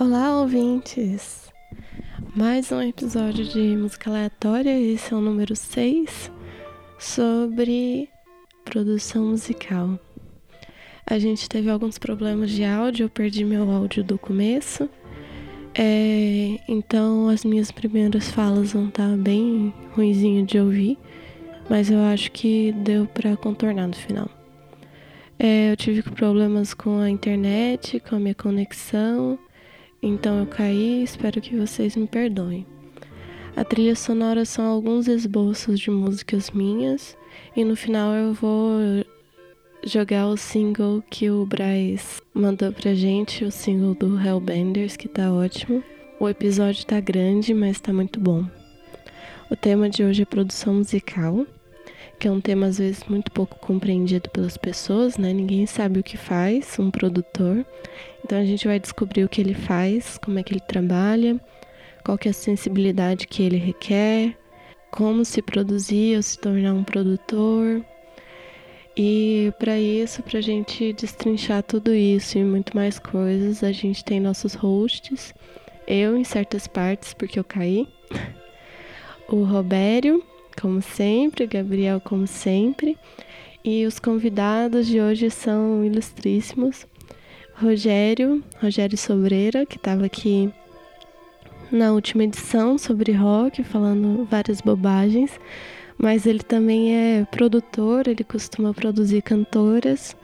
Olá, ouvintes! Mais um episódio de música aleatória, esse é o número 6, sobre produção musical. A gente teve alguns problemas de áudio, eu perdi meu áudio do começo, é, então as minhas primeiras falas vão estar bem ruizinho de ouvir, mas eu acho que deu para contornar no final. É, eu tive problemas com a internet, com a minha conexão então eu caí, espero que vocês me perdoem. A trilha sonora são alguns esboços de músicas minhas e no final eu vou jogar o single que o Bryce mandou pra gente, o single do Hellbenders, que tá ótimo. O episódio tá grande, mas tá muito bom. O tema de hoje é produção musical que é um tema às vezes muito pouco compreendido pelas pessoas, né? Ninguém sabe o que faz um produtor. Então a gente vai descobrir o que ele faz, como é que ele trabalha, qual que é a sensibilidade que ele requer, como se produzir ou se tornar um produtor. E para isso, para a gente destrinchar tudo isso e muito mais coisas, a gente tem nossos hosts, eu em certas partes porque eu caí, o Robério, como sempre, Gabriel, como sempre. E os convidados de hoje são ilustríssimos. Rogério, Rogério Sobreira, que estava aqui na última edição sobre rock, falando várias bobagens, mas ele também é produtor, ele costuma produzir cantoras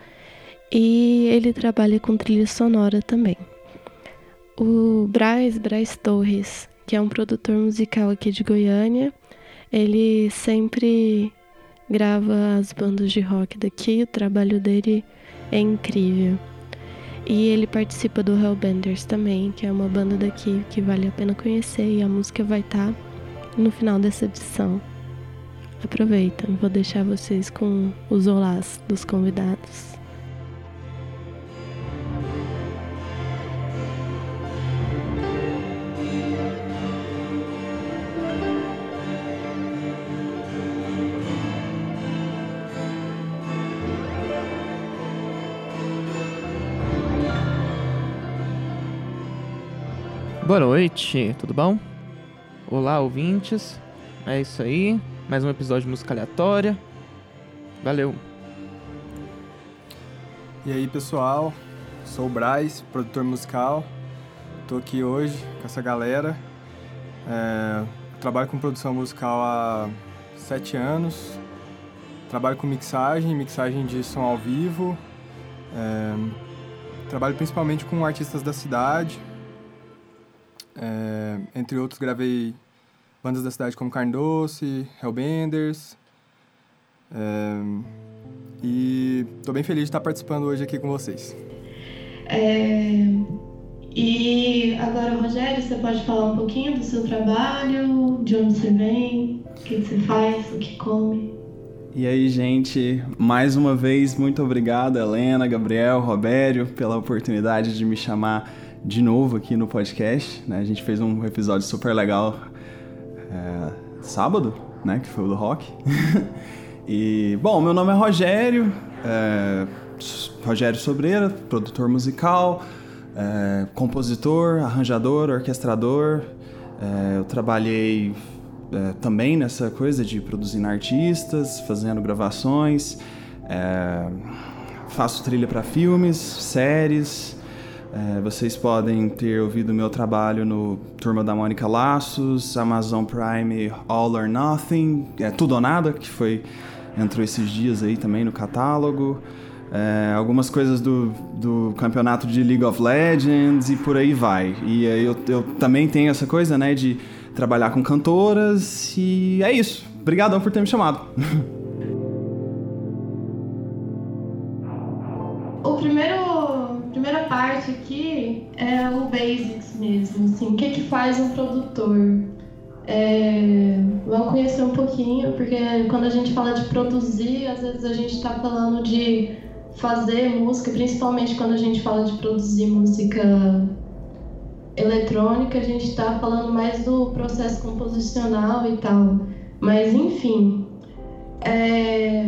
e ele trabalha com trilha sonora também. O Braz, Braz Torres, que é um produtor musical aqui de Goiânia, ele sempre grava as bandas de rock daqui, o trabalho dele é incrível. E ele participa do Hellbenders também, que é uma banda daqui que vale a pena conhecer e a música vai estar tá no final dessa edição. Aproveita, vou deixar vocês com os olás dos convidados. Boa noite, tudo bom? Olá, ouvintes. É isso aí. Mais um episódio de música aleatória. Valeu. E aí, pessoal? Sou o Braz, produtor musical. Tô aqui hoje com essa galera. É, trabalho com produção musical há sete anos. Trabalho com mixagem, mixagem de som ao vivo. É, trabalho principalmente com artistas da cidade, é, entre outros, gravei bandas da cidade como Carne Doce, Hellbenders. É, e estou bem feliz de estar participando hoje aqui com vocês. É, e agora, Rogério, você pode falar um pouquinho do seu trabalho, de onde você vem, o que você faz, o que come? E aí, gente, mais uma vez, muito obrigado, Helena, Gabriel, Robério, pela oportunidade de me chamar de novo aqui no podcast. Né? A gente fez um episódio super legal é, sábado, né? Que foi o do rock. e, bom, meu nome é Rogério, é, Rogério Sobreira, produtor musical, é, compositor, arranjador, orquestrador. É, eu trabalhei é, também nessa coisa de produzir artistas, fazendo gravações, é, faço trilha para filmes, séries. É, vocês podem ter ouvido meu trabalho no Turma da Mônica Laços, Amazon Prime All or Nothing, é Tudo ou Nada, que foi entrou esses dias aí também no catálogo. É, algumas coisas do, do campeonato de League of Legends e por aí vai. E eu, eu também tenho essa coisa, né, de trabalhar com cantoras e é isso. Obrigadão por ter me chamado. parte aqui é o basics mesmo, assim, o que que faz um produtor? É, vamos conhecer um pouquinho, porque quando a gente fala de produzir, às vezes a gente está falando de fazer música, principalmente quando a gente fala de produzir música eletrônica, a gente está falando mais do processo composicional e tal. Mas enfim, é,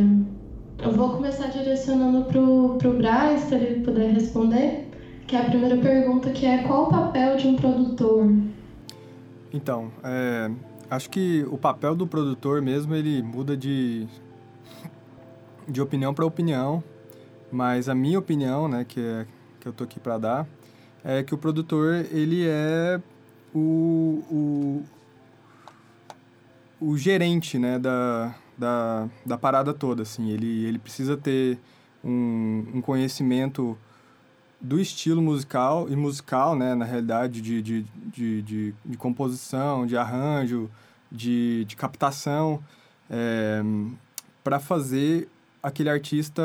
eu vou começar direcionando pro, pro Braz, se ele puder responder. que é a primeira pergunta, que é qual o papel de um produtor? Então, é, acho que o papel do produtor mesmo, ele muda de, de opinião para opinião, mas a minha opinião, né, que, é, que eu tô aqui para dar, é que o produtor, ele é o, o, o gerente, né, da, da, da parada toda, assim. Ele, ele precisa ter um, um conhecimento do estilo musical e musical, né, na realidade, de, de, de, de, de composição, de arranjo, de, de captação, é, para fazer aquele artista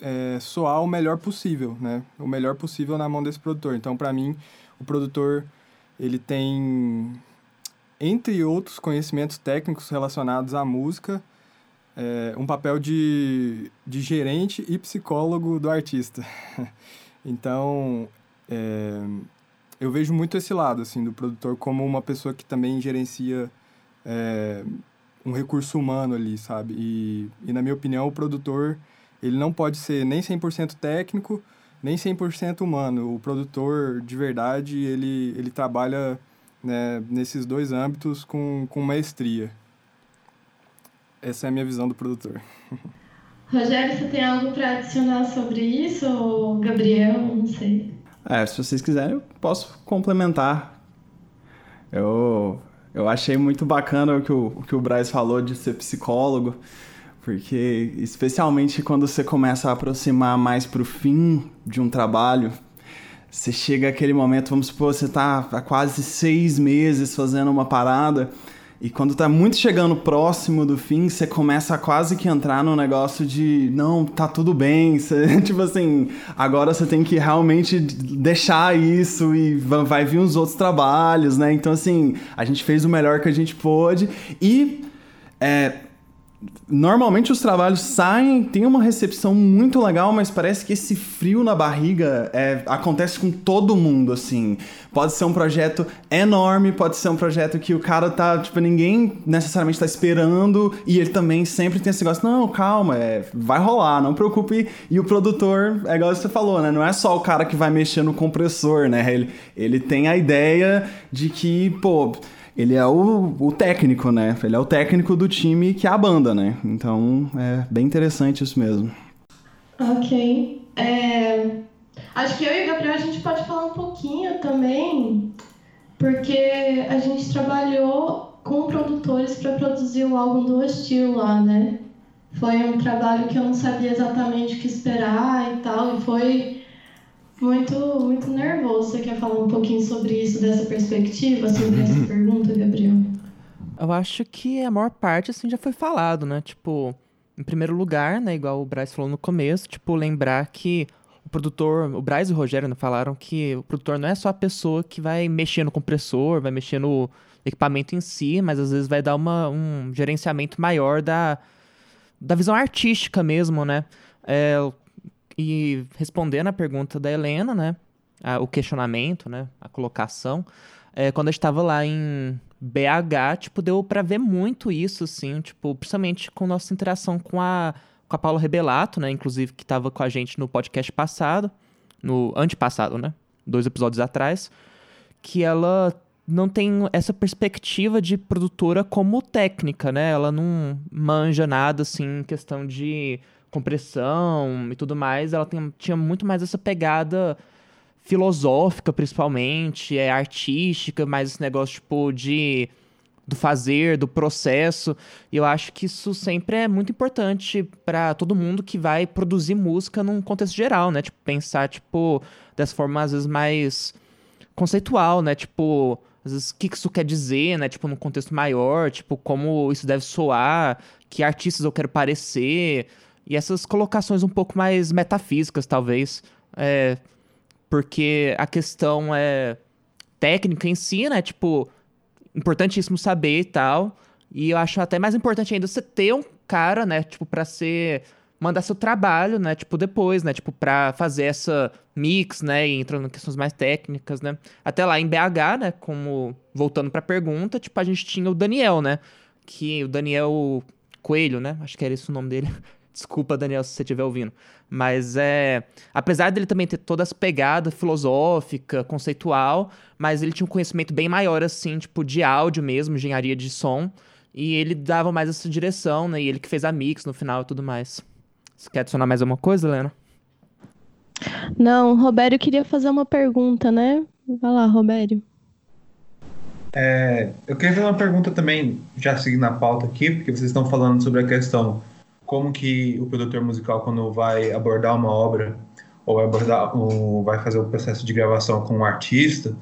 é, soar o melhor possível, né, o melhor possível na mão desse produtor. Então, para mim, o produtor ele tem, entre outros conhecimentos técnicos relacionados à música, é, um papel de, de gerente e psicólogo do artista. então, é, eu vejo muito esse lado, assim, do produtor como uma pessoa que também gerencia é, um recurso humano ali, sabe? E, e, na minha opinião, o produtor, ele não pode ser nem 100% técnico, nem 100% humano. O produtor, de verdade, ele, ele trabalha né, nesses dois âmbitos com, com maestria. Essa é a minha visão do produtor. Rogério, você tem algo para adicionar sobre isso? Ou Gabriel, não sei. É, se vocês quiserem, eu posso complementar. Eu, eu achei muito bacana o que o, o que o Braz falou de ser psicólogo, porque especialmente quando você começa a aproximar mais para o fim de um trabalho, você chega aquele momento, vamos supor, você está há quase seis meses fazendo uma parada e quando tá muito chegando próximo do fim, você começa a quase que entrar no negócio de não, tá tudo bem. Você, tipo assim, agora você tem que realmente deixar isso e vai vir uns outros trabalhos, né? Então, assim, a gente fez o melhor que a gente pôde e. É, Normalmente os trabalhos saem, tem uma recepção muito legal, mas parece que esse frio na barriga é, acontece com todo mundo, assim. Pode ser um projeto enorme, pode ser um projeto que o cara tá, tipo, ninguém necessariamente tá esperando, e ele também sempre tem esse negócio, não, calma, é, vai rolar, não preocupe. E o produtor, é igual você falou, né? Não é só o cara que vai mexer no compressor, né? Ele, ele tem a ideia de que, pô ele é o, o técnico, né? Ele é o técnico do time que é a banda, né? Então é bem interessante isso mesmo. Ok. É... Acho que eu e o Gabriel a gente pode falar um pouquinho também, porque a gente trabalhou com produtores para produzir o álbum do Hostil lá, né? Foi um trabalho que eu não sabia exatamente o que esperar e tal, e foi muito, muito nervoso. Você quer falar um pouquinho sobre isso, dessa perspectiva, sobre essa uhum. pergunta, Gabriel? Eu acho que a maior parte, assim, já foi falado, né? Tipo, em primeiro lugar, né, igual o Bryce falou no começo, tipo, lembrar que o produtor, o Bryce e o Rogério né, falaram que o produtor não é só a pessoa que vai mexer no compressor, vai mexer no equipamento em si, mas às vezes vai dar uma, um gerenciamento maior da, da visão artística mesmo, né? É, e respondendo a pergunta da Helena, né? A, o questionamento, né? A colocação. É, quando a gente tava lá em BH, tipo, deu para ver muito isso, assim, tipo, principalmente com nossa interação com a, com a Paula Rebelato, né? Inclusive, que tava com a gente no podcast passado, no antepassado, né? Dois episódios atrás, que ela não tem essa perspectiva de produtora como técnica, né? Ela não manja nada, assim, em questão de compressão e tudo mais, ela tem, tinha muito mais essa pegada filosófica, principalmente, é artística, mais esse negócio, tipo, de do fazer, do processo. E eu acho que isso sempre é muito importante para todo mundo que vai produzir música num contexto geral, né? Tipo, pensar, tipo, dessa forma, às vezes, mais conceitual, né? Tipo, às vezes, o que isso quer dizer, né? Tipo, num contexto maior, tipo, como isso deve soar, que artistas eu quero parecer, e essas colocações um pouco mais metafísicas, talvez, é, porque a questão é técnica em si, né? Tipo, importantíssimo saber e tal. E eu acho até mais importante ainda você ter um cara, né? Tipo, pra ser. Mandar seu trabalho, né? Tipo, depois, né? Tipo, pra fazer essa mix, né? E entrando em questões mais técnicas, né? Até lá em BH, né? Como. Voltando pra pergunta, tipo, a gente tinha o Daniel, né? Que o Daniel Coelho, né? Acho que era esse o nome dele Desculpa, Daniel, se você estiver ouvindo. Mas é. Apesar dele também ter toda essa pegada filosófica, conceitual, mas ele tinha um conhecimento bem maior, assim, tipo, de áudio mesmo, engenharia de som. E ele dava mais essa direção, né? E ele que fez a mix no final e tudo mais. Você quer adicionar mais alguma coisa, Helena? Não, Robério queria fazer uma pergunta, né? Vai lá, Robério. É, eu queria fazer uma pergunta também, já seguindo a pauta aqui, porque vocês estão falando sobre a questão como que o produtor musical, quando vai abordar uma obra, ou vai, abordar, ou vai fazer o processo de gravação com um artista,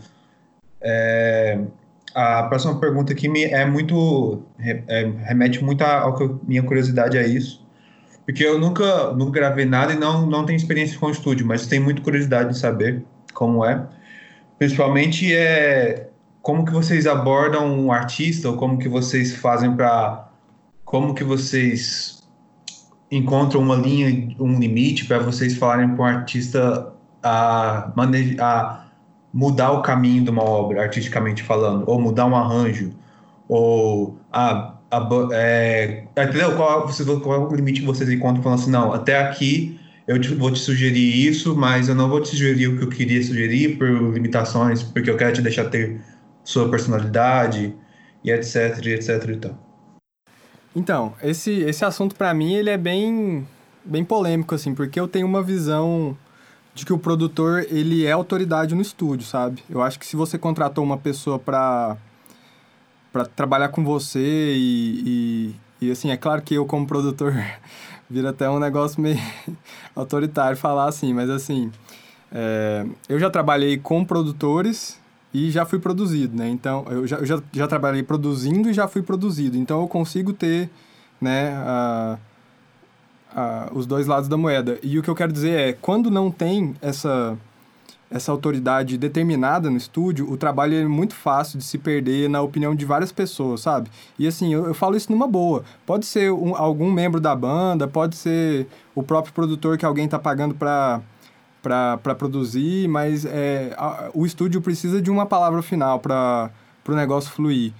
é, a próxima pergunta aqui me é muito é, remete muito que minha curiosidade é isso. Porque eu nunca nunca gravei nada e não não tenho experiência com estúdio mas tenho muita curiosidade de saber como é. Principalmente é como que vocês abordam um artista ou como que vocês fazem para como que vocês encontram uma linha um limite para vocês falarem para um artista a, a mudar o caminho de uma obra, artisticamente falando, ou mudar um arranjo, ou a, a é, entendeu? Qual, qual é o limite que vocês encontram falando assim, não, até aqui eu te, vou te sugerir isso, mas eu não vou te sugerir o que eu queria sugerir por limitações, porque eu quero te deixar ter sua personalidade e etc, etc e tal. Então, esse, esse assunto para mim ele é bem bem polêmico assim, porque eu tenho uma visão de que o produtor ele é autoridade no estúdio, sabe? Eu acho que se você contratou uma pessoa para para trabalhar com você e, e, e, assim, é claro que eu como produtor vira até um negócio meio autoritário falar assim, mas assim, é, eu já trabalhei com produtores e já fui produzido, né? Então, eu já, eu já, já trabalhei produzindo e já fui produzido, então eu consigo ter, né, a os dois lados da moeda. E o que eu quero dizer é, quando não tem essa, essa autoridade determinada no estúdio, o trabalho é muito fácil de se perder na opinião de várias pessoas, sabe? E assim, eu, eu falo isso numa boa. Pode ser um, algum membro da banda, pode ser o próprio produtor que alguém está pagando para para produzir, mas é, a, o estúdio precisa de uma palavra final para o negócio fluir.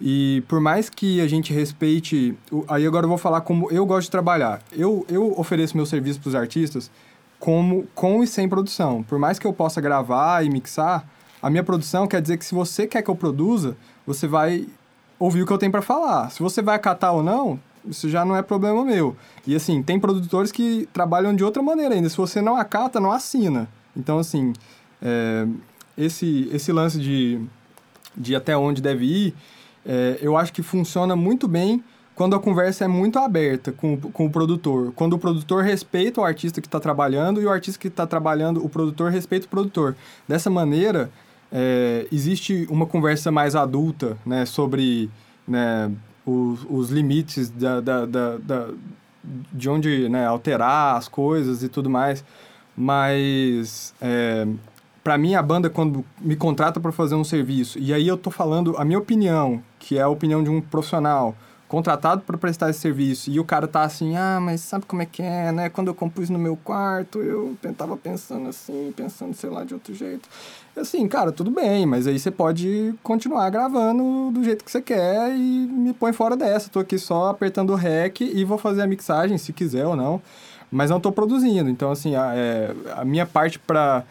E por mais que a gente respeite. Aí agora eu vou falar como eu gosto de trabalhar. Eu, eu ofereço meu serviço para os artistas como com e sem produção. Por mais que eu possa gravar e mixar, a minha produção quer dizer que se você quer que eu produza, você vai ouvir o que eu tenho para falar. Se você vai acatar ou não, isso já não é problema meu. E assim, tem produtores que trabalham de outra maneira ainda. Se você não acata, não assina. Então, assim, é, esse, esse lance de, de até onde deve ir é, eu acho que funciona muito bem quando a conversa é muito aberta com, com o produtor. Quando o produtor respeita o artista que está trabalhando e o artista que está trabalhando, o produtor respeita o produtor. Dessa maneira, é, existe uma conversa mais adulta né, sobre né, os, os limites da, da, da, da de onde né, alterar as coisas e tudo mais. Mas é, para mim a banda quando me contrata para fazer um serviço e aí eu tô falando a minha opinião que é a opinião de um profissional contratado para prestar esse serviço. E o cara tá assim ah mas sabe como é que é né? Quando eu compus no meu quarto eu tava pensando assim pensando sei lá de outro jeito. Assim cara tudo bem mas aí você pode continuar gravando do jeito que você quer e me põe fora dessa. Tô aqui só apertando o rec e vou fazer a mixagem se quiser ou não. Mas não tô produzindo. Então assim a, é, a minha parte para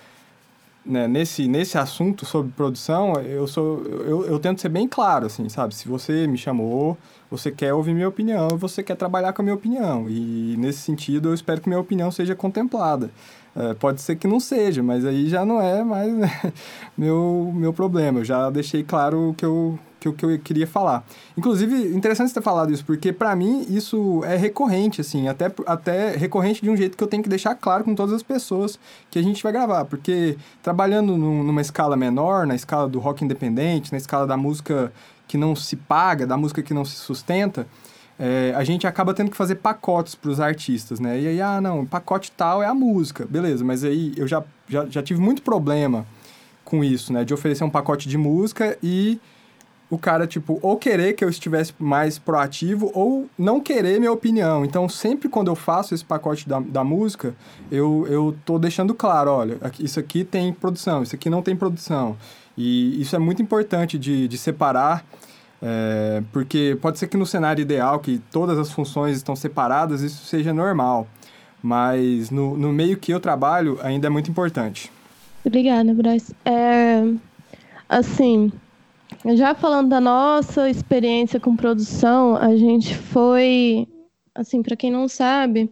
né, nesse, nesse assunto sobre produção, eu, sou, eu, eu tento ser bem claro, assim, sabe? Se você me chamou, você quer ouvir minha opinião, você quer trabalhar com a minha opinião. E nesse sentido, eu espero que minha opinião seja contemplada. É, pode ser que não seja, mas aí já não é mais né, meu, meu problema. Eu já deixei claro que eu, que, que eu queria falar. Inclusive, interessante você ter falado isso, porque para mim isso é recorrente, assim, até, até recorrente de um jeito que eu tenho que deixar claro com todas as pessoas que a gente vai gravar, porque trabalhando numa escala menor, na escala do rock independente, na escala da música que não se paga, da música que não se sustenta, é, a gente acaba tendo que fazer pacotes para os artistas, né? E aí, ah, não, pacote tal é a música, beleza, mas aí eu já, já, já tive muito problema com isso, né? De oferecer um pacote de música e o cara, tipo, ou querer que eu estivesse mais proativo ou não querer minha opinião. Então, sempre quando eu faço esse pacote da, da música, eu, eu tô deixando claro, olha, isso aqui tem produção, isso aqui não tem produção. E isso é muito importante de, de separar É, porque pode ser que no cenário ideal, que todas as funções estão separadas, isso seja normal. Mas no, no meio que eu trabalho, ainda é muito importante. Obrigada, Bryce. É, assim, já falando da nossa experiência com produção, a gente foi, assim, para quem não sabe,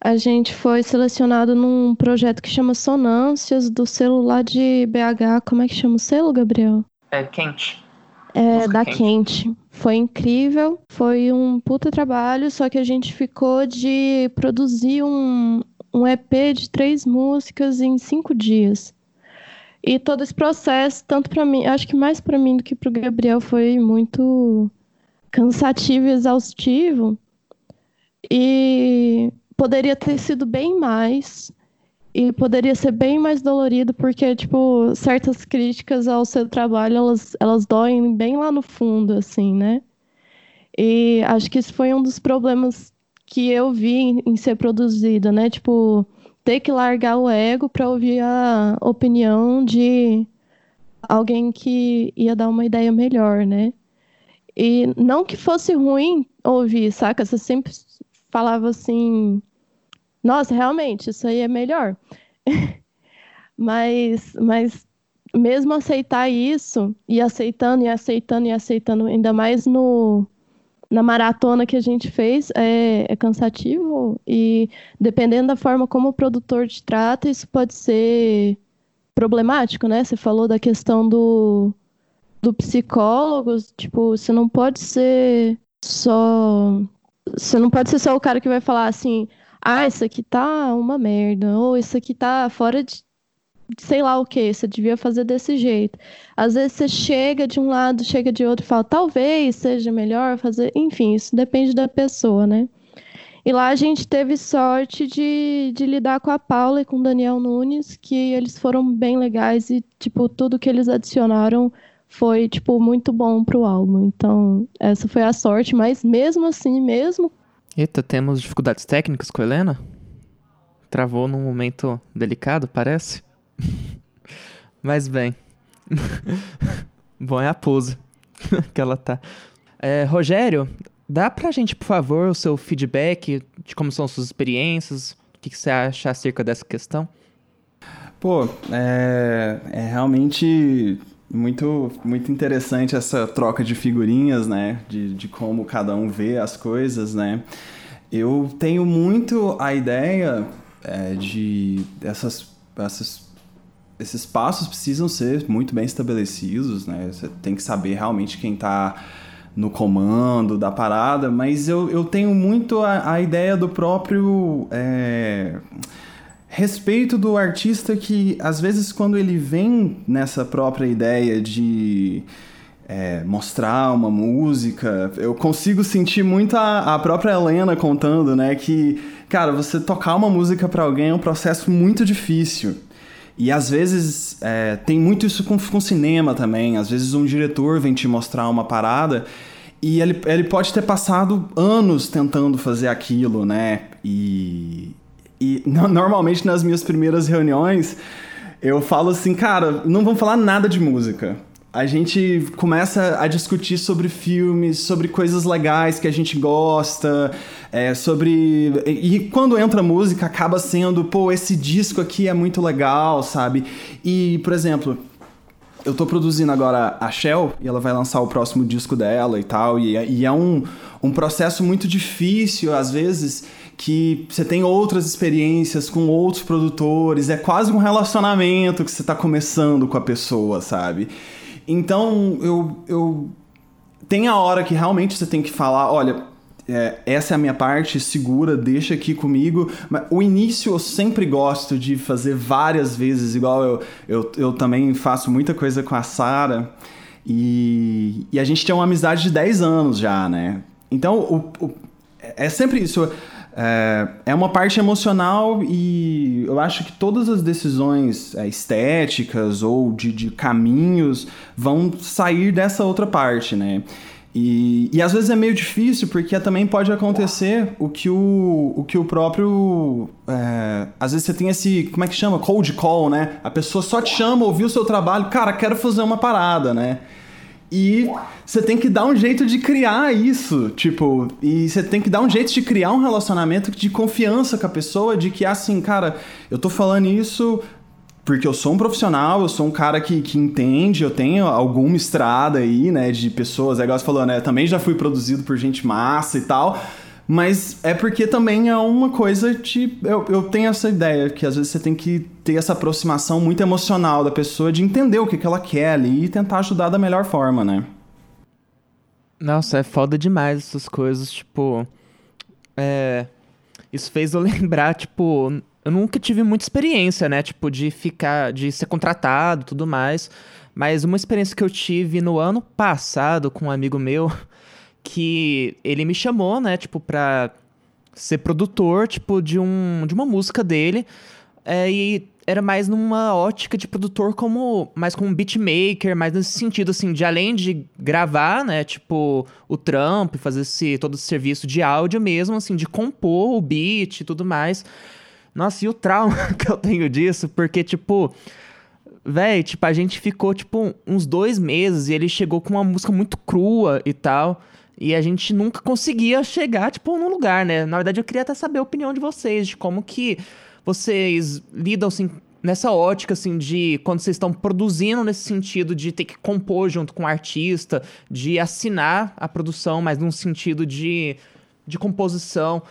a gente foi selecionado num projeto que chama Sonâncias, do lá de BH. Como é que chama o selo, Gabriel? É quente. É, da quente. quente. Foi incrível, foi um puta trabalho, só que a gente ficou de produzir um, um EP de três músicas em cinco dias. E todo esse processo, tanto para mim, acho que mais para mim do que para o Gabriel, foi muito cansativo e exaustivo. E poderia ter sido bem mais. E poderia ser bem mais dolorido, porque, tipo, certas críticas ao seu trabalho, elas, elas doem bem lá no fundo, assim, né? E acho que isso foi um dos problemas que eu vi em, em ser produzido, né? Tipo, ter que largar o ego para ouvir a opinião de alguém que ia dar uma ideia melhor, né? E não que fosse ruim ouvir, saca? Você sempre falava assim: nossa, realmente, isso aí é melhor. mas, mas mesmo aceitar isso, e aceitando, e aceitando, e aceitando, ainda mais no, na maratona que a gente fez é, é, cansativo e dependendo da forma como o produtor te trata, isso pode ser problemático, né? Você falou da questão do, do psicólogo, tipo, você não pode ser só. Você não pode ser só o cara que vai falar assim, ah, isso aqui tá uma merda, ou isso aqui tá fora de, sei lá o que, você devia fazer desse jeito. Às vezes você chega de um lado, chega de outro e fala, talvez seja melhor fazer. Enfim, isso depende da pessoa, né? E lá a gente teve sorte de, de lidar com a Paula e com o Daniel Nunes, que eles foram bem legais e, tipo, tudo que eles adicionaram foi, tipo, muito bom pro álbum. Então, essa foi a sorte, mas mesmo assim, mesmo. Eita, temos dificuldades técnicas com a Helena? Travou num momento delicado, parece? Mas bem. Bom é a pose que ela tá. É, Rogério, dá pra gente, por favor, o seu feedback de como são suas experiências, o que, que você acha acerca dessa questão? Pô, é, é realmente muito, muito interessante essa troca de figurinhas, né? De, de como cada um vê as coisas, né? Eu tenho muito a ideia é, de essas, essas esses passos precisam ser muito bem estabelecidos, né? Você tem que saber realmente quem está no comando da parada, mas eu, eu tenho muito a, a ideia do próprio é, respeito do artista que, às vezes, quando ele vem nessa própria ideia de é, mostrar uma música, eu consigo sentir muito a, a própria Helena contando, né? Que, cara, você tocar uma música para alguém é um processo muito difícil. E às vezes é, tem muito isso com, com cinema também. Às vezes um diretor vem te mostrar uma parada e ele, ele pode ter passado anos tentando fazer aquilo, né? E, e normalmente nas minhas primeiras reuniões eu falo assim, cara, não vamos falar nada de música a gente começa a discutir sobre filmes, sobre coisas legais que a gente gosta, é, sobre. E quando entra música, acaba sendo, pô, esse disco aqui é muito legal, sabe? E, por exemplo, eu tô produzindo agora a Shell e ela vai lançar o próximo disco dela e tal. E, e é um, um processo muito difícil, às vezes, que você tem outras experiências com outros produtores. É quase um relacionamento que você tá começando com a pessoa, sabe? Então, eu, eu. Tem a hora que realmente você tem que falar: olha, é, essa é a minha parte, segura, deixa aqui comigo. Mas o início eu sempre gosto de fazer várias vezes, igual eu, eu, eu também faço muita coisa com a Sara. E, e a gente tem uma amizade de 10 anos já, né? Então, o, o, é sempre isso. É, é uma parte emocional e eu acho que todas as decisões é, estéticas ou de, de caminhos vão sair dessa outra parte, né? E, e às vezes é meio difícil porque também pode acontecer o que o, o, que o próprio. É, às vezes você tem esse. Como é que chama? Cold call, né? A pessoa só te chama, ouviu o seu trabalho, cara, quero fazer uma parada, né? E você tem que dar um jeito de criar isso, tipo, e você tem que dar um jeito de criar um relacionamento de confiança com a pessoa, de que assim, cara, eu tô falando isso porque eu sou um profissional, eu sou um cara que, que entende, eu tenho alguma estrada aí, né, de pessoas, é igual você falou, né, também já fui produzido por gente massa e tal, mas é porque também é uma coisa de. Eu, eu tenho essa ideia que às vezes você tem que ter essa aproximação muito emocional da pessoa, de entender o que, que ela quer ali e tentar ajudar da melhor forma, né? Nossa, é foda demais essas coisas, tipo. É. Isso fez eu lembrar, tipo, eu nunca tive muita experiência, né? Tipo, de ficar, de ser contratado tudo mais. Mas uma experiência que eu tive no ano passado com um amigo meu, que ele me chamou, né, tipo, pra ser produtor, tipo, de, um, de uma música dele. É, e era mais numa ótica de produtor como mais como um beatmaker, mais nesse sentido assim, de além de gravar, né, tipo o trampo e fazer esse todo esse serviço de áudio mesmo, assim, de compor o beat e tudo mais. Nossa, e o trauma que eu tenho disso, porque, tipo, véi, tipo, a gente ficou, tipo, uns dois meses e ele chegou com uma música muito crua e tal. E a gente nunca conseguia chegar, tipo, num lugar, né? Na verdade, eu queria até saber a opinião de vocês, de como que vocês lidam, assim, nessa ótica, assim, de quando vocês estão produzindo nesse sentido de ter que compor junto com o artista, de assinar a produção, mas num sentido de, de composição.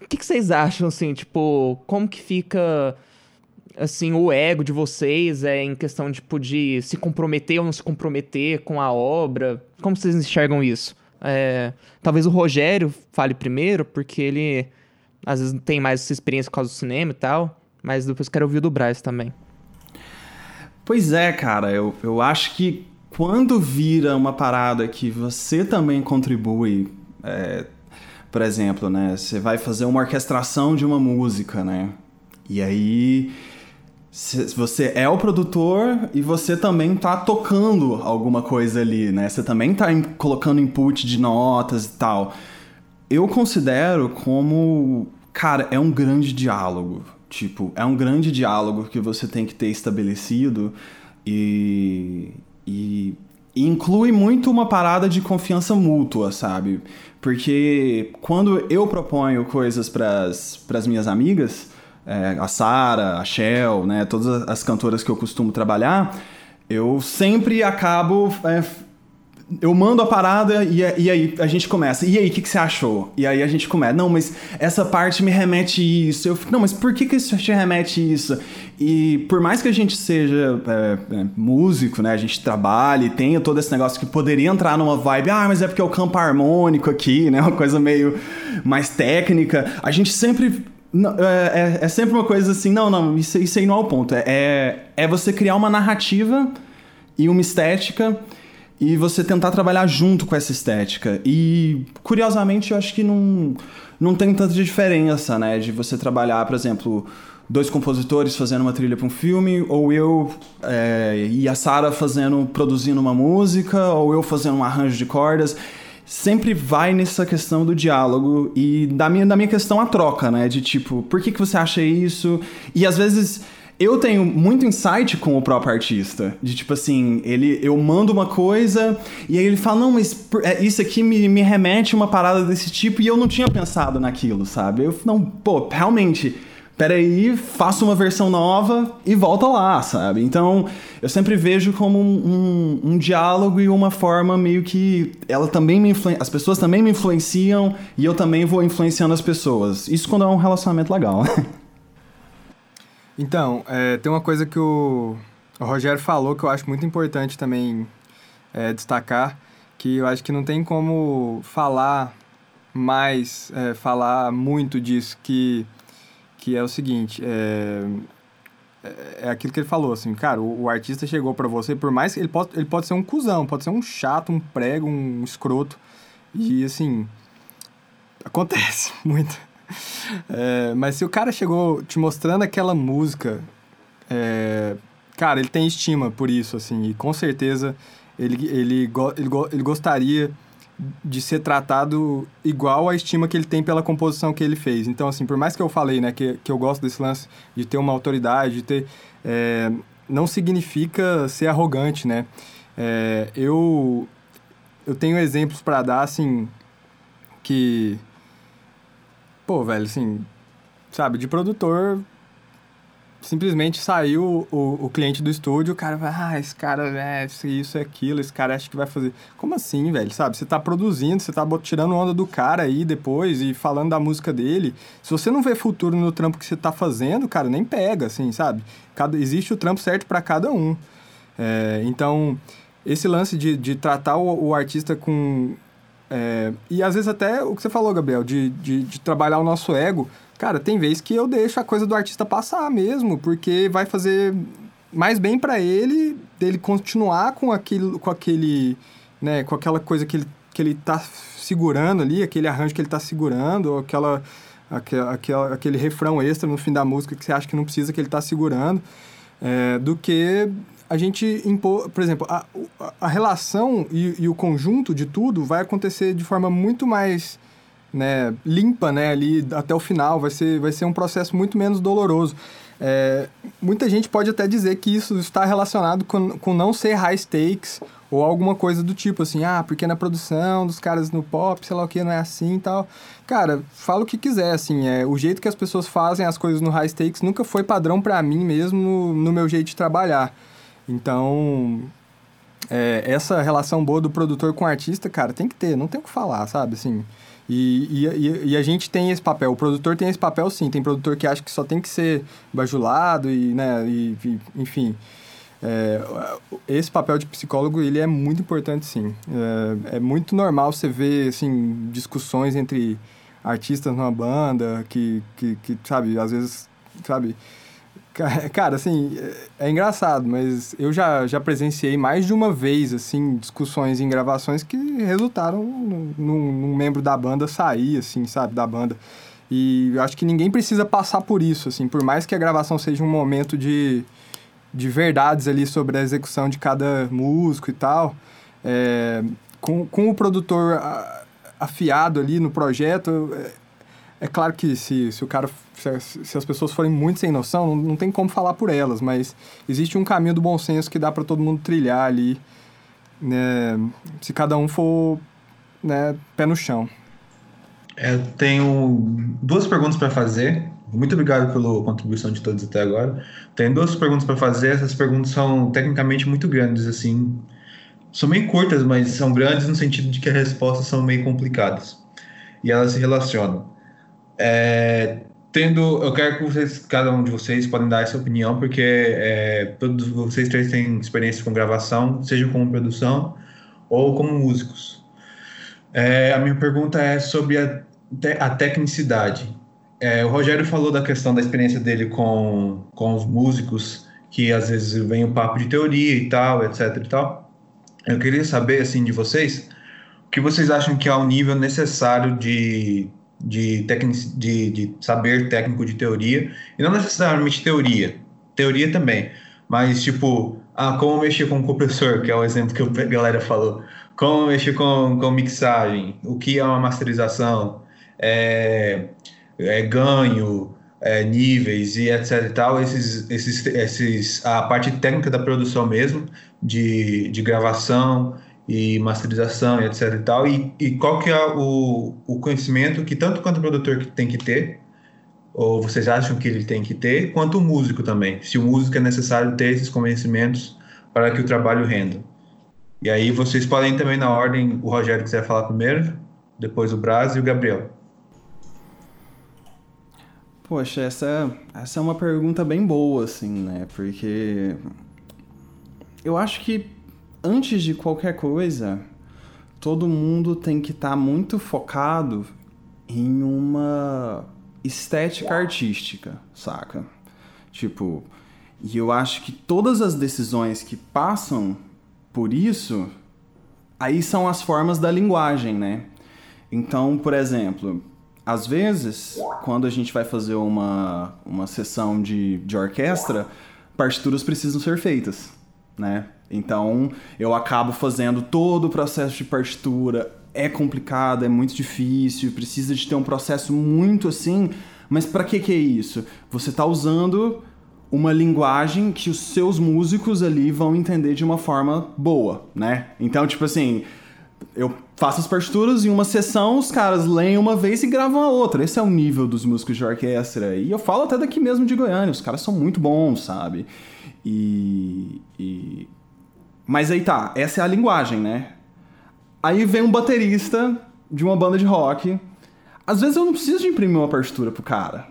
O que, que vocês acham, assim, tipo, como que fica, assim, o ego de vocês é, em questão, tipo, de se comprometer ou não se comprometer com a obra? Como vocês enxergam isso? É, talvez o Rogério fale primeiro, porque ele às vezes tem mais essa experiência por causa do cinema e tal, mas depois quero ouvir do Braz também. Pois é, cara, eu, eu acho que quando vira uma parada que você também contribui, é, por exemplo, né? Você vai fazer uma orquestração de uma música, né? E aí você é o produtor e você também tá tocando alguma coisa ali, né? Você também tá colocando input de notas e tal. Eu considero como, cara, é um grande diálogo. Tipo, é um grande diálogo que você tem que ter estabelecido e, e, inclui muito uma parada de confiança mútua, sabe? Porque quando eu proponho coisas para as minhas amigas, é, a Sara, a Shell, né, todas as cantoras que eu costumo trabalhar, eu sempre acabo. É, eu mando a parada e, e, aí a gente começa. E aí, o que, que, você achou? E aí a gente começa. Não, mas essa parte me remete isso. Eu fico, não, mas por que, que isso te remete isso? E por mais que a gente seja é, é, músico, né? A gente trabalhe, tenha todo esse negócio que poderia entrar numa vibe, ah, mas é porque é o campo harmônico aqui, né? Uma coisa meio mais técnica. A gente sempre não, é, é, é, sempre uma coisa assim, não, não, isso, isso aí não é o ponto. É, é, é você criar uma narrativa e uma estética e você tentar trabalhar junto com essa estética. E, curiosamente, eu acho que não, não tem tanta diferença, né? De você trabalhar, por exemplo, dois compositores fazendo uma trilha para um filme, ou eu é, e a Sara fazendo, produzindo uma música, ou eu fazendo um arranjo de cordas sempre vai nessa questão do diálogo e da minha, da minha questão a troca, né? De tipo, por que, que você acha isso? E às vezes eu tenho muito insight com o próprio artista. De tipo assim, ele, eu mando uma coisa e aí ele fala, não, mas é, isso aqui me, me remete a uma parada desse tipo e eu não tinha pensado naquilo, sabe? Eu não, pô, realmente peraí, faça uma versão nova e volta lá, sabe? Então, eu sempre vejo como um, um, um diálogo e uma forma meio que ela também me as pessoas também me influenciam e eu também vou influenciando as pessoas. Isso quando é um relacionamento legal. então, é, tem uma coisa que o, o, Rogério falou que eu acho muito importante também é, destacar, que eu acho que não tem como falar mais, é, falar muito disso, que que é o seguinte, é, é, é aquilo que ele falou, assim, cara, o, o artista chegou para você, por mais que ele pode, ele pode ser um cuzão, pode ser um chato, um prego, um escroto, e assim, acontece muito. É, mas se o cara chegou te mostrando aquela música, é, cara, ele tem estima por isso, assim, e com certeza ele, ele, ele, ele gostaria de ser tratado igual à estima que ele tem pela composição que ele fez. Então, assim, por mais que eu falei, né, que, que eu gosto desse lance de ter uma autoridade, de ter... É, não significa ser arrogante, né? É, eu, eu tenho exemplos para dar, assim, que. Pô, velho, assim. Sabe, de produtor simplesmente saiu o, o cliente do estúdio, o cara vai, ah, esse cara é isso, é aquilo, esse cara acha que vai fazer. Como assim, velho? Sabe? Você tá produzindo, você tá tirando onda do cara aí depois e falando da música dele. Se você não vê futuro no trampo que você tá fazendo, cara, nem pega, assim, sabe? Cada, existe o trampo certo para cada um. É, então, esse lance de, de tratar o, o artista com. É, e às vezes até o que você falou, Gabriel, de, de, de trabalhar o nosso ego Cara, tem vez que eu deixo a coisa do artista passar mesmo, porque vai fazer mais bem para ele, dele continuar com aquele, com aquele, né, com aquela coisa que ele, que ele tá segurando ali, aquele arranjo que ele tá segurando, ou aquela, aquela, aquela, aquele refrão extra no fim da música que você acha que não precisa que ele tá segurando, é, do que a gente impor, por exemplo, a, a relação e, e o conjunto de tudo vai acontecer de forma muito mais né, limpa né, ali até o final, vai ser, vai ser um processo muito menos doloroso. É, muita gente pode até dizer que isso está relacionado com, com não ser high stakes ou alguma coisa do tipo assim, ah, porque na produção dos caras no pop, sei lá o que, não é assim e tal. Cara, fala o que quiser, assim, é, o jeito que as pessoas fazem as coisas no high stakes nunca foi padrão para mim mesmo no, no meu jeito de trabalhar. Então, é, essa relação boa do produtor com o artista, cara, tem que ter, não tem o que falar, sabe, assim... E, e, e, a gente tem esse papel, o produtor tem esse papel sim, tem produtor que acha que só tem que ser bajulado e, né, e, e enfim. É, esse papel de psicólogo, ele é muito importante sim. É, é, muito normal você ver, assim, discussões entre artistas numa banda que, que, que sabe, às vezes, sabe Cara, assim, é, é engraçado, mas eu já, já presenciei mais de uma vez, assim, discussões em gravações que resultaram num, num membro da banda sair, assim, sabe, da banda. E eu acho que ninguém precisa passar por isso, assim, por mais que a gravação seja um momento de, de verdades ali sobre a execução de cada músico e tal, é, com, com o produtor afiado ali no projeto, é, é claro que se, se o cara. Se, se as pessoas forem muito sem noção, não, não tem como falar por elas, mas existe um caminho do bom senso que dá para todo mundo trilhar ali, né? Se cada um for né, pé no chão. É, eu tenho duas perguntas para fazer. Muito obrigado pela contribuição de todos até agora. Tenho duas perguntas para fazer. Essas perguntas são tecnicamente muito grandes, assim. São meio curtas, mas são grandes no sentido de que as respostas são meio complicadas. E elas se relacionam. É, tendo, eu quero que vocês, cada um de vocês, podem dar essa opinião, porque é, todos vocês três têm experiência com gravação, seja como produção ou como músicos. É, a minha pergunta é sobre a, a tecnicidade. É, o Rogério falou da questão da experiência dele com, com os músicos, que às vezes vem um papo de teoria e tal, etc e tal. Eu queria saber, assim, de vocês, o que vocês acham que é o nível necessário de de, de, de saber técnico de teoria, e não necessariamente teoria, teoria também, mas tipo, ah, como mexer com o compressor, que é o exemplo que a galera falou, como mexer com, com mixagem, o que é uma masterização, é, é ganho, é, níveis e etc e tal, esses, esses, esses, a parte técnica da produção mesmo, de, de gravação, e masterização e etc e tal, e, e qual que é o, o conhecimento que tanto quanto o produtor tem que ter, ou vocês acham que ele tem que ter, quanto o músico também, se o músico é necessário ter esses conhecimentos para que o trabalho renda. E aí vocês podem também na ordem, o Rogério quiser falar primeiro, depois o Braz e o Gabriel. Poxa, essa, essa é uma pergunta bem boa, assim, né? Porque eu acho que antes de qualquer coisa, todo mundo tem que estar tá muito focado em uma estética artística, saca? Tipo, e eu acho que todas as decisões que passam por isso, aí são as formas da linguagem, né? Então, por exemplo, às vezes, quando a gente vai fazer uma, uma sessão de, de orquestra, partituras precisam ser feitas, né? Então eu acabo fazendo todo o processo de partitura. É complicado, é muito difícil, precisa de ter um processo muito assim. Mas para que que é isso? Você está usando uma linguagem que os seus músicos ali vão entender de uma forma boa, né? Então, tipo assim, eu faço as partituras em uma sessão, os caras leem uma vez e gravam a outra. Esse é o nível dos músicos de orquestra. E eu falo até daqui mesmo de Goiânia, os caras são muito bons, sabe? E, e... Mas aí tá, essa é a linguagem, né? Aí vem um baterista de uma banda de rock. Às vezes eu não preciso de imprimir uma partitura pro cara.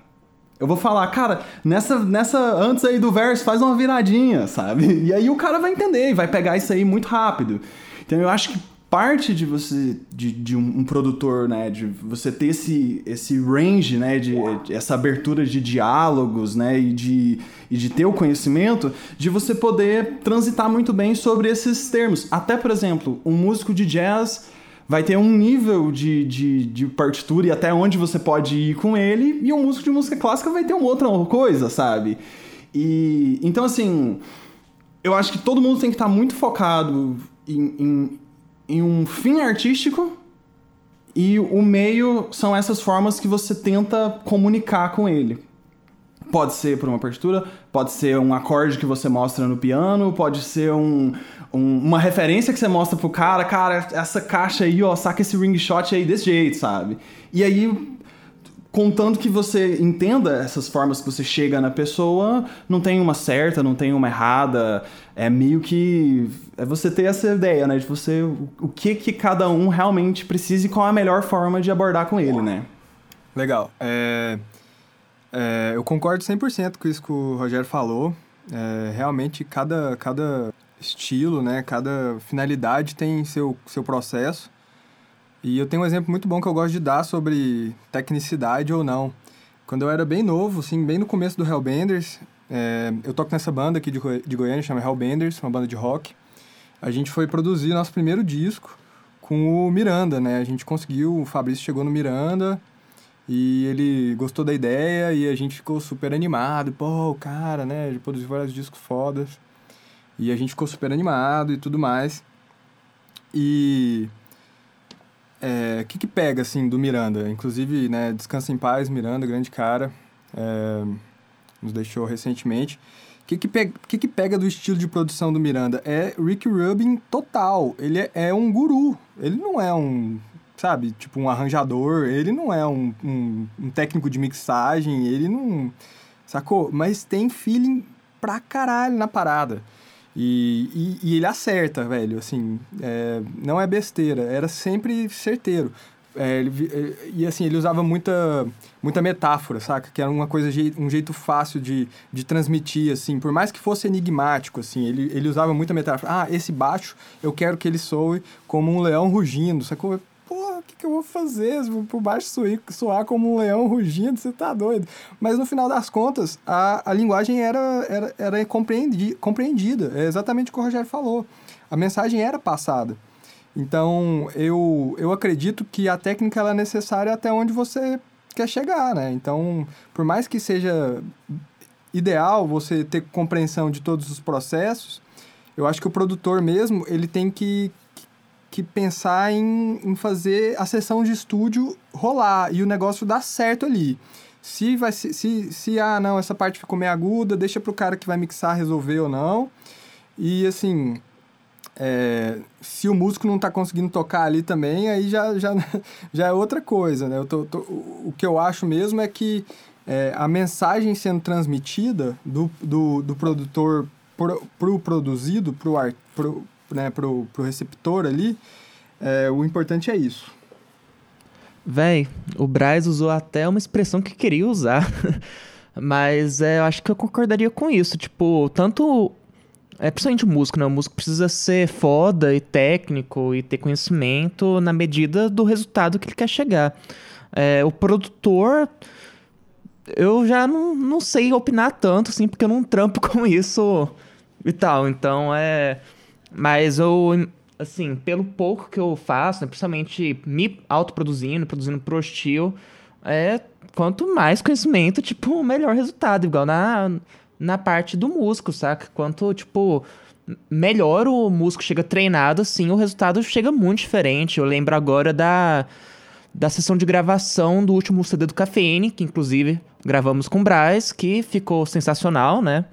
Eu vou falar, cara, nessa, nessa antes aí do verso, faz uma viradinha, sabe? E aí o cara vai entender e vai pegar isso aí muito rápido. Então eu acho que parte de você de, de um, um, produtor né de você ter esse, esse range né de, de, essa abertura de diálogos né e de, e de ter o conhecimento de você poder transitar muito bem sobre esses termos. Até por exemplo um músico de jazz vai ter um nível de, de, de partitura e até onde você pode ir com ele e um músico de música clássica vai ter uma outra coisa sabe? E então assim eu acho que todo mundo tem que estar muito focado em, em em um fim artístico e o meio são essas formas que você tenta comunicar com ele. Pode ser por uma partitura, pode ser um acorde que você mostra no piano, pode ser um, um, uma referência que você mostra pro cara, cara, essa caixa aí, ó, saca esse ring shot aí desse jeito, sabe? E aí contanto que você entenda essas formas que você chega na pessoa, não tem uma certa, não tem uma errada, é meio que é você ter essa ideia, né, de você o, que que cada um realmente precisa e qual é a melhor forma de abordar com ele, né? Legal. É, é, eu concordo 100% com isso que o Rogério falou. É, realmente cada cada estilo, né, cada finalidade tem seu seu processo. E eu tenho um exemplo muito bom que eu gosto de dar sobre tecnicidade ou não. Quando eu era bem novo, assim, bem no começo do Hellbenders, é, eu toco nessa banda aqui de, de Goiânia, chama Hellbenders, uma banda de rock. A gente foi produzir nosso primeiro disco com o Miranda, né? A gente conseguiu, o Fabrício chegou no Miranda e ele gostou da ideia e a gente ficou super animado. Pô, o cara, né? Ele produziu vários discos fodas. E a gente ficou super animado e tudo mais. E é, que, que pega, assim, do Miranda? Inclusive, né, Descansa em Paz, Miranda, grande cara, é, nos deixou recentemente. O que, que, pega, que, que pega do estilo de produção do Miranda? É Rick Rubin total. Ele é, é um guru. Ele não é um, sabe, tipo um arranjador. Ele não é um, um, um técnico de mixagem. Ele não... Sacou? Mas tem feeling pra caralho na parada. E, e, e ele acerta, velho, assim, é, não é besteira, era sempre certeiro. É, ele, é, e assim, ele usava muita, muita metáfora, saca? Que era uma coisa, um jeito fácil de, de transmitir, assim. Por mais que fosse enigmático, assim, ele, ele usava muita metáfora. Ah, esse baixo, eu quero que ele soe como um leão rugindo, sacou? Porra, o que, que eu vou fazer? Por baixo soar, soar como um leão rugindo, você tá doido. Mas no final das contas, a, a linguagem era, era, era compreendi, compreendida. É exatamente o que o Rogério falou. A mensagem era passada. Então, eu, eu acredito que a técnica ela é necessária até onde você quer chegar, né? Então, por mais que seja ideal você ter compreensão de todos os processos, eu acho que o produtor mesmo, ele tem que que pensar em, em fazer a sessão de estúdio rolar e o negócio dar certo ali. Se vai se, se, se ah, não, essa parte ficou meio aguda, deixa pro cara que vai mixar resolver ou não. E assim, é, se o músico não está conseguindo tocar ali também, aí já, já, já é outra coisa, né? Eu tô, tô, o que eu acho mesmo é que é, a mensagem sendo transmitida do, do, do produtor pro, pro produzido, pro, ar, pro, né, pro, pro receptor ali, é, o importante é isso. Véi, o Braz usou até uma expressão que queria usar. Mas é, eu acho que eu concordaria com isso. Tipo, tanto. É principalmente o músico, né? O músico precisa ser foda e técnico e ter conhecimento na medida do resultado que ele quer chegar. É, o produtor. Eu já não, não sei opinar tanto, assim, porque eu não trampo com isso e tal. Então é. Mas eu, assim, pelo pouco que eu faço, né, principalmente me autoproduzindo, produzindo pro hostil, é quanto mais conhecimento, tipo, melhor resultado. Igual na, na parte do músico, saca? Quanto, tipo, melhor o músico chega treinado, assim, o resultado chega muito diferente. Eu lembro agora da, da sessão de gravação do último CD do Cafeine, que inclusive gravamos com o Braz, que ficou sensacional, né?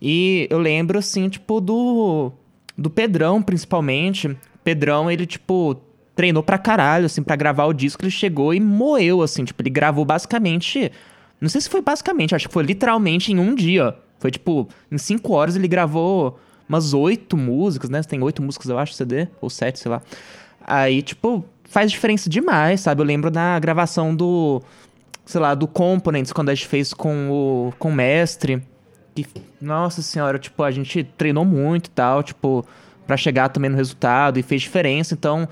E eu lembro, assim, tipo, do do Pedrão, principalmente. Pedrão, ele, tipo, treinou pra caralho, assim, pra gravar o disco. Ele chegou e moeu, assim, tipo, ele gravou basicamente. Não sei se foi basicamente, acho que foi literalmente em um dia. Foi tipo, em cinco horas ele gravou umas oito músicas, né? Tem oito músicas, eu acho, CD, ou sete, sei lá. Aí, tipo, faz diferença demais, sabe? Eu lembro da gravação do, sei lá, do Components, quando a gente fez com o, com o mestre. Que, nossa senhora, tipo, a gente treinou muito e tal, tipo, para chegar também no resultado e fez diferença. Então,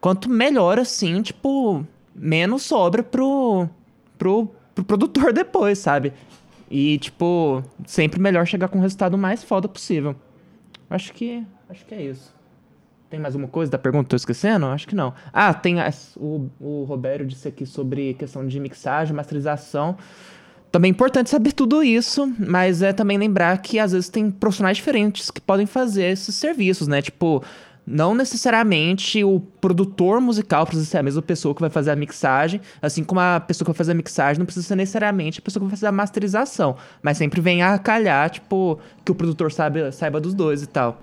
quanto melhor assim, tipo, menos sobra pro, pro, pro produtor depois, sabe? E, tipo, sempre melhor chegar com o resultado mais foda possível. Acho que. Acho que é isso. Tem mais alguma coisa da pergunta? Tô esquecendo? Acho que não. Ah, tem. As, o, o Roberto disse aqui sobre questão de mixagem, masterização. Também é importante saber tudo isso, mas é também lembrar que às vezes tem profissionais diferentes que podem fazer esses serviços, né? Tipo, não necessariamente o produtor musical precisa ser a mesma pessoa que vai fazer a mixagem, assim como a pessoa que vai fazer a mixagem não precisa ser necessariamente a pessoa que vai fazer a masterização, mas sempre vem a calhar, tipo, que o produtor sabe, saiba dos dois e tal.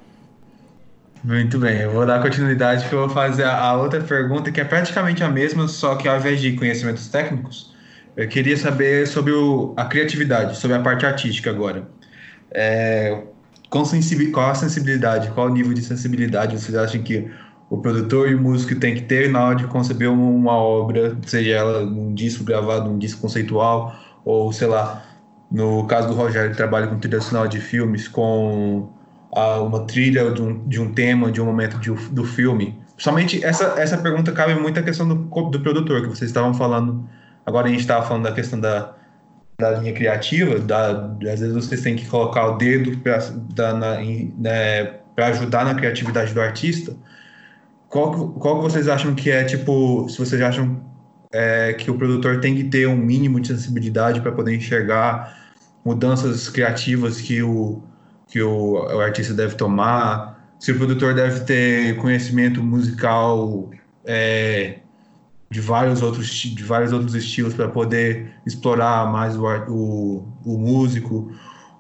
Muito bem, eu vou dar continuidade que eu vou fazer a outra pergunta que é praticamente a mesma, só que ao invés de conhecimentos técnicos, eu queria saber sobre o, a criatividade, sobre a parte artística agora. É, qual a sensibilidade, qual o nível de sensibilidade vocês acham que o produtor e o músico tem que ter na hora de conceber uma obra, seja ela um disco gravado, um disco conceitual, ou sei lá, no caso do Rogério, ele trabalha com trilha sonora de filmes, com a, uma trilha de um, de um tema, de um momento de, do filme. Somente essa, essa pergunta cabe muito à questão do, do produtor, que vocês estavam falando Agora a gente estava falando da questão da, da linha criativa, da, às vezes vocês têm que colocar o dedo para né, ajudar na criatividade do artista. Qual, qual que vocês acham que é, tipo, se vocês acham é, que o produtor tem que ter um mínimo de sensibilidade para poder enxergar mudanças criativas que o, que o, o artista deve tomar, se o produtor deve ter conhecimento musical é, de vários outros, de vários outros estilos para poder explorar mais o, o, o, músico,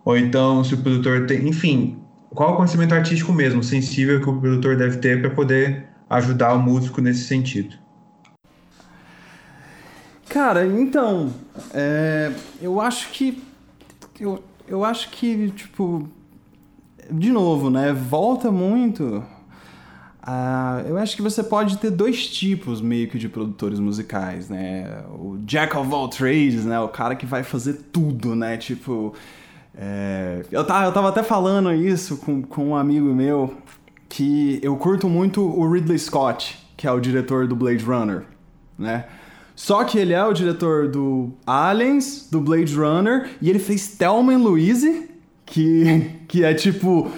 ou então se o produtor tem, enfim, qual o conhecimento artístico mesmo, sensível que o produtor deve ter para poder ajudar o músico nesse sentido. Cara, então, é, eu acho que eu, eu acho que tipo de novo, né, volta muito Uh, eu acho que você pode ter dois tipos meio que de produtores musicais, né? O Jack of all trades, né? O cara que vai fazer tudo, né? Tipo. É... Eu, tava, eu tava até falando isso com, com um amigo meu que eu curto muito o Ridley Scott, que é o diretor do Blade Runner, né? Só que ele é o diretor do Aliens, do Blade Runner, e ele fez Thelma Louise, que, que é tipo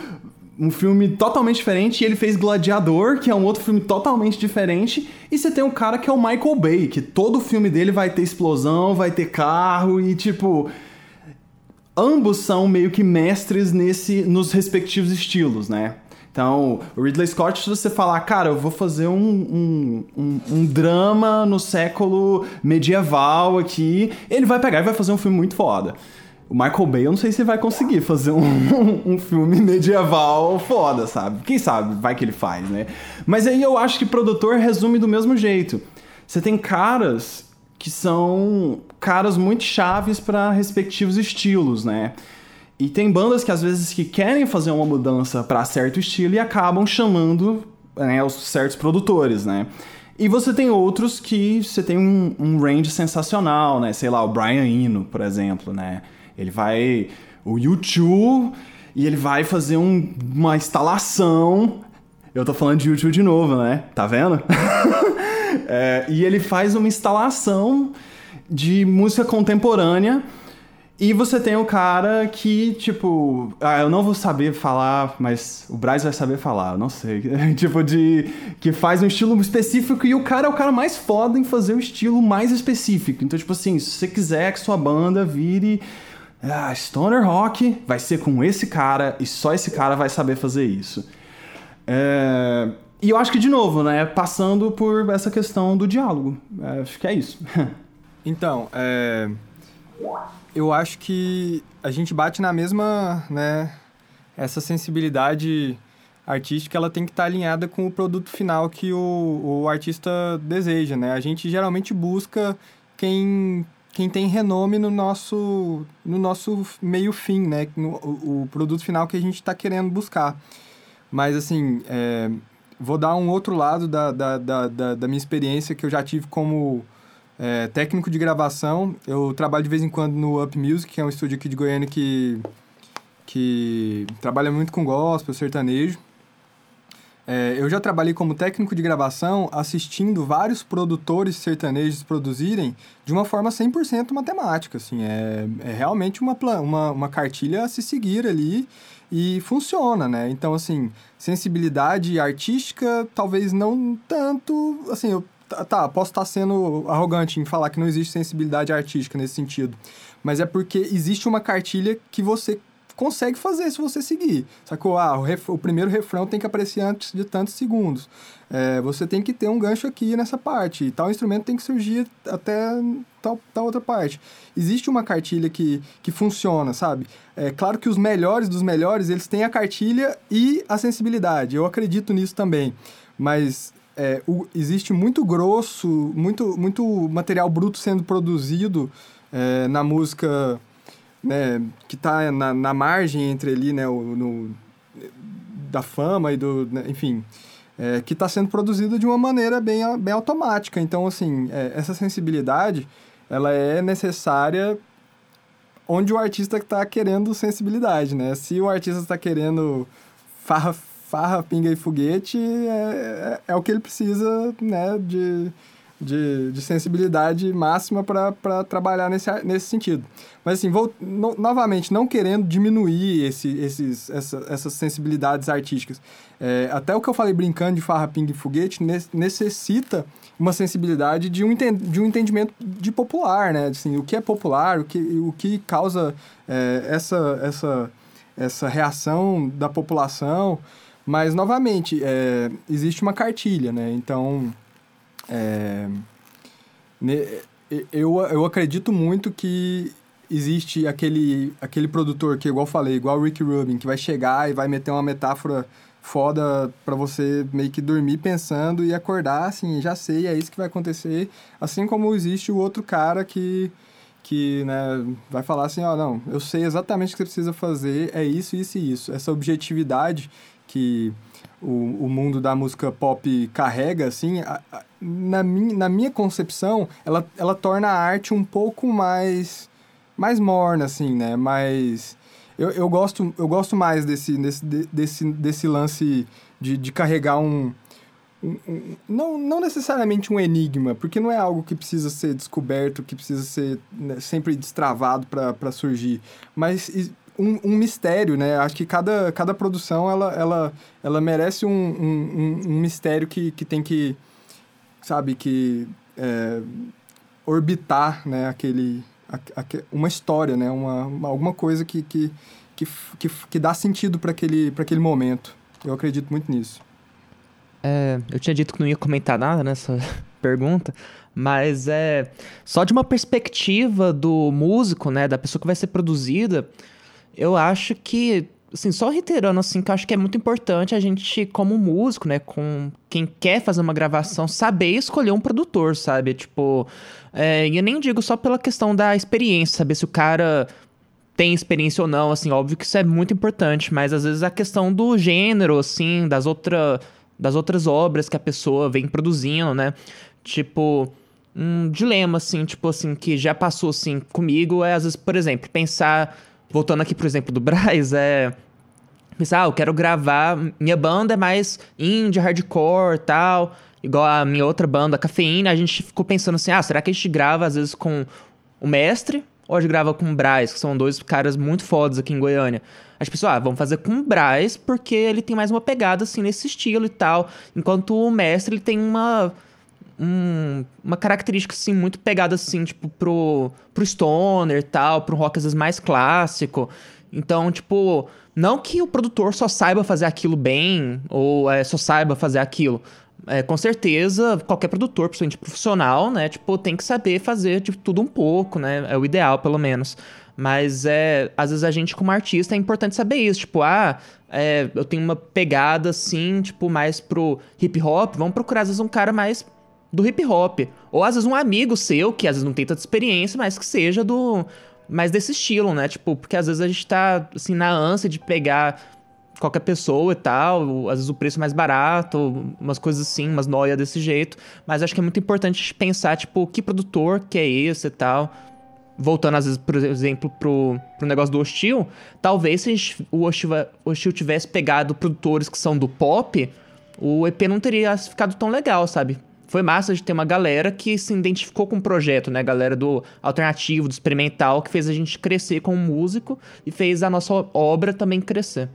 um filme totalmente diferente e ele fez Gladiador, que é um outro filme totalmente diferente, e você tem um cara que é o Michael Bay, que todo filme dele vai ter explosão, vai ter carro e tipo ambos são meio que mestres nesse nos respectivos estilos, né? Então, o Ridley Scott, se você falar, cara, eu vou fazer um, um, um, um, drama no século medieval aqui, ele vai pegar e vai fazer um filme muito foda. O Michael Bay, eu não sei se vai conseguir fazer um, um, filme medieval foda, sabe? Quem sabe, vai que ele faz, né? Mas aí eu acho que produtor resume do mesmo jeito. Você tem caras que são caras muito chaves para respectivos estilos, né? E tem bandas que às vezes que querem fazer uma mudança para certo estilo e acabam chamando né, os certos produtores, né? E você tem outros que você tem um, um range sensacional, né? Sei lá, o Brian Eno, por exemplo, né? Ele vai. O YouTube e ele vai fazer um, uma instalação. Eu tô falando de YouTube de novo, né? Tá vendo? é, e ele faz uma instalação de música contemporânea. E você tem o cara que, tipo, ah, eu não vou saber falar, mas o Braz vai saber falar, eu não sei. tipo, de. que faz um estilo específico e o cara é o cara mais foda em fazer o estilo mais específico. Então, tipo assim, se você quiser que sua banda vire ah, Stoner Rock vai ser com esse cara e só esse cara vai saber fazer isso. É... E eu acho que, de novo, né, passando por essa questão do diálogo. É, acho que é isso. então, é... eu acho que a gente bate na mesma, né, essa sensibilidade artística ela tem que estar tá alinhada com o produto final que o, o artista deseja, né? A gente geralmente busca quem, quem tem renome no nosso, no nosso meio fim, né? No, o, produto final que a gente está querendo buscar. Mas, assim, é, vou dar um outro lado da, da, da, da, da minha experiência que eu já tive como é, técnico de gravação. Eu trabalho de vez em quando no Up Music, que é um estúdio aqui de Goiânia que, que trabalha muito com gospel, sertanejo. É, eu já trabalhei como técnico de gravação assistindo vários produtores sertanejos produzirem de uma forma 100% matemática, assim, é, é realmente uma, uma, uma cartilha a se seguir ali e funciona, né? Então, assim, sensibilidade artística, talvez não tanto, assim, eu, tá, posso estar sendo arrogante em falar que não existe sensibilidade artística nesse sentido, mas é porque existe uma cartilha que você consegue fazer se você seguir. Sacou? Ah, o, ref, o primeiro refrão tem que aparecer antes de tantos segundos. É, você tem que ter um gancho aqui nessa parte. E tal instrumento tem que surgir até tal, tal outra parte. Existe uma cartilha que, que funciona, sabe? É claro que os melhores dos melhores, eles têm a cartilha e a sensibilidade. Eu acredito nisso também. Mas é, o, existe muito grosso, muito, muito material bruto sendo produzido é, na música né, que está na, na margem entre ali, né, o, no, da fama e do, né, enfim, é, que está sendo produzida de uma maneira bem, bem automática. Então, assim, é, essa sensibilidade, ela é necessária onde o artista está querendo sensibilidade, né? Se o artista está querendo farra, farra, pinga e foguete, é, é, é o que ele precisa, né, de de, de sensibilidade máxima para trabalhar nesse, nesse sentido. Mas, assim, vou, no, novamente, não querendo diminuir esse, esses, essa, essas sensibilidades artísticas. É, até o que eu falei brincando de farra, pinga e foguete ne, necessita uma sensibilidade de um, de um entendimento de popular, né? Assim, o que é popular, o que, o que causa é, essa, essa, essa reação da população. Mas, novamente, é, existe uma cartilha, né? Então é, eu, eu acredito muito que existe aquele, aquele produtor que, igual falei, igual o Rick Rubin, que vai chegar e vai meter uma metáfora foda para você meio que dormir pensando e acordar assim, já sei, é isso que vai acontecer. Assim como existe o outro cara que que né, vai falar assim, ó, oh, não, eu sei exatamente o que você precisa fazer, é isso, isso e isso. Essa objetividade que o, o mundo da música pop carrega, assim, a, a, na, minha, na minha concepção, ela, ela torna a arte um pouco mais, mais morna, assim, né? Mais... Eu, eu, gosto, eu gosto mais desse, desse, desse, desse lance de, de carregar um, um, um, não, não necessariamente um enigma, porque não é algo que precisa ser descoberto, que precisa ser né, sempre destravado para surgir, mas um, um, mistério, né? Acho que cada, cada produção, ela, ela, ela merece um, um, um mistério que, que tem que, sabe, que é, orbitar, né? Aquele, a, a, uma história, né? Uma, uma, alguma coisa que, que, que, que, que dá sentido para aquele, aquele momento. Eu acredito muito nisso. É, eu tinha dito que não ia comentar nada nessa pergunta, mas é só de uma perspectiva do músico, né, da pessoa que vai ser produzida, eu acho que, assim, só reiterando, assim, que eu acho que é muito importante a gente, como músico, né, com quem quer fazer uma gravação, saber escolher um produtor, sabe? Tipo, é, eu nem digo só pela questão da experiência, saber se o cara tem experiência ou não, assim, óbvio que isso é muito importante, mas às vezes a questão do gênero, assim, das, outra, das outras obras que a pessoa vem produzindo, né? Tipo, um dilema, assim, tipo assim, que já passou, assim, comigo é, às vezes, por exemplo, pensar voltando aqui pro exemplo do Braz, é. Pensar, ah, eu quero gravar. Minha banda é mais indie, hardcore tal. Igual a minha outra banda, a Cafeína. A gente ficou pensando assim, ah, será que a gente grava às vezes com o mestre? Ou a gente grava com o Braz, que são dois caras muito fodas aqui em Goiânia. A gente pensou, ah, vamos fazer com o Braz, porque ele tem mais uma pegada assim nesse estilo e tal. Enquanto o mestre, ele tem uma um, uma característica, assim, muito pegada, assim, tipo, pro, pro stoner tal, pro rock, às vezes, mais clássico. Então, tipo, não que o produtor só saiba fazer aquilo bem, ou é, só saiba fazer aquilo. É, com certeza, qualquer produtor, principalmente profissional, né, tipo, tem que saber fazer de tudo um pouco, né, é o ideal, pelo menos. Mas é, às vezes a gente, como artista, é importante saber isso. Tipo, ah, é, eu tenho uma pegada assim, tipo, mais pro hip hop. Vamos procurar, às vezes, um cara mais do hip hop. Ou às vezes um amigo seu, que às vezes não tem tanta experiência, mas que seja do. mais desse estilo, né? Tipo, porque às vezes a gente tá, assim, na ânsia de pegar qualquer pessoa e tal, às vezes o preço mais barato, umas coisas assim, umas noias desse jeito. Mas acho que é muito importante pensar, tipo, que produtor que é esse e tal voltando às vezes, por exemplo, pro, pro negócio do Hostil, talvez se gente, o, Hostil, Hostil tivesse pegado produtores que são do pop, o EP não teria ficado tão legal, sabe? Foi massa de ter uma galera que se identificou com o projeto, né? Galera do alternativo, do experimental, que fez a gente crescer como músico e fez a nossa obra também crescer.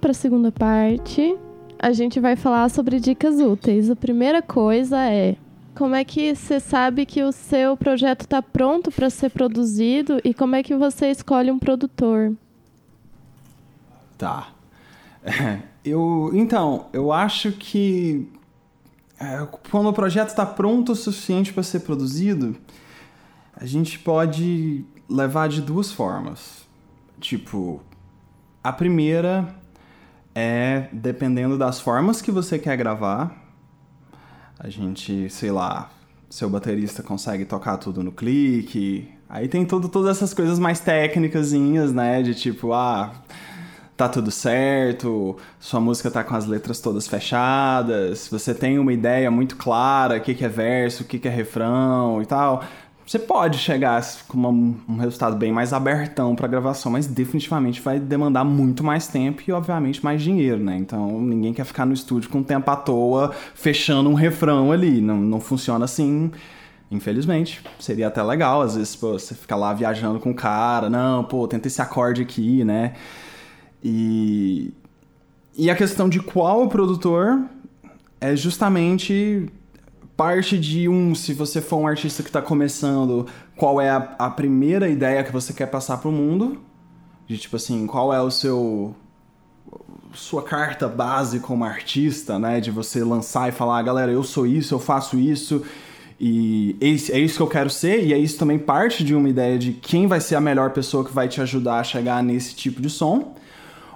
Para a segunda parte, a gente vai falar sobre dicas úteis. A primeira coisa é como é que você sabe que o seu projeto está pronto para ser produzido e como é que você escolhe um produtor? Tá. eu, então, eu acho que é, quando o projeto está pronto o suficiente para ser produzido, a gente pode levar de duas formas. Tipo, a primeira é dependendo das formas que você quer gravar. A gente, sei lá, seu baterista consegue tocar tudo no clique. Aí tem tudo, todas essas coisas mais técnicas, né? De tipo, ah, tá tudo certo, sua música tá com as letras todas fechadas, você tem uma ideia muito clara, o que, que é verso, o que, que é refrão e tal você pode chegar com uma, um resultado bem mais abertão para gravação, mas definitivamente vai demandar muito mais tempo e, obviamente, mais dinheiro, né? Então, ninguém quer ficar no estúdio com tempo à toa fechando um refrão ali. Não, não funciona assim. Infelizmente, seria até legal, às vezes, pô, você ficar lá viajando com o cara, não, pô, tenta esse acorde aqui, né? E, e a questão de qual produtor é justamente parte de um, se você for um artista que está começando, qual é a, a, primeira ideia que você quer passar para o mundo? De tipo assim, qual é o seu sua carta base como artista, né? De você lançar e falar, ah, galera, eu sou isso, eu faço isso e é isso que eu quero ser, e é isso também parte de uma ideia de quem vai ser a melhor pessoa que vai te ajudar a chegar nesse tipo de som.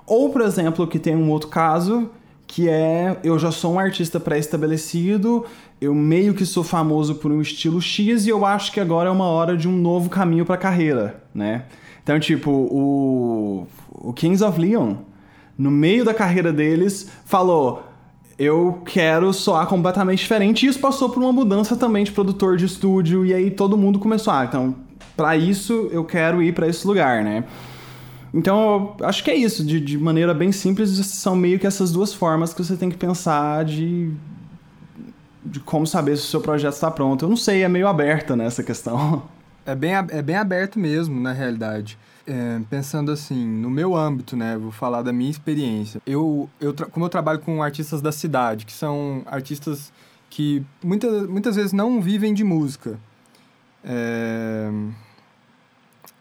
Ou, por exemplo, que tem um outro caso que é eu já sou um artista pré-estabelecido, eu meio que sou famoso por um estilo X e eu acho que agora é uma hora de um novo caminho para a carreira, né? Então, tipo, o, o Kings of Leon, no meio da carreira deles, falou: eu quero soar completamente diferente. E isso passou por uma mudança também de produtor de estúdio, e aí todo mundo começou: ah, então, para isso eu quero ir para esse lugar, né? Então, acho que é isso. De, de maneira bem simples, são meio que essas duas formas que você tem que pensar de, de como saber se o seu projeto está pronto. Eu não sei, é meio aberta nessa né, questão. É bem, é bem aberto mesmo, na realidade. É, pensando assim, no meu âmbito, né? Vou falar da minha experiência. Eu, eu como eu trabalho com artistas da cidade, que são artistas que muitas, muitas vezes não vivem de música. É,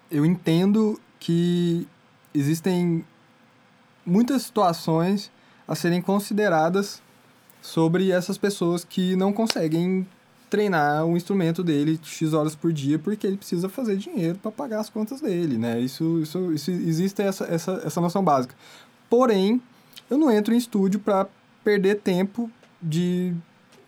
eu entendo que existem muitas situações a serem consideradas sobre essas pessoas que não conseguem treinar o instrumento dele X horas por dia porque ele precisa fazer dinheiro para pagar as contas dele, né? Isso, isso, isso existe essa, essa, essa noção básica. Porém, eu não entro em estúdio para perder tempo de,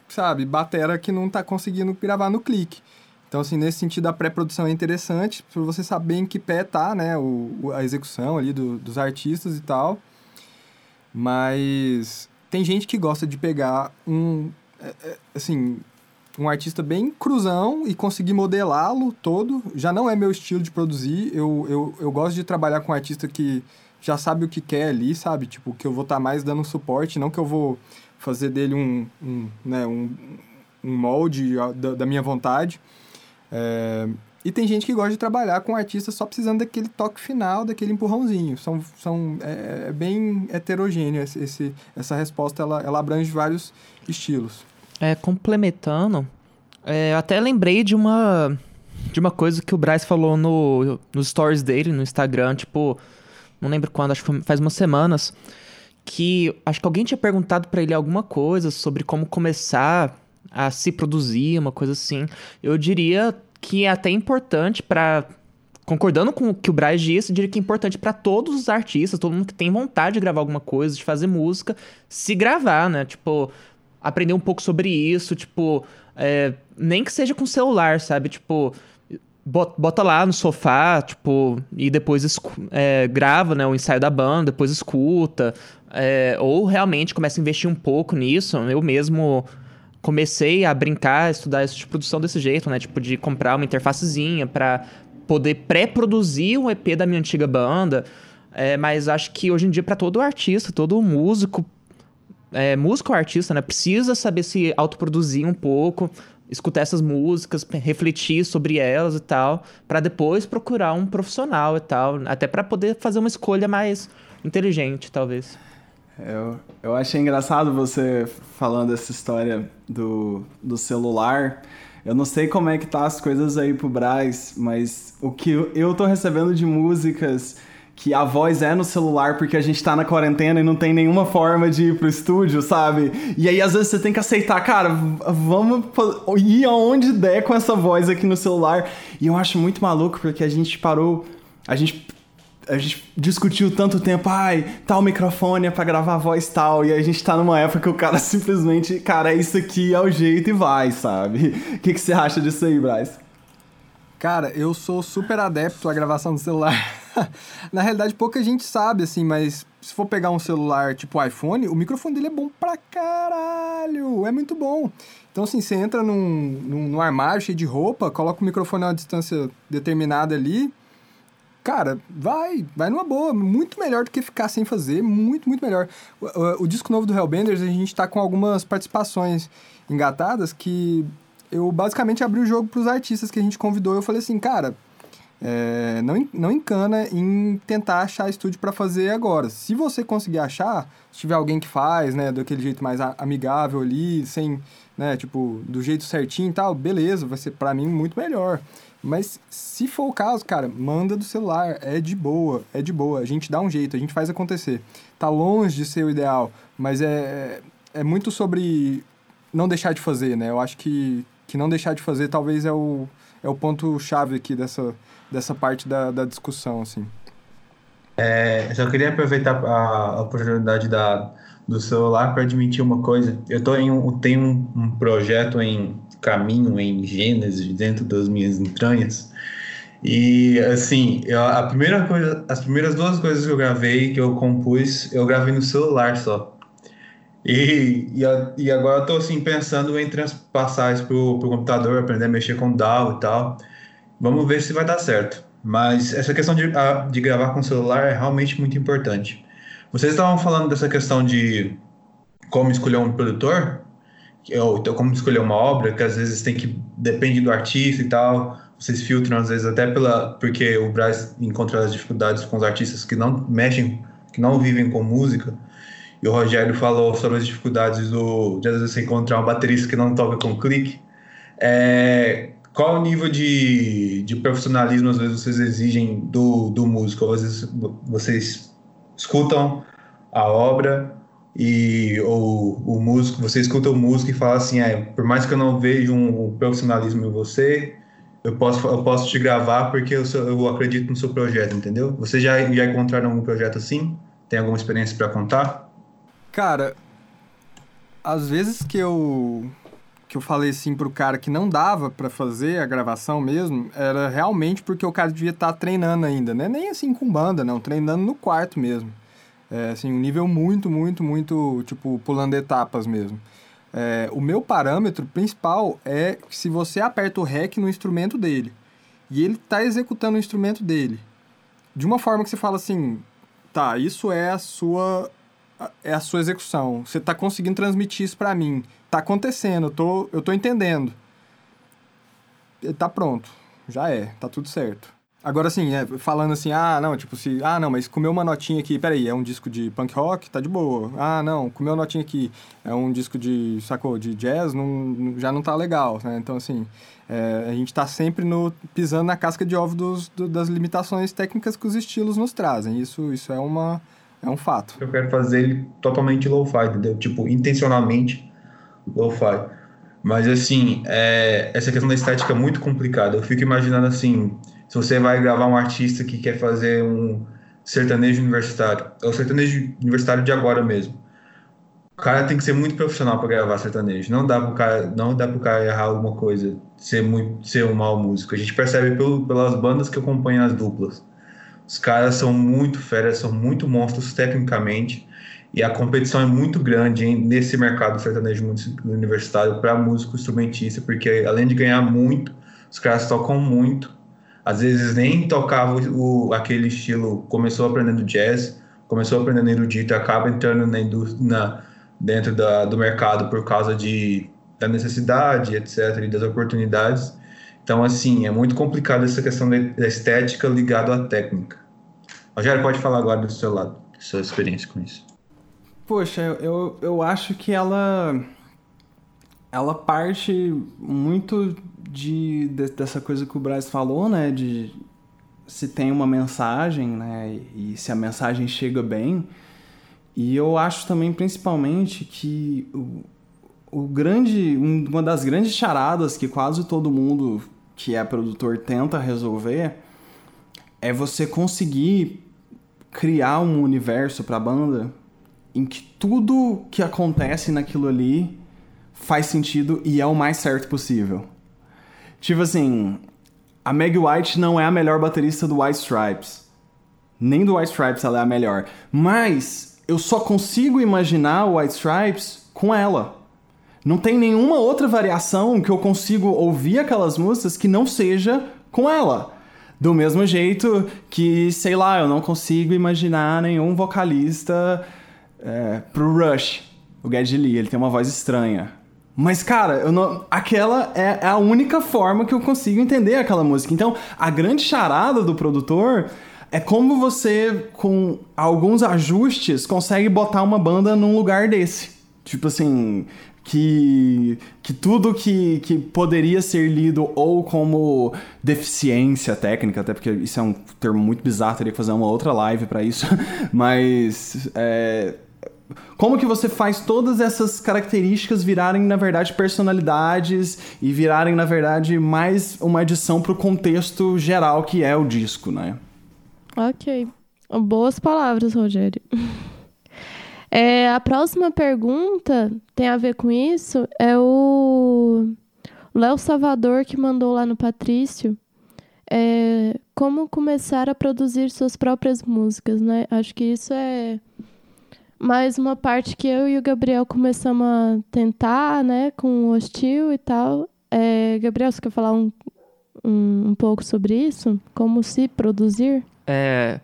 sabe, batera que não está conseguindo gravar no clique. Então, assim, nesse sentido, a pré-produção é interessante para você saber em que pé tá, né, o, a execução ali do, dos artistas e tal. Mas tem gente que gosta de pegar um, é, é, assim, um artista bem cruzão e conseguir modelá-lo todo. Já não é meu estilo de produzir. Eu, eu, eu gosto de trabalhar com um artista que já sabe o que quer ali, sabe? Tipo, que eu vou estar tá mais dando suporte, não que eu vou fazer dele um, um, né, um, um molde da, da minha vontade. É, e tem gente que gosta de trabalhar com artistas só precisando daquele toque final, daquele empurrãozinho. São, são, é, é bem heterogêneo esse, essa resposta, ela, ela abrange vários estilos. É, complementando, é, até lembrei de uma, de uma coisa que o Bryce falou no, nos stories dele, no Instagram, tipo, não lembro quando, acho que faz umas semanas, que acho que alguém tinha perguntado para ele alguma coisa sobre como começar a se produzir, uma coisa assim. Eu diria que é até importante para concordando com o que o Braz disse, diria que é importante para todos os artistas, todo mundo que tem vontade de gravar alguma coisa, de fazer música, se gravar, né? Tipo, aprender um pouco sobre isso, tipo, é, nem que seja com celular, sabe? Tipo, bota lá no sofá, tipo, e depois é, grava, né, o ensaio da banda, depois escuta, é, ou realmente começa a investir um pouco nisso. Eu mesmo comecei a brincar, a estudar essa de produção desse jeito, né? Tipo, de comprar uma interfacezinha para poder pré-produzir um EP da minha antiga banda. É, mas acho que hoje em dia, para todo artista, todo músico, é, músico ou artista, né? Precisa saber se autoproduzir um pouco, escutar essas músicas, refletir sobre elas e tal, para depois procurar um profissional e tal, até para poder fazer uma escolha mais inteligente, talvez. Eu, eu achei engraçado você falando essa história do, do celular. Eu não sei como é que tá as coisas aí pro Braz, mas o que eu tô recebendo de músicas que a voz é no celular porque a gente tá na quarentena e não tem nenhuma forma de ir pro estúdio, sabe? E aí às vezes você tem que aceitar, cara, vamos ir aonde der com essa voz aqui no celular. E eu acho muito maluco porque a gente parou, a gente a gente discutiu tanto tempo, ai, tal microfone é pra gravar voz tal, e a gente tá numa época que o cara simplesmente, cara, é isso aqui, é o jeito e vai, sabe? O que, que você acha disso aí, Bryce? Cara, eu sou super adepto à gravação do celular. Na realidade, pouca gente sabe, assim, mas se for pegar um celular tipo iPhone, o microfone dele é bom pra caralho, é muito bom. Então, assim, você entra num, num, num armário cheio de roupa, coloca o microfone a uma distância determinada ali, cara, vai, vai numa boa. Muito melhor do que ficar sem fazer, muito, muito melhor. O, o, o disco novo do Hellbenders, a gente tá com algumas participações engatadas que eu basicamente abri o jogo para os artistas que a gente convidou. Eu falei assim, cara, é, não, não encana em tentar achar estúdio para fazer agora. Se você conseguir achar, se tiver alguém que faz, né, daquele jeito mais amigável ali, sem, né, tipo, do jeito certinho e tal, beleza, vai ser para mim muito melhor. Mas se for o caso, cara, manda do celular, é de boa, é de boa. A gente dá um jeito, a gente faz acontecer. Tá longe de ser o ideal, mas é, é muito sobre não deixar de fazer, né? Eu acho que, que não deixar de fazer talvez é o, é o ponto-chave aqui dessa, dessa parte da, da discussão, assim. É, só queria aproveitar a oportunidade da, do celular para admitir uma coisa. Eu tô em um, tenho um, um projeto em caminho em Gênesis dentro das minhas entranhas. E assim, eu, a primeira coisa, as primeiras duas coisas que eu gravei, que eu compus, eu gravei no celular só. E, e, e agora eu tô assim pensando em transpassar isso pro, pro computador, aprender a mexer com DAW e tal. Vamos ver se vai dar certo. Mas essa questão de, de gravar com celular é realmente muito importante. Vocês estavam falando dessa questão de como escolher um produtor ou então como escolher uma obra, que às vezes tem que depende do artista e tal. Vocês filtram às vezes até pela porque o Braz encontra as dificuldades com os artistas que não mexem, que não vivem com música. E o Rogério falou sobre as dificuldades do de às vezes encontrar um baterista que não toca com clique. É, qual o nível de, de profissionalismo às vezes vocês exigem do, do músico? Às vezes vocês escutam a obra e ou o músico, você escuta o músico e fala assim, é, por mais que eu não veja um, profissionalismo em você, eu posso, eu posso te gravar porque eu, sou, eu acredito no seu projeto, entendeu? Você já, já encontraram algum projeto assim? Tem alguma experiência para contar? Cara, às vezes que eu que eu falei assim pro cara que não dava para fazer a gravação mesmo, era realmente porque o cara devia estar tá treinando ainda, né? Nem assim com banda, não, treinando no quarto mesmo. É, assim, um nível muito, muito, muito, tipo, pulando etapas mesmo. É, o meu parâmetro principal é se você aperta o REC no instrumento dele e ele está executando o instrumento dele de uma forma que você fala assim, tá, isso é a sua é a sua execução. Você está conseguindo transmitir isso para mim. Tá acontecendo, eu tô, eu tô entendendo. Tá pronto. Já é, tá tudo certo. Agora, assim, é, falando assim, ah, não, tipo, se. Ah, não, mas comeu uma notinha aqui, peraí, é um disco de punk rock, tá de boa. Ah, não, comeu uma notinha aqui, é um disco de, sacou, de jazz, não, já não tá legal, né? Então, assim, é, a gente tá sempre no, pisando na casca de ovo dos, do, das limitações técnicas que os estilos nos trazem. Isso, isso é, uma, é um fato. Eu quero fazer ele totalmente low-fi, entendeu? Tipo, intencionalmente low-fi. Mas, assim, é, essa questão da estética é muito complicada. Eu fico imaginando, assim se você vai gravar um artista que quer fazer um sertanejo universitário, é o sertanejo universitário de agora mesmo. O cara tem que ser muito profissional para gravar sertanejo. Não dá pro cara, não dá pro cara errar alguma coisa, ser muito, ser um mau músico. A gente percebe pelo, pelas bandas que acompanham as duplas. Os caras são muito férias, são muito monstros tecnicamente. E a competição é muito grande hein, nesse mercado sertanejo universitário para músico instrumentista, porque além de ganhar muito, os caras tocam muito às vezes nem tocava o, aquele estilo, começou aprendendo jazz, começou aprendendo erudito, acaba entrando na, dentro da, do mercado por causa de, da necessidade, etc., e das oportunidades. Então, assim, é muito complicado essa questão da estética ligada à técnica. Rogério, pode falar agora do seu lado, sua experiência com isso. Poxa, eu, eu acho que ela ela parte muito de, de, dessa coisa que o Braz falou, né? De se tem uma mensagem, né? E se a mensagem chega bem. E eu acho também, principalmente, que o, o grande, uma das grandes charadas que quase todo mundo que é produtor tenta resolver é você conseguir criar um universo para a banda em que tudo que acontece naquilo ali faz sentido e é o mais certo possível. Tipo assim, a Meg White não é a melhor baterista do White Stripes. Nem do White Stripes ela é a melhor. Mas eu só consigo imaginar o White Stripes com ela. Não tem nenhuma outra variação que eu consigo ouvir aquelas músicas que não seja com ela. Do mesmo jeito que, sei lá, eu não consigo imaginar nenhum vocalista é, pro Rush, o Geddy Lee. Ele tem uma voz estranha. Mas, cara, eu não, aquela é a única forma que eu consigo entender aquela música. Então, a grande charada do produtor é como você, com alguns ajustes, consegue botar uma banda num lugar desse. Tipo assim, que, que tudo que, que poderia ser lido ou como deficiência técnica, até porque isso é um termo muito bizarro, teria que fazer uma outra live para isso, mas é, como que você faz todas essas características virarem, na verdade, personalidades e virarem, na verdade, mais uma adição para o contexto geral que é o disco, né? Ok. Boas palavras, Rogério. É, a próxima pergunta tem a ver com isso. É o Léo Salvador que mandou lá no Patrício. É, como começar a produzir suas próprias músicas, né? Acho que isso é mas uma parte que eu e o Gabriel começamos a tentar, né, com o hostil e tal. É, Gabriel, você quer falar um, um, um pouco sobre isso? Como se produzir? É,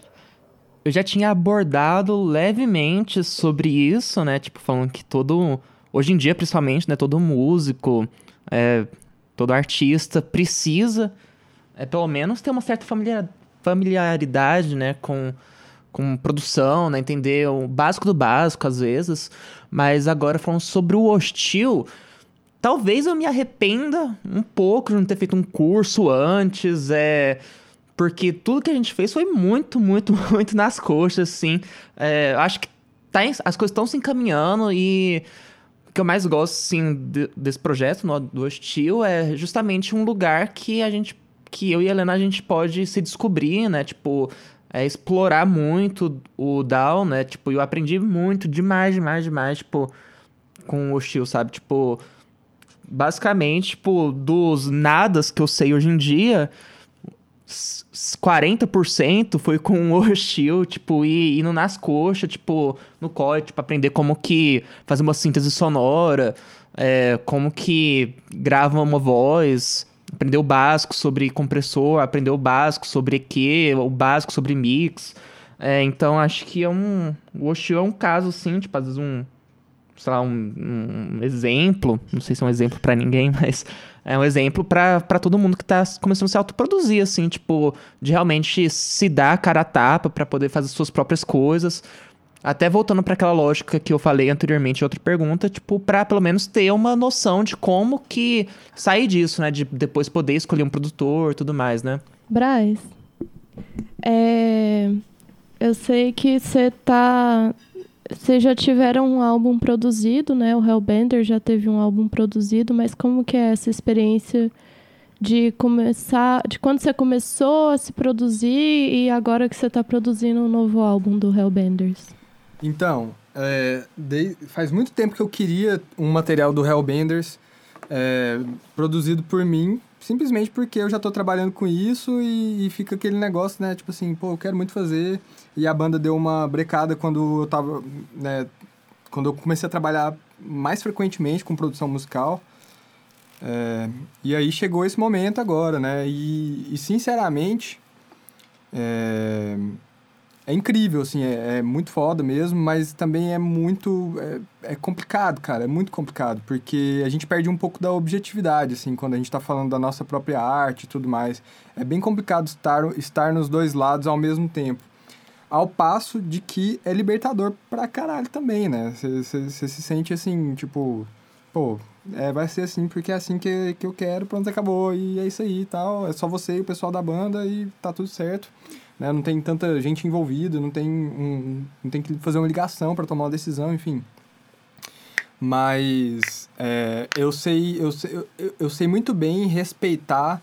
eu já tinha abordado levemente sobre isso, né? Tipo, falando que todo. Hoje em dia, principalmente, né? Todo músico, é, todo artista precisa, é, pelo menos, ter uma certa familiaridade, né? Com com produção, né? Entender o básico do básico, às vezes. Mas agora falando sobre o hostil, talvez eu me arrependa um pouco de não ter feito um curso antes, é... Porque tudo que a gente fez foi muito, muito, muito nas coxas, assim. É, acho que tá, as coisas estão se encaminhando e o que eu mais gosto, assim, de, desse projeto, no, do Hostil, é justamente um lugar que a gente que eu e a Helena a gente pode se descobrir, né? Tipo, é explorar muito o DAO, né? Tipo, eu aprendi muito, demais, demais, demais, tipo, com o Steel, sabe? Tipo, basicamente, tipo, dos nadas que eu sei hoje em dia, 40% foi com o Steel, tipo, ir, indo nas coxas, tipo, no core, tipo, aprender como que fazer uma síntese sonora, é, como que grava uma voz, aprender o básico sobre compressor, aprender o básico sobre EQ, o básico sobre mix. É, então acho que é um. O Oshio é um caso, assim, tipo, às vezes um. Sei lá, um, um exemplo. Não sei se é um exemplo para ninguém, mas é um exemplo para todo mundo que tá começando a se autoproduzir, assim, tipo, de realmente se dar a cara a tapa pra poder fazer suas próprias coisas. Até voltando para aquela lógica que eu falei anteriormente outra pergunta, tipo, para pelo menos ter uma noção de como que sair disso, né? De depois poder escolher um produtor tudo mais, né? Braz, é... eu sei que você tá. Vocês já tiveram um álbum produzido, né? O Hellbender já teve um álbum produzido, mas como que é essa experiência de começar, de quando você começou a se produzir e agora que você está produzindo um novo álbum do Hellbenders? Então, é, de, faz muito tempo que eu queria um material do Hellbenders é, produzido por mim, simplesmente porque eu já estou trabalhando com isso e, e, fica aquele negócio, né? Tipo assim, pô, eu quero muito fazer. E a banda deu uma brecada quando eu tava, né? Quando eu comecei a trabalhar mais frequentemente com produção musical. É, e aí chegou esse momento agora, né? E, e sinceramente, é, é incrível, assim, é, é, muito foda mesmo, mas também é muito. É, é, complicado, cara, é muito complicado, porque a gente perde um pouco da objetividade, assim, quando a gente tá falando da nossa própria arte e tudo mais. É bem complicado estar, estar nos dois lados ao mesmo tempo. Ao passo de que é libertador pra caralho também, né? Você se sente assim, tipo, pô, é, vai ser assim porque é assim que, que eu quero, pronto, acabou, e é isso aí e tal. É só você e o pessoal da banda e tá tudo certo né? Não tem tanta gente envolvida, não tem, um, não tem que fazer uma ligação para tomar uma decisão, enfim. Mas é, eu, sei, eu, sei, eu, eu sei muito bem respeitar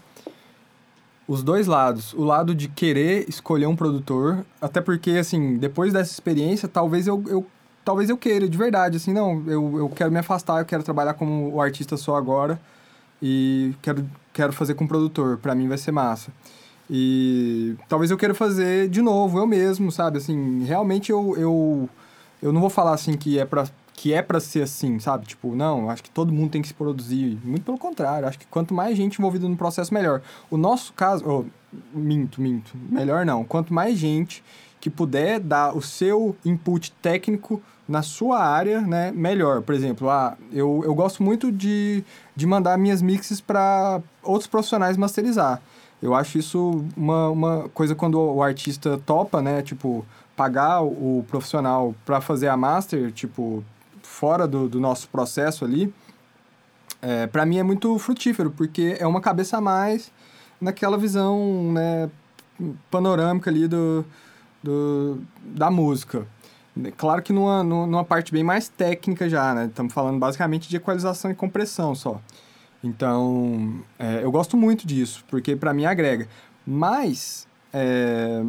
os dois lados. O lado de querer escolher um produtor, até porque, assim, depois dessa experiência, talvez eu, eu, talvez eu queira, de verdade, assim, não, eu, eu quero me afastar, eu quero trabalhar como o artista só agora e quero, quero fazer com produtor, para mim vai ser massa. E talvez eu queira fazer de novo, eu mesmo, sabe? Assim, realmente eu, eu, eu não vou falar assim que é pra que é para ser assim, sabe? Tipo, não, acho que todo mundo tem que se produzir. Muito pelo contrário, acho que quanto mais gente envolvida no processo, melhor. O nosso caso, oh, minto, minto, melhor não. Quanto mais gente que puder dar o seu input técnico na sua área, né, melhor. Por exemplo, ah, eu, eu gosto muito de, de mandar minhas mixes para outros profissionais masterizar. Eu acho isso uma, uma coisa quando o artista topa, né? Tipo, pagar o, profissional para fazer a master, tipo, fora do, do nosso processo ali, é, para mim é muito frutífero, porque é uma cabeça a mais naquela visão, né, panorâmica ali do, do, da música. Claro que numa, numa parte bem mais técnica já, né? Estamos falando basicamente de equalização e compressão só. Então, é, eu gosto muito disso, porque para mim agrega. Mas, é,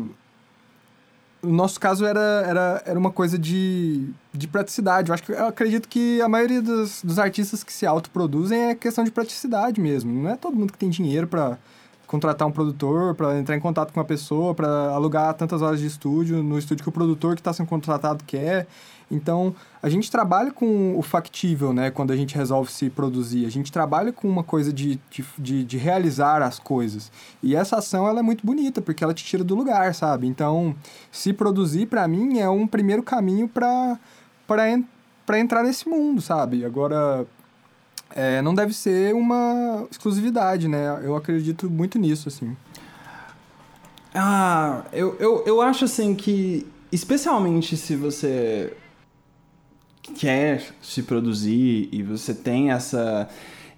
o nosso caso era, era, era uma coisa de, de praticidade. Eu, acho que, eu acredito que a maioria dos, dos artistas que se autoproduzem é questão de praticidade mesmo. Não é todo mundo que tem dinheiro para contratar um produtor, para entrar em contato com uma pessoa, para alugar tantas horas de estúdio no estúdio que o produtor que está sendo contratado quer. Então, a gente trabalha com o factível, né? Quando a gente resolve se produzir. A gente trabalha com uma coisa de, de, de, realizar as coisas. E essa ação, ela é muito bonita, porque ela te tira do lugar, sabe? Então, se produzir, para mim, é um primeiro caminho para para entrar nesse mundo, sabe? Agora, é, não deve ser uma exclusividade, né? Eu acredito muito nisso, assim. Ah, eu, eu, eu acho assim que, especialmente se você quer se produzir e você tem essa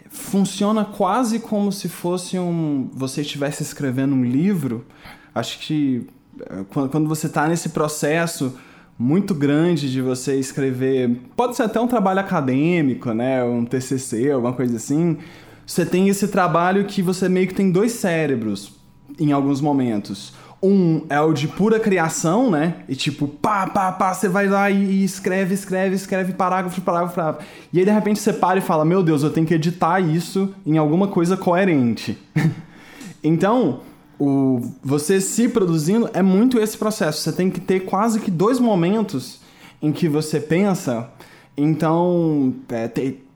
funciona quase como se fosse um você estivesse escrevendo um livro. Acho que eh, quando você está nesse processo muito grande de você escrever pode ser até um trabalho acadêmico né um TCC alguma coisa assim você tem esse trabalho que você meio que tem dois cérebros em alguns momentos um é o de pura criação, né? E tipo, pá, pá, pá, você vai lá e, escreve, escreve, escreve parágrafo, parágrafo, parágrafo. E aí de repente você para e fala: Meu Deus, eu tenho que editar isso em alguma coisa coerente. então, o, você se produzindo é muito esse processo. Você tem que ter quase que dois momentos em que você pensa. Então, é,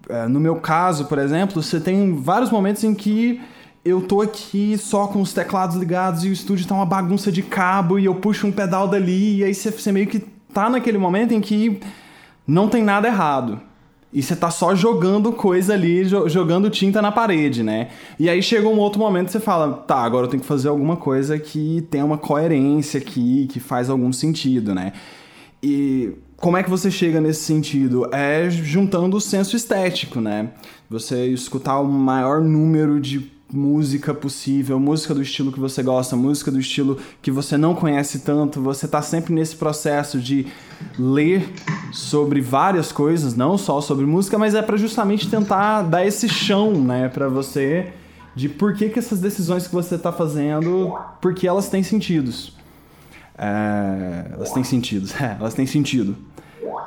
é, no meu caso, por exemplo, você tem vários momentos em que eu tô aqui só com os teclados ligados e o estúdio tá uma bagunça de cabo e eu puxo um pedal dali e aí você, meio que tá naquele momento em que não tem nada errado. E você tá só jogando coisa ali, jo jogando tinta na parede, né? E aí chega um outro momento que você fala, tá, agora eu tenho que fazer alguma coisa que tenha uma coerência aqui, que faz algum sentido, né? E como é que você chega nesse sentido? É juntando o senso estético, né? Você escutar o maior número de música possível, música do estilo que você gosta, música do estilo que você não conhece tanto, você tá sempre nesse processo de ler sobre várias coisas, não só sobre música, mas é para justamente tentar dar esse chão, né, para você de por que, que essas decisões que você tá fazendo, porque elas têm sentidos. É, elas têm sentidos, é, elas têm sentido.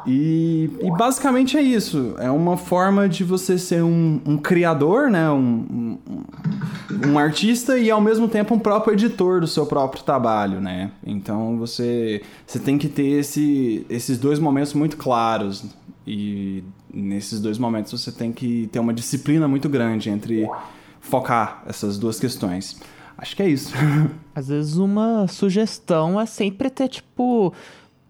E, e, basicamente é isso. É uma forma de você ser um, um criador, né? Um, um, um, artista e ao mesmo tempo um próprio editor do seu próprio trabalho, né? Então você, você tem que ter esse, esses dois momentos muito claros. E nesses dois momentos você tem que ter uma disciplina muito grande entre focar essas duas questões. Acho que é isso. Às vezes uma sugestão é sempre ter, tipo,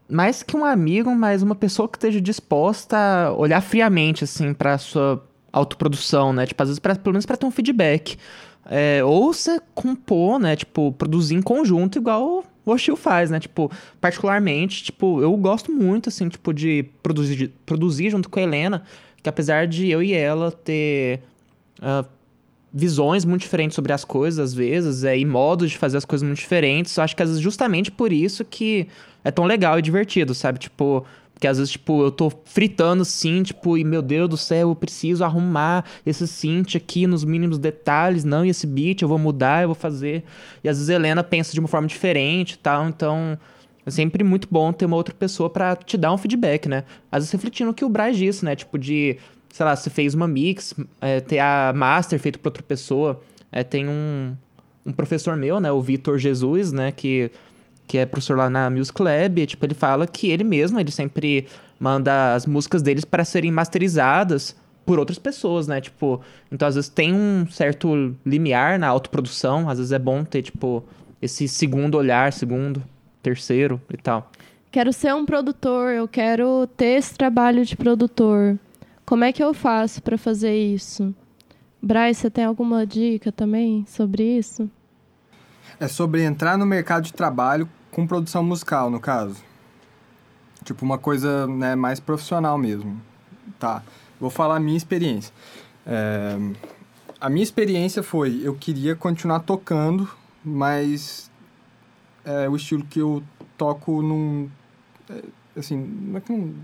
mais que um amigo, mas uma pessoa que esteja disposta a olhar friamente, assim, pra sua autoprodução, né? Tipo, às vezes, pra, pelo menos pra ter um feedback. É, ou você compor, né? Tipo, produzir em conjunto, igual o Oshio faz, né? Tipo, particularmente, tipo, eu gosto muito, assim, tipo, de produzir, de produzir junto com a Helena, que apesar de eu e ela ter uh, visões muito diferentes sobre as coisas, às vezes, é, e modos de fazer as coisas muito diferentes, eu acho que às vezes justamente por isso que é tão legal e divertido, sabe? Tipo, porque às vezes, tipo, eu tô fritando sim, tipo, e meu Deus do céu, eu preciso arrumar esse synth aqui nos mínimos detalhes, não, e esse beat eu vou mudar, eu vou fazer. E às vezes a Helena pensa de uma forma diferente e tal, então é sempre muito bom ter uma outra pessoa para te dar um feedback, né? Às vezes refletindo o que o Braz disse, né? Tipo, de, sei lá, você fez uma mix, é, ter a master feito por outra pessoa. É, tem um, um professor meu, né, o Vitor Jesus, né, que que é professor lá na Music Lab, tipo, ele fala que ele mesmo, ele sempre manda as músicas deles para serem masterizadas por outras pessoas, né? Tipo, então às vezes tem um certo limiar na autoprodução, às vezes é bom ter, tipo, esse segundo olhar, segundo, terceiro e tal. Quero ser um produtor, eu quero ter esse trabalho de produtor. Como é que eu faço para fazer isso? Bryce, você tem alguma dica também sobre isso? É sobre entrar no mercado de trabalho com produção musical, no caso. Tipo, uma coisa né, mais profissional mesmo. Tá, vou falar a minha experiência. É, a minha experiência foi, eu queria continuar tocando, mas é, o estilo que eu toco não... É, assim, não é, que não,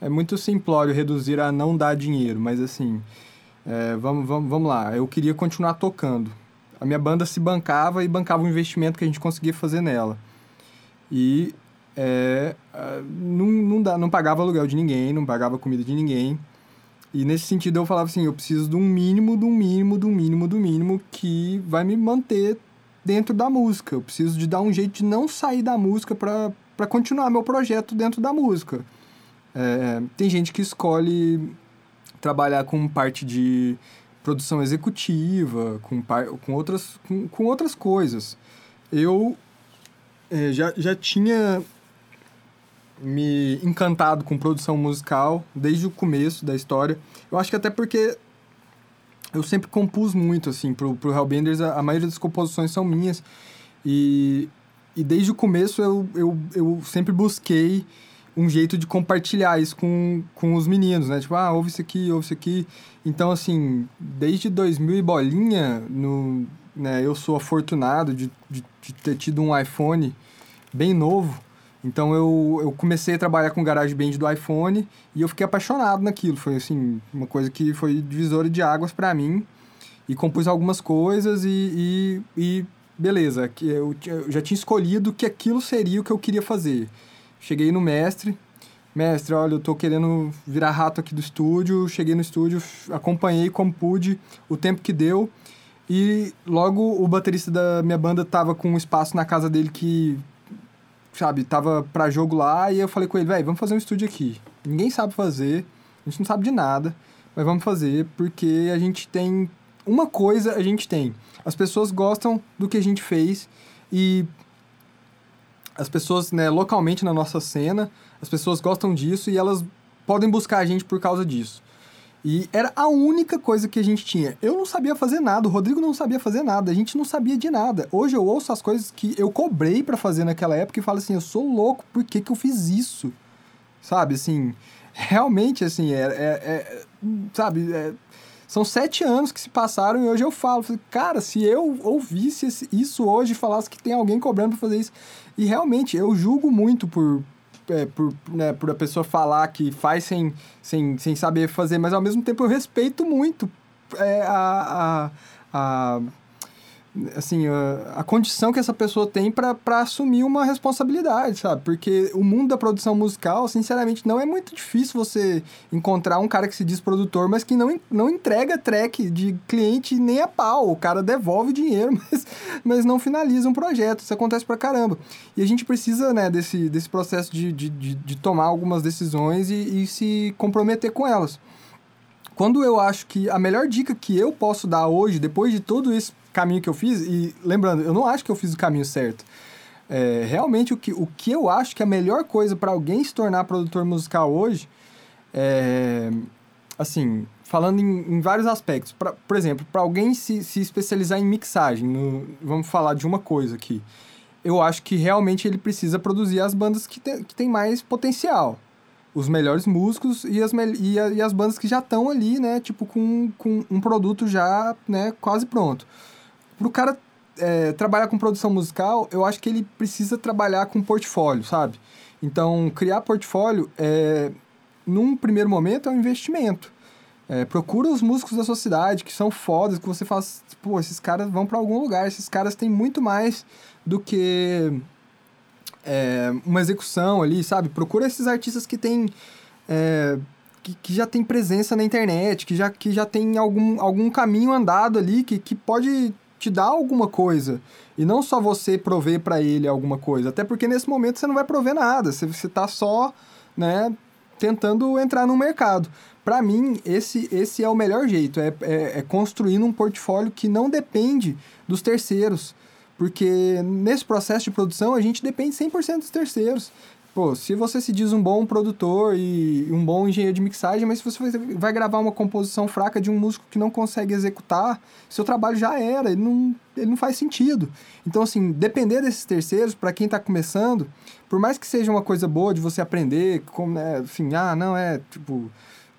é muito simplório reduzir a não dar dinheiro, mas assim, é, vamos, vamos, vamos lá, eu queria continuar tocando. A minha banda se bancava e bancava o investimento que a gente conseguia fazer nela. E é, não, não, dá, não pagava aluguel de ninguém, não pagava comida de ninguém. E nesse sentido eu falava assim, eu preciso de um mínimo, de um mínimo, de um mínimo, do mínimo que vai me manter dentro da música. Eu preciso de dar um jeito de não sair da música para continuar meu projeto dentro da música. É, tem gente que escolhe trabalhar com parte de produção executiva, com, com, outras, com, com outras coisas. Eu é, já, já tinha me encantado com produção musical desde o começo da história. Eu acho que até porque eu sempre compus muito, assim, pro, pro Hellbenders, a, a maioria das composições são minhas. E, e desde o começo eu, eu, eu sempre busquei um jeito de compartilhar isso com, com os meninos, né? Tipo, ah, ouve isso aqui, ouve isso aqui. Então, assim, desde 2000 e bolinha, no, né, eu sou afortunado de, de, de, ter tido um iPhone bem novo. Então eu, eu comecei a trabalhar com GarageBand do iPhone e eu fiquei apaixonado naquilo. Foi assim, uma coisa que foi divisora de águas para mim. E compus algumas coisas e, e, e beleza, eu, eu já tinha escolhido que aquilo seria o que eu queria fazer. Cheguei no mestre, mestre, olha, eu tô querendo virar rato aqui do estúdio. Cheguei no estúdio, acompanhei como pude, o tempo que deu. E logo o baterista da minha banda tava com um espaço na casa dele que, sabe, tava pra jogo lá. E eu falei com ele, velho, vamos fazer um estúdio aqui. Ninguém sabe fazer, a gente não sabe de nada, mas vamos fazer porque a gente tem uma coisa a gente tem. As pessoas gostam do que a gente fez e as pessoas, né, localmente na nossa cena, as pessoas gostam disso e elas podem buscar a gente por causa disso. E era a única coisa que a gente tinha. Eu não sabia fazer nada, o Rodrigo não sabia fazer nada, a gente não sabia de nada. Hoje eu ouço as coisas que eu cobrei para fazer naquela época e falo assim, eu sou louco, por que, que eu fiz isso? Sabe, assim, realmente, assim, é, é, é sabe, é, são sete anos que se passaram e hoje eu falo, cara, se eu ouvisse isso hoje e falasse que tem alguém cobrando pra fazer isso. E realmente, eu julgo muito por, é, por, né, por a pessoa falar que faz sem, sem, sem saber fazer, mas ao mesmo tempo eu respeito muito é, a, a, a assim, a, a, condição que essa pessoa tem para assumir uma responsabilidade, sabe? Porque o mundo da produção musical, sinceramente, não é muito difícil você encontrar um cara que se diz produtor, mas que não, não entrega track de cliente nem a pau. O cara devolve dinheiro, mas, mas não finaliza um projeto. Isso acontece pra caramba. E a gente precisa, né, desse, desse processo de, de, de, de tomar algumas decisões e, e se comprometer com elas. Quando eu acho que a melhor dica que eu posso dar hoje, depois de todo esse caminho que eu fiz, e lembrando, eu não acho que eu fiz o caminho certo. É, realmente, o que, o que eu acho que é a melhor coisa para alguém se tornar produtor musical hoje é. Assim, falando em, em vários aspectos. Pra, por exemplo, para alguém se, se especializar em mixagem, no, vamos falar de uma coisa aqui. Eu acho que realmente ele precisa produzir as bandas que tem, que tem mais potencial os melhores músicos e as, e, a, e as bandas que já estão ali, né? Tipo, com, com um produto já né, quase pronto. Pro cara é, trabalhar com produção musical, eu acho que ele precisa trabalhar com portfólio, sabe? Então, criar portfólio, é, num primeiro momento, é um investimento. É, procura os músicos da sua cidade, que são fodas, que você faz, pô, esses caras vão para algum lugar, esses caras têm muito mais do que é, uma execução ali, sabe? Procura esses artistas que têm. É, que, que já tem presença na internet, que já, que já tem algum, algum caminho andado ali, que, que pode te dar alguma coisa. E não só você prover para ele alguma coisa. Até porque nesse momento você não vai prover nada. Você, você tá só, né, tentando entrar no mercado. Para mim, esse, esse é o melhor jeito. É, é, é construindo um portfólio que não depende dos terceiros. Porque nesse processo de produção a gente depende 100% dos terceiros. Pô, se você se diz um bom produtor e um bom engenheiro de mixagem, mas se você vai gravar uma composição fraca de um músico que não consegue executar, seu trabalho já era, ele não, ele não faz sentido. Então, assim, depender desses terceiros, para quem está começando, por mais que seja uma coisa boa de você aprender, como, né, enfim, ah, não, é, tipo,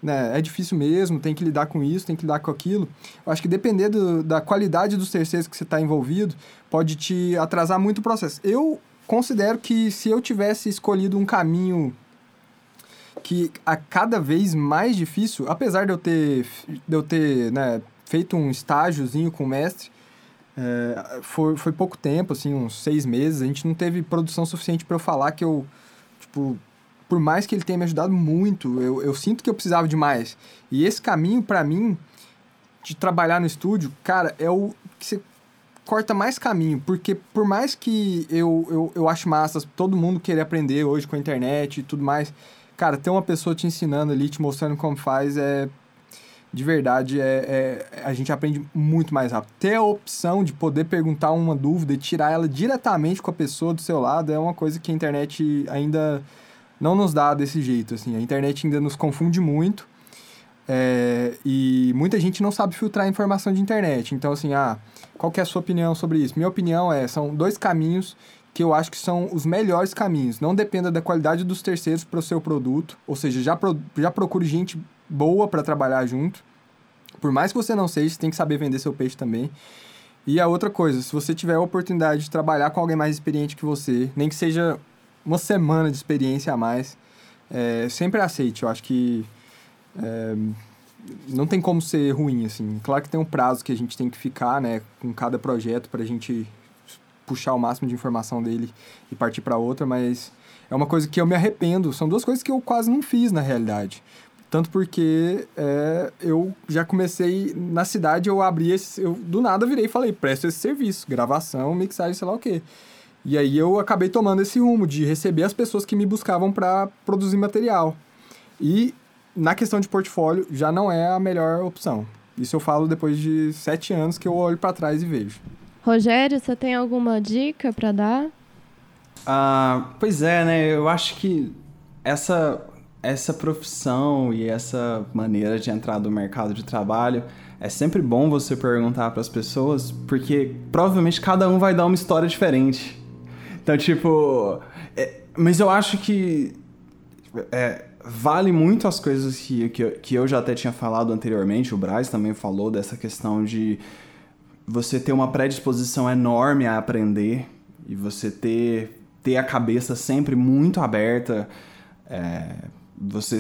né, é difícil mesmo, tem que lidar com isso, tem que lidar com aquilo. Eu acho que depender do, da qualidade dos terceiros que você está envolvido, pode te atrasar muito o processo. Eu considero que se eu tivesse escolhido um caminho que a cada vez mais difícil, apesar de eu ter, de eu ter né, feito um estágiozinho com o mestre, é, foi, foi pouco tempo, assim, uns seis meses, a gente não teve produção suficiente para eu falar que eu, tipo, por mais que ele tenha me ajudado muito, eu, eu sinto que eu precisava de mais. E esse caminho, para mim, de trabalhar no estúdio, cara, é o que você corta mais caminho, porque por mais que eu, eu, eu acho massa todo mundo querer aprender hoje com a internet e tudo mais, cara, ter uma pessoa te ensinando ali, te mostrando como faz, é. De verdade, é, é, a gente aprende muito mais rápido. Ter a opção de poder perguntar uma dúvida e tirar ela diretamente com a pessoa do seu lado é uma coisa que a internet ainda não nos dá desse jeito, assim. A internet ainda nos confunde muito. É, e muita gente não sabe filtrar informação de internet. Então, assim, ah, qual que é a sua opinião sobre isso? Minha opinião é, são dois caminhos que eu acho que são os melhores caminhos. Não dependa da qualidade dos terceiros para o seu produto. Ou seja, já, pro, já procure gente boa para trabalhar junto. Por mais que você não seja, você tem que saber vender seu peixe também. E a outra coisa, se você tiver a oportunidade de trabalhar com alguém mais experiente que você, nem que seja uma semana de experiência a mais, é, sempre aceite. Eu acho que é, não tem como ser ruim, assim. Claro que tem um prazo que a gente tem que ficar, né, com cada projeto para a gente puxar o máximo de informação dele e partir para outra, mas é uma coisa que eu me arrependo. São duas coisas que eu quase não fiz, na realidade. Tanto porque é, eu já comecei na cidade, eu abri esse. Eu do nada virei e falei: presto esse serviço, gravação, mixagem, sei lá o quê. E aí eu acabei tomando esse rumo de receber as pessoas que me buscavam para produzir material. E na questão de portfólio já não é a melhor opção. Isso eu falo depois de sete anos que eu olho para trás e vejo. Rogério, você tem alguma dica para dar? Ah, pois é, né? Eu acho que essa essa profissão e essa maneira de entrar no mercado de trabalho é sempre bom você perguntar para as pessoas, porque provavelmente cada um vai dar uma história diferente. Então, tipo, é, mas eu acho que é, vale muito as coisas que, que, que eu já até tinha falado anteriormente. O Braz também falou dessa questão de você ter uma predisposição enorme a aprender e você ter, ter a cabeça sempre muito aberta. É, você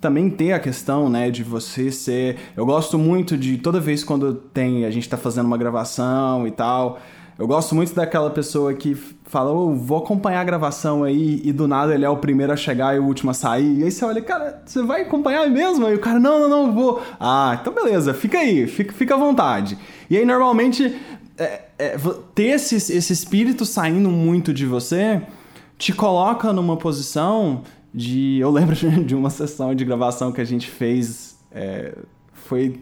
também ter a questão, né, de você ser. Eu gosto muito de toda vez quando tem a gente tá fazendo uma gravação e tal. Eu gosto muito daquela pessoa que fala, oh, vou acompanhar a gravação aí, e do nada ele é o primeiro a chegar e o último a sair. E aí você olha, cara, você vai acompanhar mesmo? Aí o cara, não, não, não, vou. Ah, então beleza, fica aí, fica, fica à vontade. E aí normalmente é, é, ter esse, esse espírito saindo muito de você te coloca numa posição de. Eu lembro de uma sessão de gravação que a gente fez. É, foi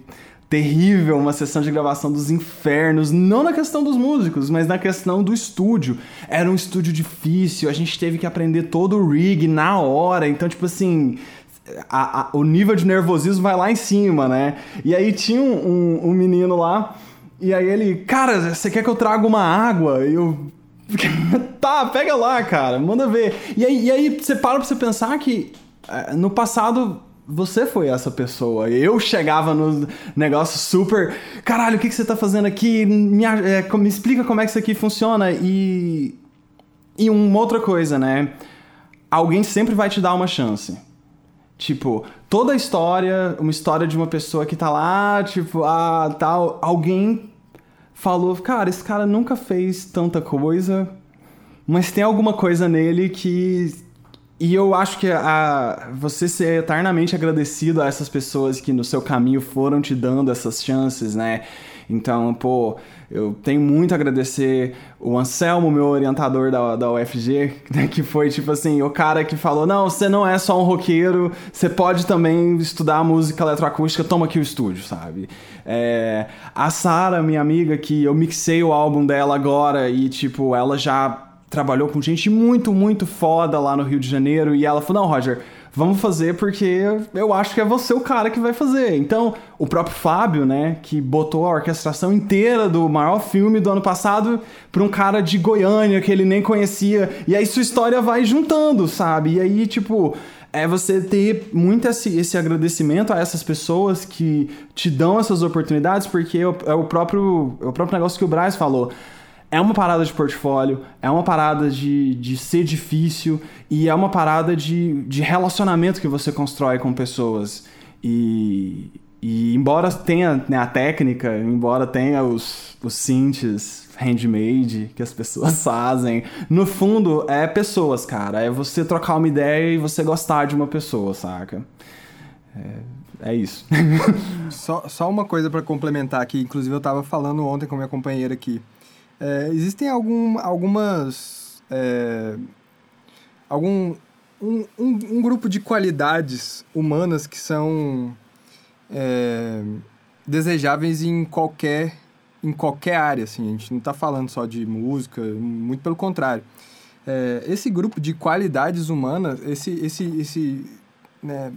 terrível, uma sessão de gravação dos infernos, não na questão dos músicos, mas na questão do estúdio. Era um estúdio difícil, a gente teve que aprender todo o rig na hora, então, tipo assim. A, a, o nível de nervosismo vai lá em cima, né? E aí tinha um, um, um menino lá, e aí ele, cara, você quer que eu traga uma água? E eu, tá, pega lá, cara, manda ver. E aí, e aí você para pra você pensar que é, no passado você foi essa pessoa. Eu chegava no negócio super. Caralho, o que, que você tá fazendo aqui? Me, é, me explica como é que isso aqui funciona. E. E uma outra coisa, né? Alguém sempre vai te dar uma chance. Tipo, toda a história, uma história de uma pessoa que tá lá, tipo, ah, tal. Alguém falou, cara, esse cara nunca fez tanta coisa, mas tem alguma coisa nele que. E eu acho que a, você ser eternamente agradecido a essas pessoas que no seu caminho foram te dando essas chances, né? Então, pô, eu tenho muito a agradecer o Anselmo, meu orientador da, da UFG, né, que foi tipo assim, o cara que falou: não, você não é só um roqueiro, você pode também estudar música eletroacústica, toma aqui o estúdio, sabe? É, a Sara, minha amiga, que eu mixei o álbum dela agora e, tipo, ela já trabalhou com gente muito, muito foda lá no Rio de Janeiro e ela falou: não, Roger vamos fazer porque eu acho que é você o cara que vai fazer. Então, o próprio Fábio, né, que botou a orquestração inteira do maior filme do ano passado para um cara de Goiânia que ele nem conhecia, e aí sua história vai juntando, sabe? E aí, tipo, é você ter muito esse, esse agradecimento a essas pessoas que te dão essas oportunidades, porque é o, é o próprio, é o próprio negócio que o Braz falou é uma parada de portfólio, é uma parada de, de ser difícil e é uma parada de, de relacionamento que você constrói com pessoas. E, e embora tenha né, a técnica, embora tenha os, os synths handmade que as pessoas fazem, no fundo é pessoas, cara. É você trocar uma ideia e você gostar de uma pessoa, saca? É, é isso. só, só uma coisa para complementar aqui, inclusive eu tava falando ontem com minha companheira aqui. É, existem algum, algumas. É, algum. Um, um, um, grupo de qualidades humanas que são é, desejáveis em qualquer, em qualquer área. Assim. A gente não está falando só de música, muito pelo contrário. É, esse grupo de qualidades humanas, esse, esse, esse, né,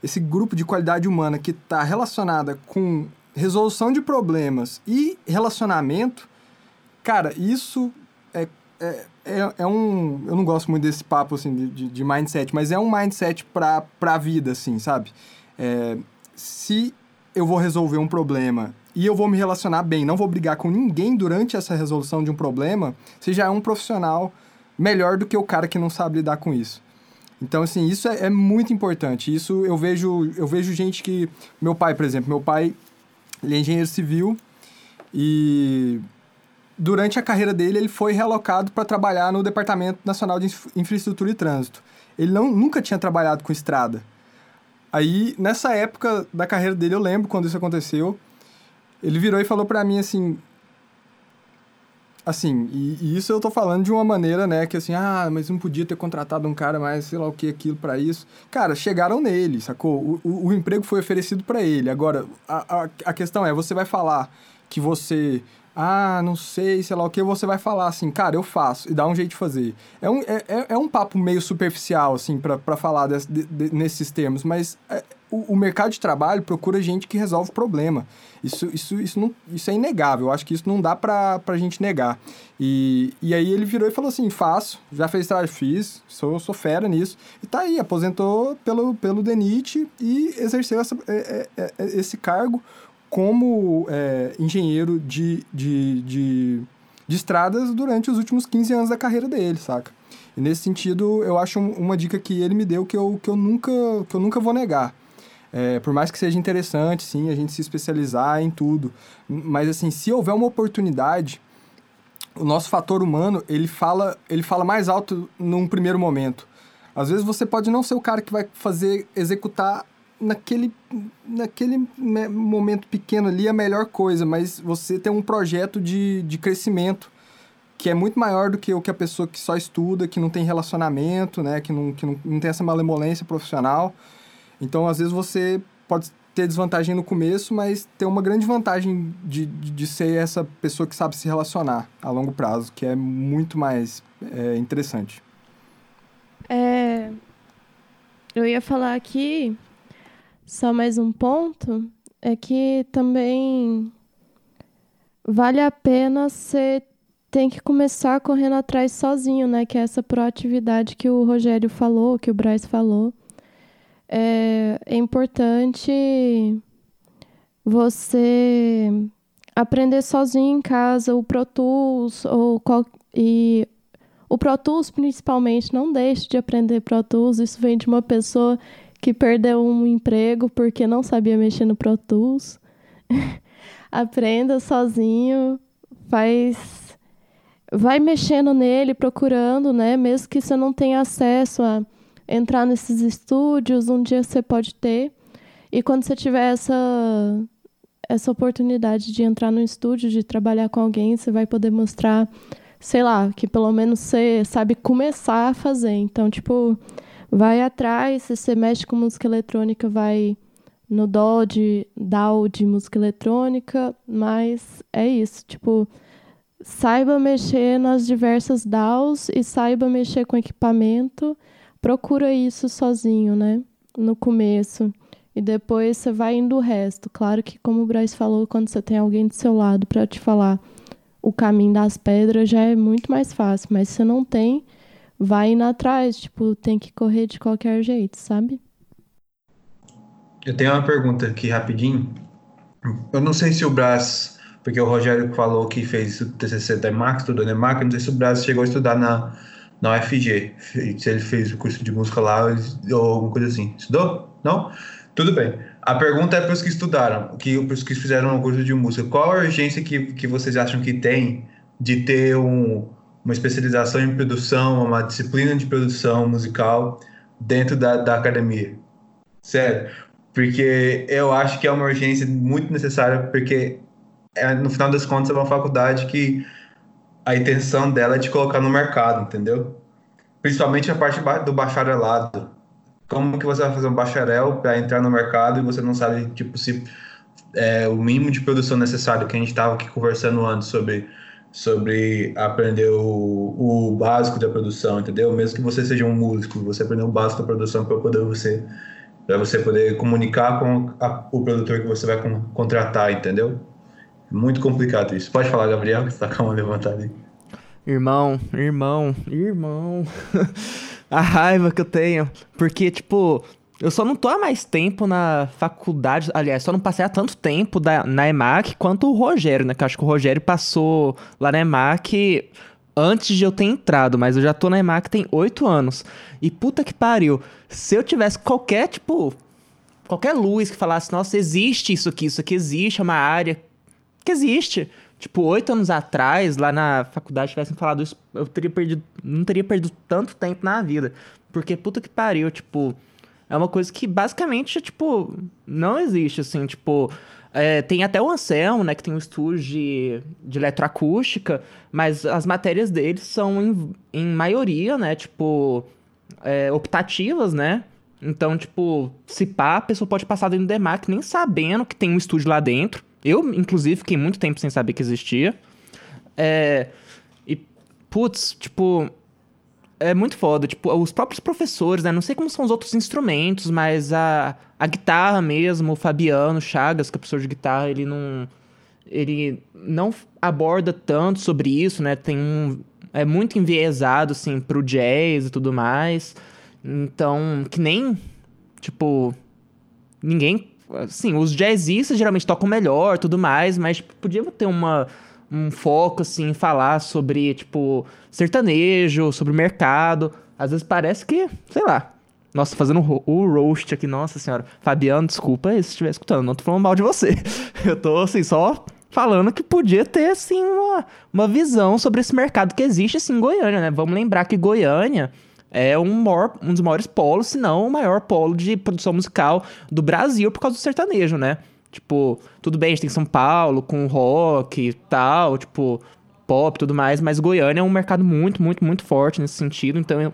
esse grupo de qualidade humana que está relacionada com resolução de problemas e relacionamento Cara, isso é, é, é, é, um. Eu não gosto muito desse papo assim de, de mindset, mas é um mindset pra, pra vida, assim, sabe? É, se eu vou resolver um problema e eu vou me relacionar bem, não vou brigar com ninguém durante essa resolução de um problema, você já é um profissional melhor do que o cara que não sabe lidar com isso. Então, assim, isso é, é, muito importante. Isso eu vejo, eu vejo gente que. Meu pai, por exemplo, meu pai, ele é engenheiro civil e durante a carreira dele, ele foi realocado para trabalhar no Departamento Nacional de Infraestrutura e Trânsito. Ele não, nunca tinha trabalhado com estrada. Aí, nessa época da carreira dele, eu lembro quando isso aconteceu, ele virou e falou para mim assim: assim, e, e, isso eu tô falando de uma maneira, né, que assim, ah, mas não podia ter contratado um cara mais, sei lá o que, aquilo para isso. Cara, chegaram nele, sacou? O, o, o emprego foi oferecido para ele. Agora, a, a, a questão é, você vai falar que você ah, não sei, sei lá o que, você vai falar assim, cara, eu faço, e dá um jeito de fazer. É um, é, é, é um papo meio superficial, assim, para falar de, de, nesses termos, mas é, o, o, mercado de trabalho procura gente que resolve o problema. Isso, isso, isso, não, isso é inegável, eu acho que isso não dá pra, pra gente negar. E, e aí ele virou e falou assim, faço, já fez trabalho, fiz, sou, sou fera nisso, e tá aí, aposentou pelo, pelo DENIT e exerceu essa, é, é esse cargo como é, engenheiro de, de, de, de, estradas durante os últimos 15 anos da carreira dele, saca? E nesse sentido, eu acho uma dica que ele me deu que eu, que eu, nunca, que eu nunca vou negar. É, por mais que seja interessante, sim, a gente se especializar em tudo. Mas, assim, se houver uma oportunidade, o nosso fator humano, ele fala, ele fala mais alto num primeiro momento. Às vezes você pode não ser o cara que vai fazer, executar naquele, naquele momento pequeno ali a melhor coisa, mas você tem um projeto de, de crescimento que é muito maior do que o que a pessoa que só estuda, que não tem relacionamento, né, que não, que não, não tem essa malemolência profissional. Então, às vezes, você pode ter desvantagem no começo, mas tem uma grande vantagem de, de, de ser essa pessoa que sabe se relacionar a longo prazo, que é muito mais é, interessante. É, eu ia falar aqui só mais um ponto é que também vale a pena você tem que começar correndo atrás sozinho, né? Que é essa proatividade que o Rogério falou, que o Braz falou. É, é importante você aprender sozinho em casa o Pro Tools ou qual, e o Pro Tools principalmente não deixe de aprender Pro Tools isso vem de uma pessoa que perdeu um emprego porque não sabia mexer no Pro Tools. Aprenda sozinho, faz vai mexendo nele, procurando, né? Mesmo que você não tenha acesso a entrar nesses estúdios, um dia você pode ter. E quando você tiver essa essa oportunidade de entrar no estúdio, de trabalhar com alguém, você vai poder mostrar, sei lá, que pelo menos você sabe começar a fazer. Então, tipo, vai atrás, se você mexe com música eletrônica, vai no DAW de, de música eletrônica, mas é isso, tipo, saiba mexer nas diversas DAWs e saiba mexer com equipamento, procura isso sozinho, né, no começo. E depois você vai indo o resto. Claro que, como o Bryce falou, quando você tem alguém do seu lado para te falar o caminho das pedras, já é muito mais fácil. Mas se você não tem, vai indo atrás, tipo, tem que correr de qualquer jeito, sabe? Eu tenho uma pergunta aqui rapidinho. Eu não sei se o Brás, porque o Rogério falou que fez o TCC da EMAC, estudou na EMAC, não sei se o Brás chegou a estudar na, na UFG, se ele fez o curso de música lá ou alguma coisa assim. Estudou? Não? Tudo bem. A pergunta é para os que estudaram, que, para os que fizeram um curso de música. Qual a urgência que, que vocês acham que tem de ter um, uma especialização em produção, uma disciplina de produção musical dentro da, da academia. Sério. Porque eu acho que é uma urgência muito necessária, porque é, no final das contas é uma faculdade que a intenção dela é te colocar no mercado, entendeu? Principalmente a parte do bacharelado. Como que você vai fazer um bacharel para entrar no mercado e você não sabe, tipo, se é, o mínimo de produção necessário que a gente estava aqui conversando antes sobre sobre aprender o, o básico da produção, entendeu? Mesmo que você seja um músico, você aprender o básico da produção para poder você para você poder comunicar com a, o produtor que você vai com, contratar, entendeu? É muito complicado isso. Pode falar, Gabriel, que está com a mão levantada aí. Irmão, irmão, irmão. a raiva que eu tenho. Porque, tipo, eu só não tô há mais tempo na faculdade, aliás, só não passei há tanto tempo da, na EMAC quanto o Rogério, né? Que eu acho que o Rogério passou lá na EMAC antes de eu ter entrado, mas eu já tô na EMAC tem oito anos. E puta que pariu, se eu tivesse qualquer, tipo, qualquer luz que falasse, nossa, existe isso aqui, isso aqui existe, é uma área que existe. Tipo, oito anos atrás, lá na faculdade, tivessem falado isso, eu teria perdido, não teria perdido tanto tempo na vida. Porque puta que pariu, tipo é uma coisa que basicamente, tipo, não existe, assim, tipo, É, tem até o Anselmo, né, que tem um estúdio de, de eletroacústica, mas as matérias deles são, em, em maioria, né, tipo, é, optativas, né? Então, tipo, se pá, a pessoa pode passar dentro do DEMAC nem sabendo que tem um estúdio lá dentro. Eu, inclusive, fiquei muito tempo sem saber que existia. É, e, putz, tipo, é muito foda. Tipo, os próprios professores, né? Não sei como são os outros instrumentos, mas a, a guitarra mesmo, o Fabiano Chagas, que é professor de guitarra, ele não. Ele não aborda tanto sobre isso, né? Tem um. É muito enviesado, assim, pro jazz e tudo mais. Então, que nem. Tipo. Ninguém. Assim, os jazzistas geralmente tocam melhor tudo mais, mas tipo, podia ter uma um foco, assim, em falar sobre, tipo, sertanejo, sobre o mercado. Às vezes parece que, sei lá. Nossa, fazendo o roast aqui, nossa senhora. Fabiano, desculpa se estiver escutando, não tô falando mal de você. Eu tô, assim, só falando que podia ter, assim, uma, uma visão sobre esse mercado que existe, assim, em Goiânia, né? Vamos lembrar que Goiânia é um, maior, um dos maiores polos, se não o maior polo de produção musical do Brasil por causa do sertanejo, né? Tipo, tudo bem, a gente tem São Paulo com rock e tal, tipo, pop e tudo mais, mas Goiânia é um mercado muito, muito, muito forte nesse sentido, então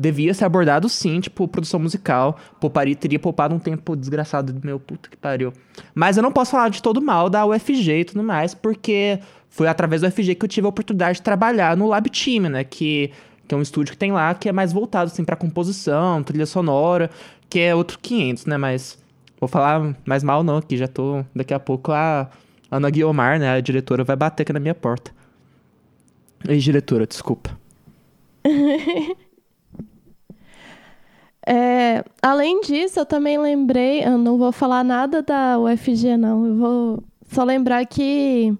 devia ser abordado sim, tipo, produção musical. Pouparia, teria poupado um tempo desgraçado do meu puta que pariu. Mas eu não posso falar de todo mal da UFG e tudo mais, porque foi através do UFG que eu tive a oportunidade de trabalhar no Lab Team, né? Que, que é um estúdio que tem lá que é mais voltado, assim, pra composição, trilha sonora, que é outro 500, né? Mas Vou falar mais mal não, que já tô... Daqui a pouco a Ana Guiomar, né, a diretora, vai bater aqui na minha porta. Ei, diretora, desculpa. é, além disso, eu também lembrei... Eu não vou falar nada da UFG, não. Eu vou só lembrar que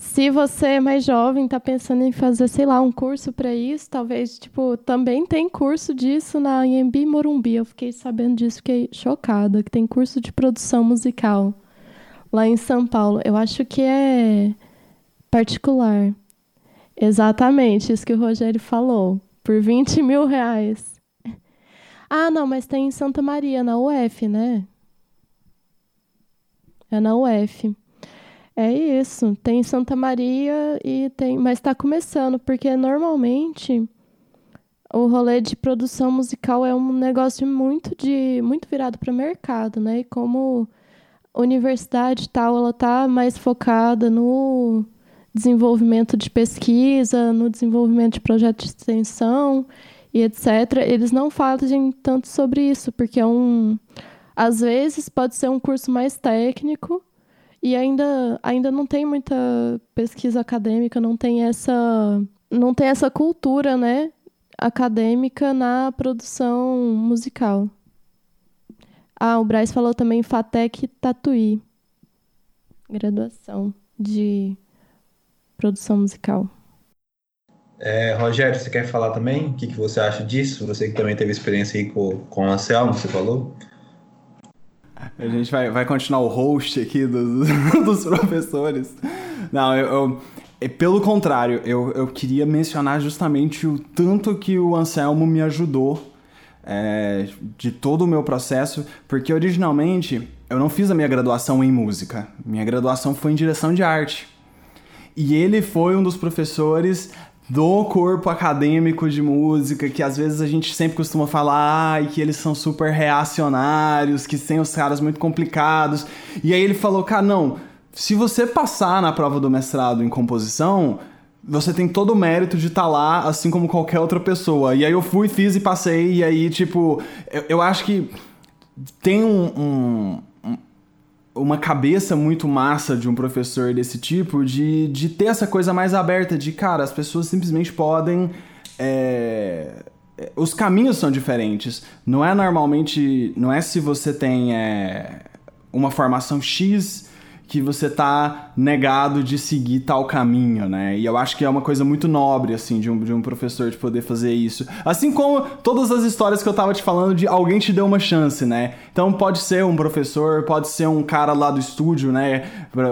se você é mais jovem, está pensando em fazer, sei lá, um curso para isso, talvez, tipo, também tem curso disso na IMB Morumbi. Eu fiquei sabendo disso, fiquei chocada, que tem curso de produção musical lá em São Paulo. Eu acho que é particular. Exatamente, isso que o Rogério falou. Por 20 mil reais. Ah, não, mas tem em Santa Maria, na UF, né? É na UF. É isso. Tem Santa Maria e tem. Mas está começando, porque normalmente o rolê de produção musical é um negócio muito de muito virado para o mercado, né? E como universidade tal, ela tá mais focada no desenvolvimento de pesquisa, no desenvolvimento de projetos de extensão e etc. Eles não falam tanto sobre isso, porque é um às vezes pode ser um curso mais técnico e ainda, ainda não tem muita pesquisa acadêmica, não tem essa, não tem essa cultura, né, acadêmica na produção musical. Ah, o Braz falou também Fatec Tatuí. Graduação de produção musical. É, Rogério, você quer falar também? O que, que você acha disso? Você que também teve experiência aí com, com o Anselmo, você falou? A gente vai, vai continuar o host aqui dos, dos professores. Não, eu, eu pelo contrário, eu, eu queria mencionar justamente o tanto que o Anselmo me ajudou é, de todo o meu processo, porque originalmente eu não fiz a minha graduação em música, minha graduação foi em direção de arte. E ele foi um dos professores do corpo acadêmico de música, que às vezes a gente sempre costuma falar, que eles são super reacionários, que tem os caras muito complicados. E aí ele falou, cara, não, se você passar na prova do mestrado em composição, você tem todo o mérito de estar tá lá, assim como qualquer outra pessoa. E aí eu fui, fiz e passei, e aí, tipo, eu, eu acho que tem um, um uma cabeça muito massa de um professor desse tipo de, de ter essa coisa mais aberta de, cara, as pessoas simplesmente podem. É, os caminhos são diferentes. Não é normalmente. Não é se você tem é, uma formação X que você tá negado de seguir tal caminho, né? E eu acho que é uma coisa muito nobre, assim, de um, de um professor de poder fazer isso. Assim como todas as histórias que eu tava te falando de alguém te deu uma chance, né? Então pode ser um professor, pode ser um cara lá do estúdio, né?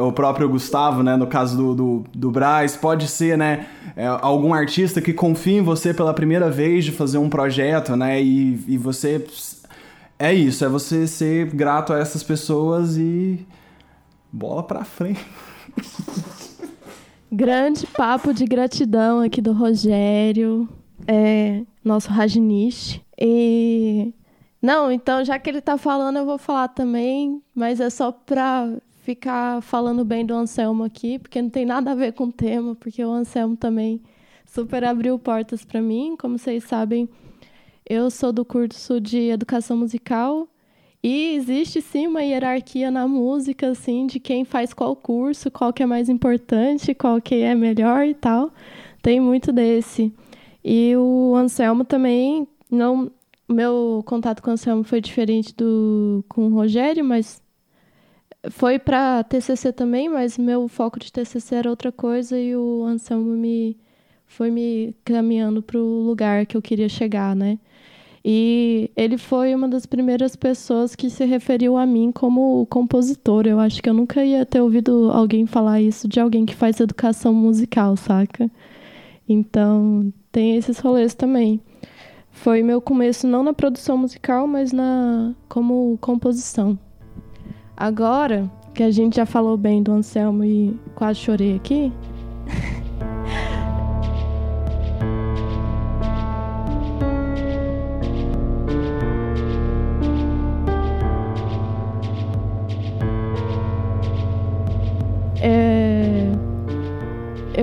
O próprio Gustavo, né? No caso do, do, do Braz, pode ser, né? É, algum artista que confia em você pela primeira vez de fazer um projeto, né? E, e você. É isso, é você ser grato a essas pessoas e bola pra frente. Grande papo de gratidão aqui do Rogério, é, nosso Rajnish. E. Não, então, já que ele tá falando, eu vou falar também, mas é só pra ficar falando bem do Anselmo aqui, porque não tem nada a ver com o tema, porque o Anselmo também super abriu portas para mim. Como vocês sabem, eu sou do curso de educação musical e existe sim uma hierarquia na música, assim, de quem faz qual curso, qual que é mais importante, qual que é melhor e tal. Tem muito desse. E o Anselmo também, não, meu contato com o Anselmo foi diferente do com o Rogério, mas foi para TCC também, mas meu foco de TCC era outra coisa e o Anselmo me foi me caminhando para o lugar que eu queria chegar, né? E ele foi uma das primeiras pessoas que se referiu a mim como compositor. Eu acho que eu nunca ia ter ouvido alguém falar isso de alguém que faz educação musical, saca? Então, tem esses rolês também. Foi meu começo não na produção musical, mas na como composição. Agora que a gente já falou bem do Anselmo e quase chorei aqui,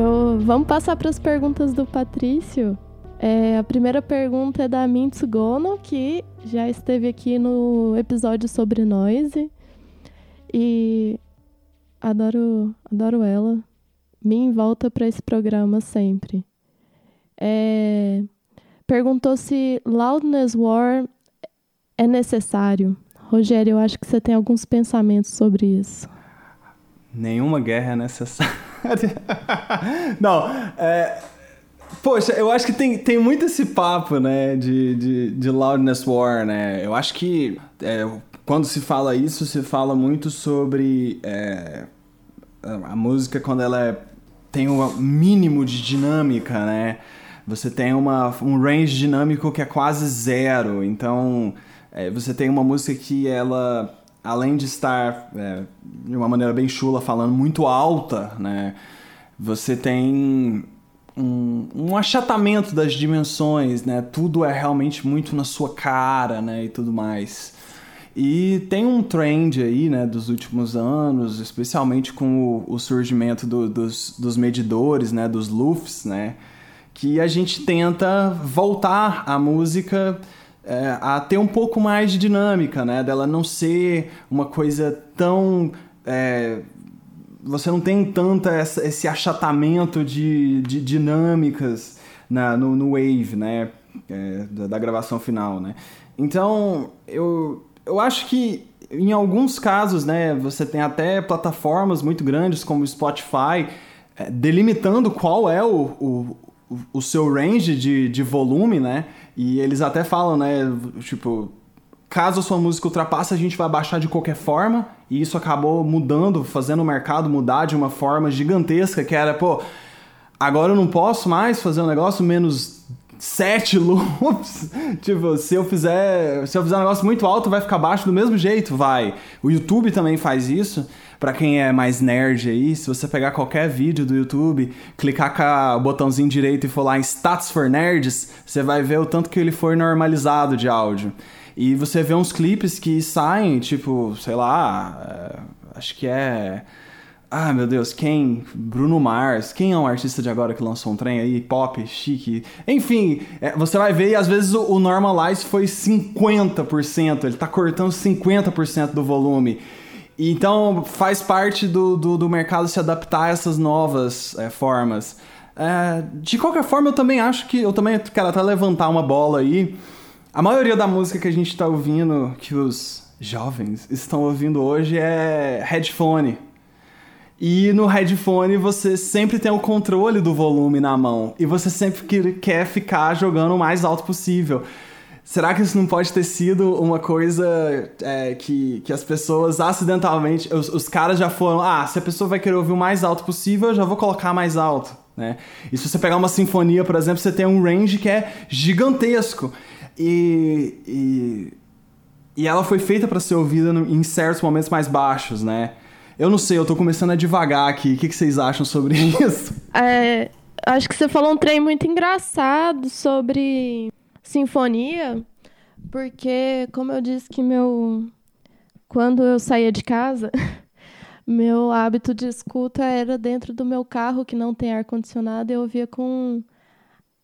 Eu... Vamos passar para as perguntas do Patrício. É, a primeira pergunta é da Mintsugono, que já esteve aqui no episódio sobre noise. E adoro, adoro ela. Me volta para esse programa sempre. É, perguntou se Loudness War é necessário. Rogério, eu acho que você tem alguns pensamentos sobre isso. Nenhuma guerra é necessária. Não, é. Poxa, eu acho que tem, tem muito esse papo, né, de, de, de loudness war, né? Eu acho que é, quando se fala isso, se fala muito sobre é, a música quando ela é, tem um mínimo de dinâmica, né? Você tem uma, um range dinâmico que é quase zero. Então, é, você tem uma música que ela além de estar é, de uma maneira bem chula falando muito alta, né? Você tem um, um, achatamento das dimensões, né? Tudo é realmente muito na sua cara, né? E tudo mais. E tem um trend aí, né, dos últimos anos, especialmente com o, o surgimento do, dos, dos medidores, né, dos LUFs, né, que a gente tenta voltar a música é, a ter um pouco mais de dinâmica, né? Dela não ser uma coisa tão. É, você não tem tanta essa, esse achatamento de, de dinâmicas na, no, no Wave, né? É, da, da, gravação final, né? Então, eu, eu acho que em alguns casos, né? Você tem até plataformas muito grandes como o Spotify é, delimitando qual é o, o, o seu range de, de volume, né? E eles até falam, né? Tipo, caso a sua música ultrapasse, a gente vai baixar de qualquer forma. E isso acabou mudando, fazendo o mercado mudar de uma forma gigantesca, que era, pô, agora eu não posso mais fazer um negócio menos sete loops. tipo, se eu fizer, se eu fizer um negócio muito alto, vai ficar baixo do mesmo jeito, vai. O YouTube também faz isso para quem é mais nerd aí, se você pegar qualquer vídeo do YouTube, clicar com o botãozinho direito e for lá em Stats for Nerds, você vai ver o tanto que ele foi normalizado de áudio. E você vê uns clipes que saem, tipo, sei lá, é, acho que é. Ah, meu Deus, quem? Bruno Mars. Quem é um artista de agora que lançou um trem aí? Pop, chique. Enfim, é, você vai ver e às vezes o Normalize foi 50%. Ele tá cortando 50% do volume. Então faz parte do, do, do, mercado se adaptar a essas novas é, formas. É, de qualquer forma, eu também acho que. Eu também quero até levantar uma bola aí. A maioria da música que a gente está ouvindo, que os jovens estão ouvindo hoje, é headphone. E no headphone você sempre tem o controle do volume na mão. E você sempre quer ficar jogando o mais alto possível. Será que isso não pode ter sido uma coisa é, que, que as pessoas acidentalmente. Os, os caras já foram. Ah, se a pessoa vai querer ouvir o mais alto possível, eu já vou colocar mais alto. Né? E se você pegar uma sinfonia, por exemplo, você tem um range que é gigantesco. E, e, e ela foi feita para ser ouvida no, em certos momentos mais baixos, né? Eu não sei, eu tô começando a devagar aqui. O que, que vocês acham sobre isso? É, acho que você falou um trem muito engraçado sobre sinfonia, porque, como eu disse que meu. Quando eu saía de casa, meu hábito de escuta era dentro do meu carro, que não tem ar-condicionado, e eu ouvia com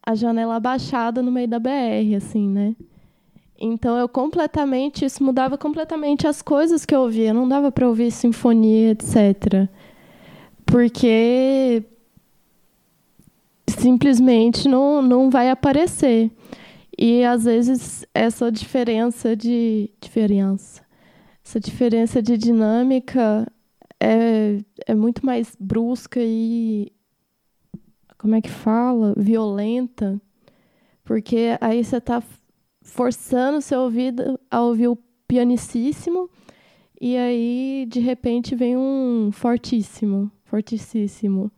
a janela abaixada no meio da BR, assim, né? Então eu completamente, isso mudava completamente as coisas que eu ouvia, não dava para ouvir sinfonia, etc. Porque simplesmente não, não vai aparecer. E às vezes essa diferença de diferença, essa diferença de dinâmica é, é muito mais brusca e como é que fala? Violenta. Porque aí você está forçando o seu ouvido a ouvir o pianicíssimo e aí de repente vem um fortíssimo, fortíssimo.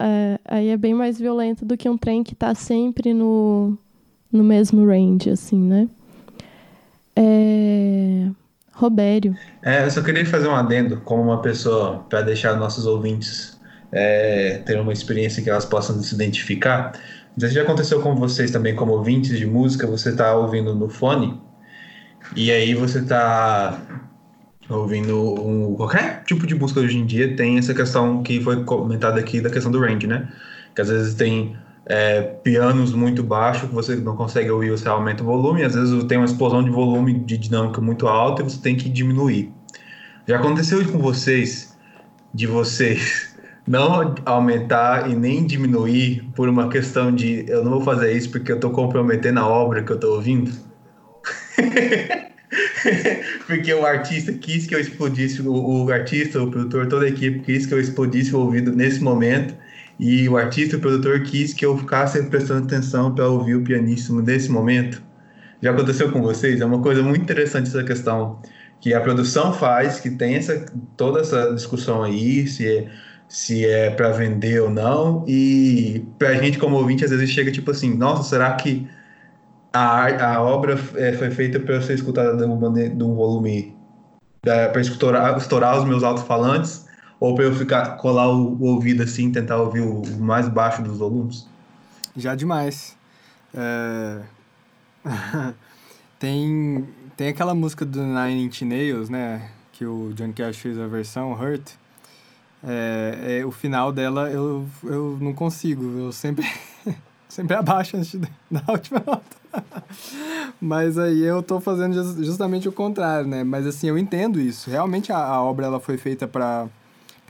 É, aí é bem mais violento do que um trem que está sempre no, no mesmo range, assim, né? É... Robério. É, eu só queria fazer um adendo como uma pessoa para deixar nossos ouvintes é, ter uma experiência que elas possam se identificar. Se já aconteceu com vocês também, como ouvintes de música, você está ouvindo no fone e aí você está ouvindo um, qualquer tipo de música hoje em dia tem essa questão que foi comentada aqui da questão do range, né? Que às vezes tem é, pianos muito baixos que você não consegue ouvir, você aumenta o volume, às vezes tem uma explosão de volume de dinâmica muito alta e você tem que diminuir. Já aconteceu com vocês de vocês não aumentar e nem diminuir por uma questão de eu não vou fazer isso porque eu estou comprometendo a obra que eu estou ouvindo? porque o artista quis que eu explodisse, o, o, artista, o produtor, toda a equipe quis que eu explodisse o ouvido nesse momento, e o artista e o produtor quis que eu ficasse prestando atenção para ouvir o pianíssimo nesse momento. Já aconteceu com vocês? É uma coisa muito interessante essa questão que a produção faz, que tem essa, toda essa discussão aí, se é, se é para vender ou não, e para a gente como ouvinte às vezes chega tipo assim, nossa, será que a, a obra é, foi feita para ser escutada de um, de um volume para estourar, estourar os meus alto-falantes ou para eu ficar colar o, o, ouvido assim tentar ouvir o, o, mais baixo dos volumes já demais é... tem tem aquela música do Nine Inch Nails né que o John Cash fez a versão Hurt é, é, o final dela eu, eu não consigo eu sempre sempre abaixo antes da última nota Mas aí eu tô fazendo justamente o contrário, né? Mas assim, eu entendo isso. Realmente a, a obra ela foi feita para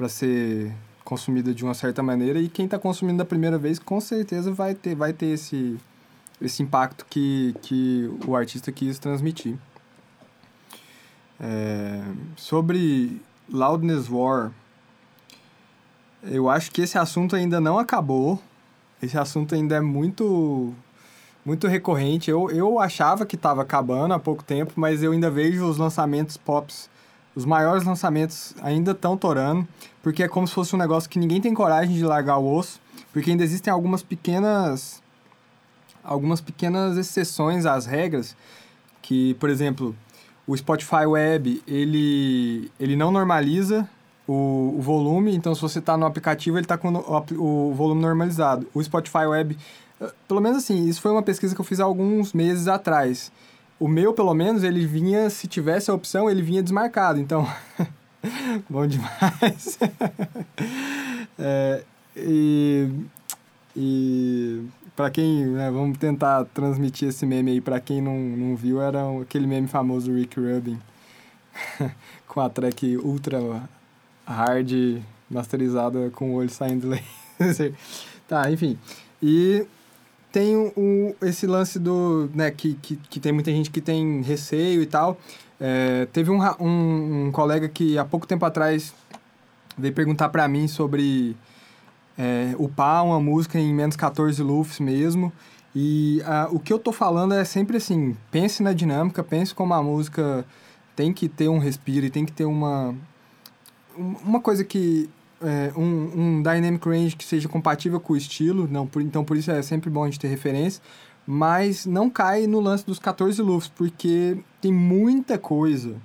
ser consumida de uma certa maneira e quem está consumindo da primeira vez com certeza vai ter, vai ter esse, esse impacto que, que o artista quis transmitir. É, sobre Loudness War, eu acho que esse assunto ainda não acabou. Esse assunto ainda é muito muito recorrente. Eu, eu achava que estava acabando há pouco tempo, mas eu ainda vejo os lançamentos pops, os maiores lançamentos ainda estão torando, porque é como se fosse um negócio que ninguém tem coragem de largar o osso, porque ainda existem algumas pequenas algumas pequenas exceções às regras, que, por exemplo, o Spotify Web, ele, ele não normaliza o, o volume, então se você está no aplicativo, ele está com o, o volume normalizado. O Spotify Web pelo menos assim, isso foi uma pesquisa que eu fiz há alguns meses atrás. O meu, pelo menos, ele vinha, se tivesse a opção, ele vinha desmarcado. Então, bom demais. é, e e para quem, né, vamos tentar transmitir esse meme aí para quem não, não viu, era aquele meme famoso Rick Rubin com a track ultra hard masterizada com o olho saindo laser. tá, enfim. E tem o, esse lance do. Né, que, que, que tem muita gente que tem receio e tal. É, teve um, um, um, colega que há pouco tempo atrás veio perguntar para mim sobre é, upar uma música em menos 14 lufs mesmo. E a, o que eu tô falando é sempre assim: pense na dinâmica, pense como a música tem que ter um respiro e tem que ter uma. Uma coisa que é, um, um dynamic range que seja compatível com o estilo, não, por, então por isso é sempre bom a gente ter referência, mas não cai no lance dos 14 lufs, porque tem muita coisa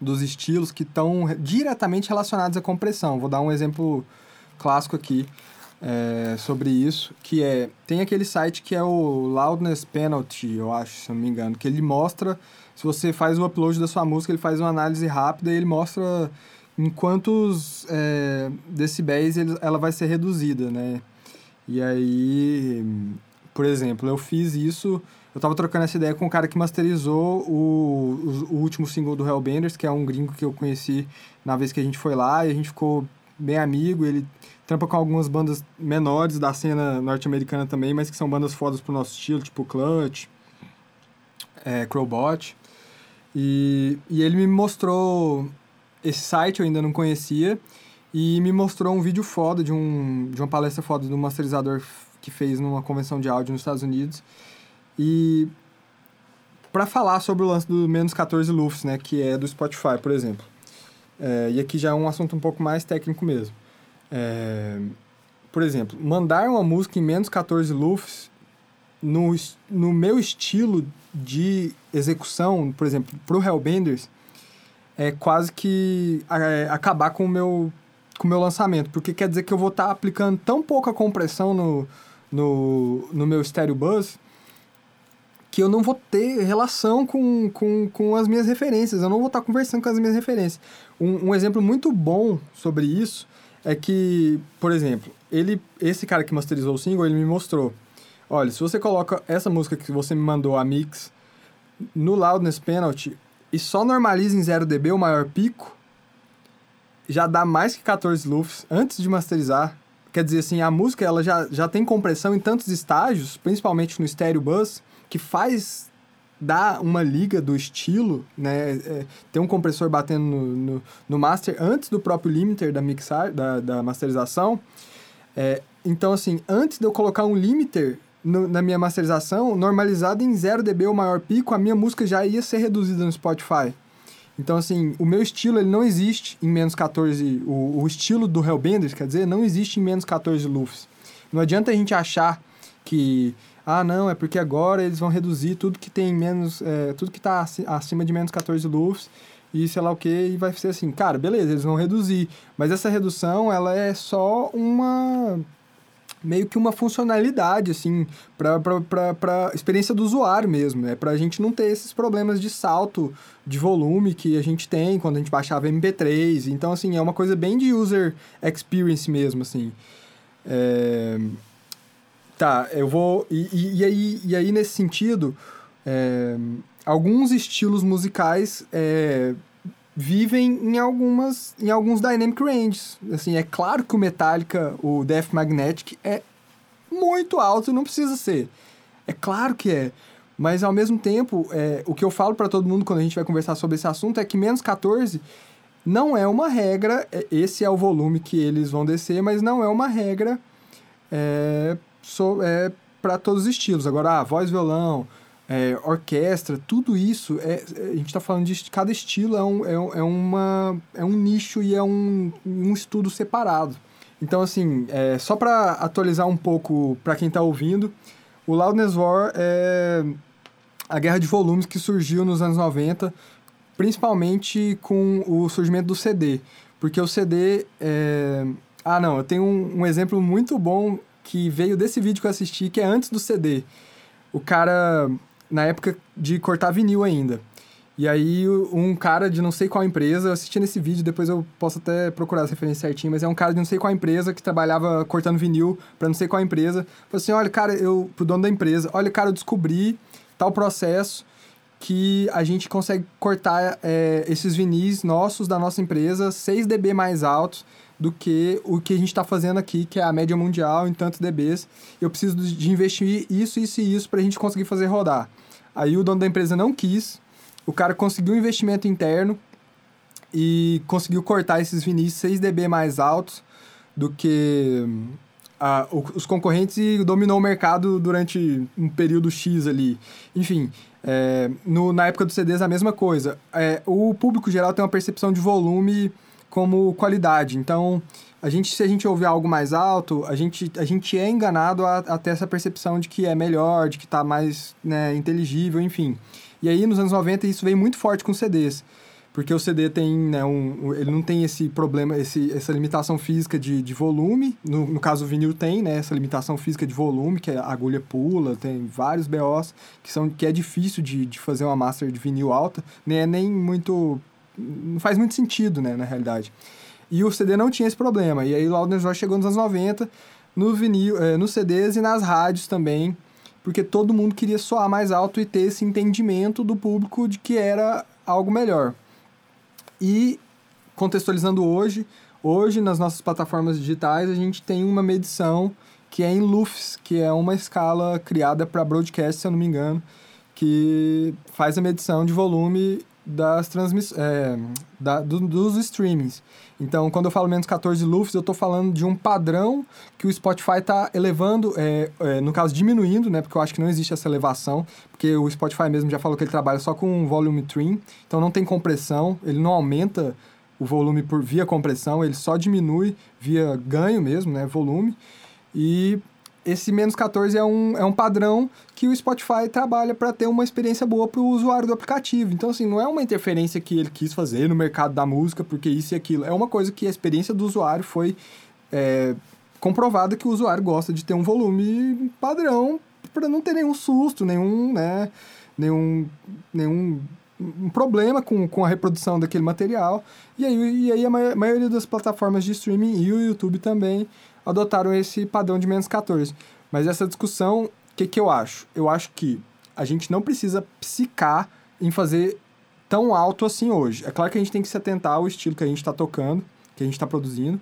dos estilos que estão diretamente relacionados à compressão. Vou dar um exemplo clássico aqui é, sobre isso, que é tem aquele site que é o Loudness Penalty, eu acho, se não me engano, que ele mostra se você faz o upload da sua música, ele faz uma análise rápida e ele mostra em quantos é, decibéis ele, ela vai ser reduzida, né? E aí, por exemplo, eu fiz isso, eu tava trocando essa ideia com o cara que masterizou o, o, o último single do Hellbenders, que é um gringo que eu conheci na vez que a gente foi lá, e a gente ficou bem amigo, ele trampa com algumas bandas menores da cena norte-americana também, mas que são bandas fodas pro nosso estilo, tipo Clutch, é, Crowbot. E, e ele me mostrou esse site, eu ainda não conhecia, e me mostrou um vídeo foda de, um, de uma palestra foda um masterizador que fez numa convenção de áudio nos Estados Unidos. E para falar sobre o lance do menos 14 lufs, né, que é do Spotify, por exemplo. É, e aqui já é um assunto um pouco mais técnico mesmo. É, por exemplo, mandar uma música em menos 14 lufs no, no meu estilo de execução, por exemplo, pro Hellbenders, é quase que é, acabar com o meu com o meu lançamento, porque quer dizer que eu vou estar tá aplicando tão pouca compressão no, no, no meu stereo bus que eu não vou ter relação com, com, com as minhas referências, eu não vou estar conversando com as minhas referências. Um, um exemplo muito bom sobre isso é que, por exemplo, ele, esse cara que masterizou o single, ele me mostrou Olha, se você coloca essa música que você me mandou, a mix, no Loudness Penalty e só normaliza em 0 dB o maior pico, já dá mais que 14 lufs antes de masterizar. Quer dizer assim, a música ela já, já tem compressão em tantos estágios, principalmente no stereo bus, que faz dar uma liga do estilo, né? É, um compressor batendo no, no, no, master antes do próprio limiter da mixar, da, da masterização. É, então, assim, antes de eu colocar um limiter, no, na minha masterização, normalizada em 0 dB o maior pico, a minha música já ia ser reduzida no Spotify. Então, assim, o meu estilo ele não existe em menos 14. O, o estilo do Hellbenders, quer dizer, não existe em menos 14 lufs. Não adianta a gente achar que. Ah, não, é porque agora eles vão reduzir tudo que tem menos. É, tudo que está acima de menos 14 lufs e sei lá o que, e vai ser assim. Cara, beleza, eles vão reduzir. Mas essa redução, ela é só uma meio que uma funcionalidade, assim, para experiência do usuário mesmo, né? Para a gente não ter esses problemas de salto de volume que a gente tem quando a gente baixava MP3. Então, assim, é uma coisa bem de user experience mesmo, assim. É... Tá, eu vou... E, e, e, aí, e aí, nesse sentido, é... alguns estilos musicais... É vivem em algumas em alguns dynamic ranges. Assim, é claro que o Metallica, o Death Magnetic é muito alto, não precisa ser. É claro que é. Mas ao mesmo tempo, é, o que eu falo para todo mundo quando a gente vai conversar sobre esse assunto é que menos 14 não é uma regra, é, esse é o volume que eles vão descer, mas não é uma regra é, so, é, para todos os estilos. Agora, ah, voz, violão, é, orquestra, tudo isso, é, é a gente está falando de cada estilo, é um, é, é, uma, é um nicho e é um, um estudo separado. Então, assim, é, só para atualizar um pouco para quem está ouvindo, o Loudness War é a guerra de volumes que surgiu nos anos 90, principalmente com o surgimento do CD. Porque o CD. É... Ah, não, eu tenho um, um exemplo muito bom que veio desse vídeo que eu assisti, que é antes do CD. O cara na época de cortar vinil ainda. E aí um cara de não sei qual empresa, eu assisti nesse vídeo, depois eu posso até procurar as referências certinho, mas é um cara de não sei qual empresa que trabalhava cortando vinil para não sei qual empresa. Falou assim: olha, cara, eu, pro dono da empresa, olha, cara, eu descobri tal processo que a gente consegue cortar é, esses vinis nossos da nossa empresa 6 dB mais altos do que o que a gente está fazendo aqui, que é a média mundial em tantos dBs. Eu preciso de investir isso, isso e isso para a gente conseguir fazer rodar. Aí o dono da empresa não quis, o cara conseguiu um investimento interno e conseguiu cortar esses vinis 6 dB mais altos do que a, os concorrentes e dominou o mercado durante um período X ali. Enfim, é, no, na época dos CDs a mesma coisa. É, o público geral tem uma percepção de volume como qualidade. Então, a gente, se a gente ouvir algo mais alto, a gente, a gente é enganado a, a ter essa percepção de que é melhor, de que está mais né, inteligível, enfim. E aí, nos anos 90, isso veio muito forte com CDs. porque o CD tem, né, um, ele não tem esse problema, esse, essa limitação física de, de volume. No, no caso, o vinil tem, né, essa limitação física de volume, que a agulha pula, tem vários BOs que, são, que é difícil de, de fazer uma master de vinil alta, nem é nem muito... não faz muito sentido, né, na realidade. E o CD não tinha esse problema. E aí, Loudness Roy chegou nos anos 90, no vinil, é, nos CDs e nas rádios também, porque todo mundo queria soar mais alto e ter esse entendimento do público de que era algo melhor. E contextualizando hoje, hoje nas nossas plataformas digitais a gente tem uma medição que é em LUFS, que é uma escala criada para broadcast, se eu não me engano, que faz a medição de volume das transmissões, é, da, do, dos streamings. Então, quando eu falo menos 14 LUFS, eu estou falando de um padrão que o Spotify está elevando, é, é, no caso diminuindo, né? Porque eu acho que não existe essa elevação, porque o Spotify mesmo já falou que ele trabalha só com volume trim, então não tem compressão, ele não aumenta o volume por via compressão, ele só diminui via ganho mesmo, né? Volume. E esse menos 14 é um, é um padrão que o Spotify trabalha para ter uma experiência boa para o usuário do aplicativo. Então, assim, não é uma interferência que ele quis fazer no mercado da música, porque isso e aquilo. É uma coisa que a experiência do usuário foi é, comprovada que o usuário gosta de ter um volume padrão para não ter nenhum susto, nenhum, né, nenhum, nenhum um problema com, com a reprodução daquele material. E aí, e aí a maioria das plataformas de streaming e o YouTube também adotaram esse padrão de menos 14. Mas essa discussão, o que, que eu acho? Eu acho que a gente não precisa psicar em fazer tão alto assim hoje. É claro que a gente tem que se atentar ao estilo que a gente está tocando, que a gente está produzindo,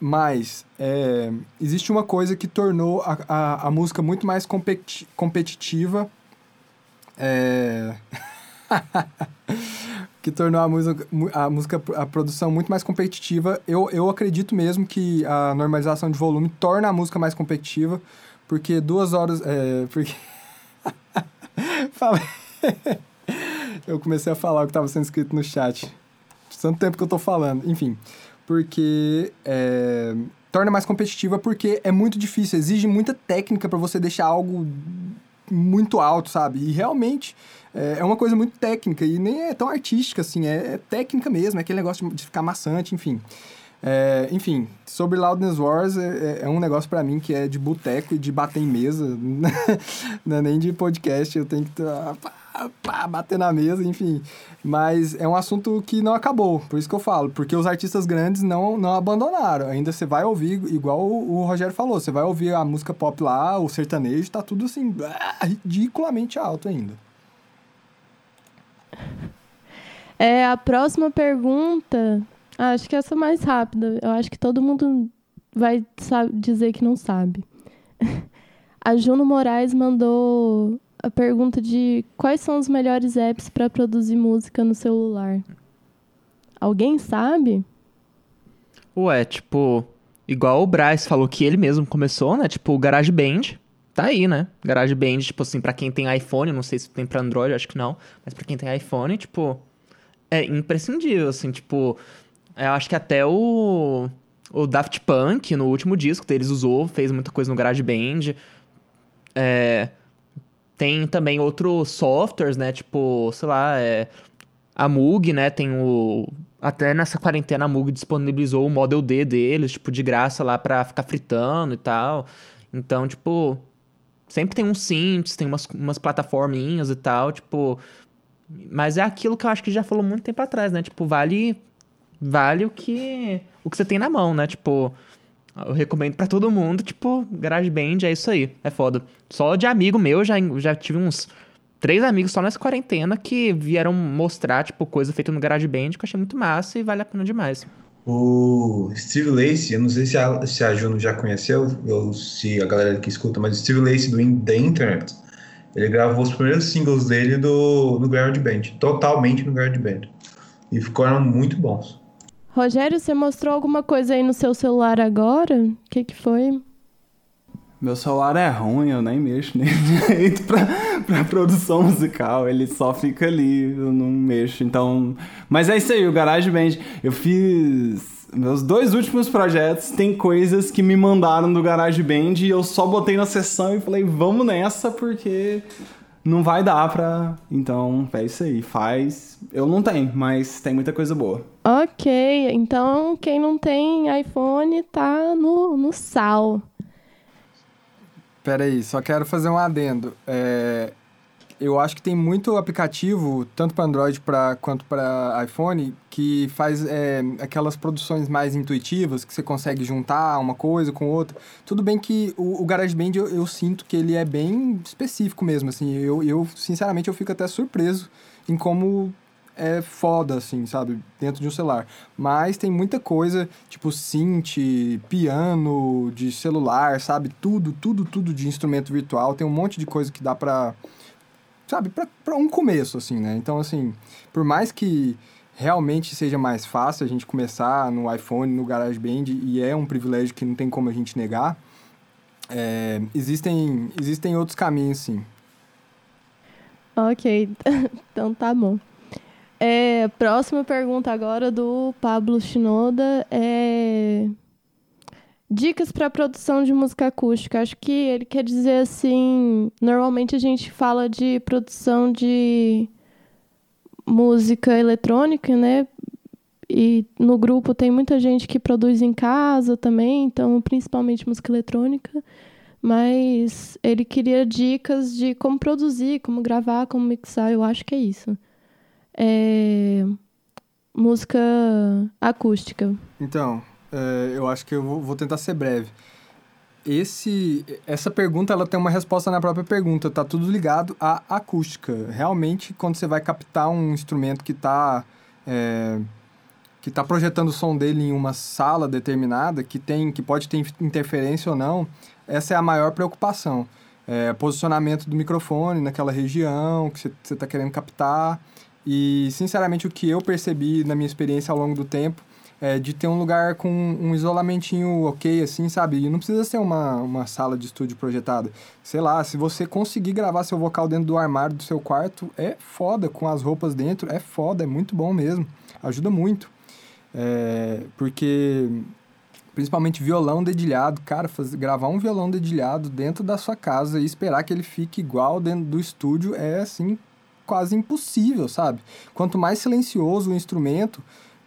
mas é, existe uma coisa que tornou a, a, a música muito mais competi competitiva. É... que tornou a música, a música, a produção muito mais competitiva. Eu, eu acredito mesmo que a normalização de volume torna a música mais competitiva, porque duas horas. É, porque. Eu comecei a falar o que estava sendo escrito no chat. Tanto tempo que eu estou falando. Enfim, porque. É, torna mais competitiva porque é muito difícil, exige muita técnica para você deixar algo muito alto, sabe? E realmente é, é uma coisa muito técnica e nem é tão artística assim, é, é técnica mesmo, é aquele negócio de ficar maçante, enfim. É, enfim, sobre Loudness Wars é, é, é um negócio para mim que é de boteco e de bater em mesa, não é nem de podcast, eu tenho que tá, pá, pá, bater na mesa, enfim. Mas é um assunto que não acabou, por isso que eu falo, porque os artistas grandes não, não abandonaram. Ainda você vai ouvir, igual o, o Rogério falou, você vai ouvir a música pop lá, o sertanejo, tá tudo assim, ridiculamente alto ainda. É, a próxima pergunta, acho que essa é mais rápida. Eu acho que todo mundo vai dizer que não sabe. A Juno Moraes mandou a pergunta de quais são os melhores apps para produzir música no celular. Alguém sabe? Ué, tipo, igual o Braz falou que ele mesmo começou, né? Tipo, o GarageBand tá aí, né? GarageBand, tipo assim, para quem tem iPhone, não sei se tem para Android, acho que não, mas para quem tem iPhone, tipo, é imprescindível, assim, tipo, eu acho que até o o Daft Punk, no último disco deles usou, fez muita coisa no GarageBand. É, tem também outros softwares, né? Tipo, sei lá, é, a Moog, né? Tem o. Até nessa quarentena a Moog disponibilizou o Model D deles, tipo, de graça lá pra ficar fritando e tal. Então, tipo, Sempre tem uns synths, tem umas, umas plataforminhas e tal, tipo. Mas é aquilo que eu acho que já falou muito tempo atrás, né? Tipo, vale. Vale o que. O que você tem na mão, né? Tipo. Eu recomendo para todo mundo, tipo, GarageBand é isso aí, é foda. Só de amigo meu, já, já tive uns três amigos só nessa quarentena que vieram mostrar, tipo, coisa feita no GarageBand que eu achei muito massa e vale a pena demais. O Steve Lacey, eu não sei se a, se a Juno já conheceu, ou se a galera que escuta, mas o Steve Lacey do The Internet, ele gravou os primeiros singles dele do, no GarageBand, totalmente no GarageBand. E ficaram muito bons. Rogério, você mostrou alguma coisa aí no seu celular agora? O que, que foi? Meu celular é ruim, eu nem mexo nele direito pra, pra produção musical. Ele só fica ali, eu não mexo. Então. Mas é isso aí, o GarageBand. Eu fiz. Meus dois últimos projetos tem coisas que me mandaram do GarageBand e eu só botei na sessão e falei, vamos nessa, porque não vai dar pra. Então, é isso aí. Faz. Eu não tenho, mas tem muita coisa boa. Ok, então quem não tem iPhone tá no, no sal. Pera aí, só quero fazer um adendo. É, eu acho que tem muito aplicativo, tanto para Android pra, quanto para iPhone, que faz é, aquelas produções mais intuitivas, que você consegue juntar uma coisa com outra. Tudo bem que o, o GarageBand eu, eu sinto que ele é bem específico mesmo, assim. Eu, eu, sinceramente, eu fico até surpreso em como é foda, assim, sabe? Dentro de um celular. Mas tem muita coisa, tipo synth, piano de celular, sabe? Tudo, tudo, tudo de instrumento virtual. Tem um monte de coisa que dá pra sabe, para um começo, assim, né? Então, assim, por mais que realmente seja mais fácil a gente começar no iPhone, no GarageBand, e é um privilégio que não tem como a gente negar, é, existem, existem outros caminhos, sim. Ok, então tá bom. É, próxima pergunta agora do Pablo Shinoda é Dicas para produção de música acústica. Acho que ele quer dizer assim. Normalmente a gente fala de produção de música eletrônica, né? E no grupo tem muita gente que produz em casa também, então principalmente música eletrônica. Mas ele queria dicas de como produzir, como gravar, como mixar. Eu acho que é isso. É... Música acústica. Então, eu acho que eu vou tentar ser breve. Esse, essa pergunta ela tem uma resposta na própria pergunta, tá tudo ligado à acústica. Realmente, quando você vai captar um instrumento que está é, que tá projetando o som dele em uma sala determinada, que tem que pode ter interferência ou não, essa é a maior preocupação. É, posicionamento do microfone naquela região que você está querendo captar. E, sinceramente, o que eu percebi na minha experiência ao longo do tempo é, de ter um lugar com um isolamentinho ok, assim, sabe? E não precisa ser uma, uma sala de estúdio projetada. Sei lá, se você conseguir gravar seu vocal dentro do armário do seu quarto, é foda, com as roupas dentro, é foda, é muito bom mesmo. Ajuda muito. É, porque principalmente violão dedilhado, cara, fazer, gravar um violão dedilhado dentro da sua casa e esperar que ele fique igual dentro do estúdio é assim quase impossível, sabe? Quanto mais silencioso o instrumento,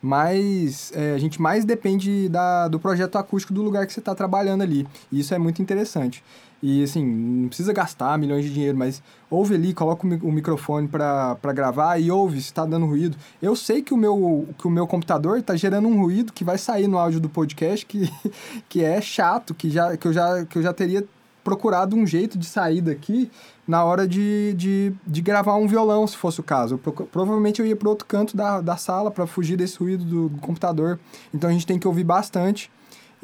mais é, a gente mais depende da, do projeto acústico do lugar que você está trabalhando ali. E isso é muito interessante. E assim, não precisa gastar milhões de dinheiro, mas ouve ali, coloca o microfone para gravar e ouve se está dando ruído. Eu sei que o meu, que o meu computador está gerando um ruído que vai sair no áudio do podcast que, que é chato, que, já, que, eu já, que eu já teria procurado um jeito de sair daqui na hora de, de, de gravar um violão, se fosse o caso. Eu, provavelmente eu ia para outro canto da, da sala para fugir desse ruído do, do, computador. Então a gente tem que ouvir bastante.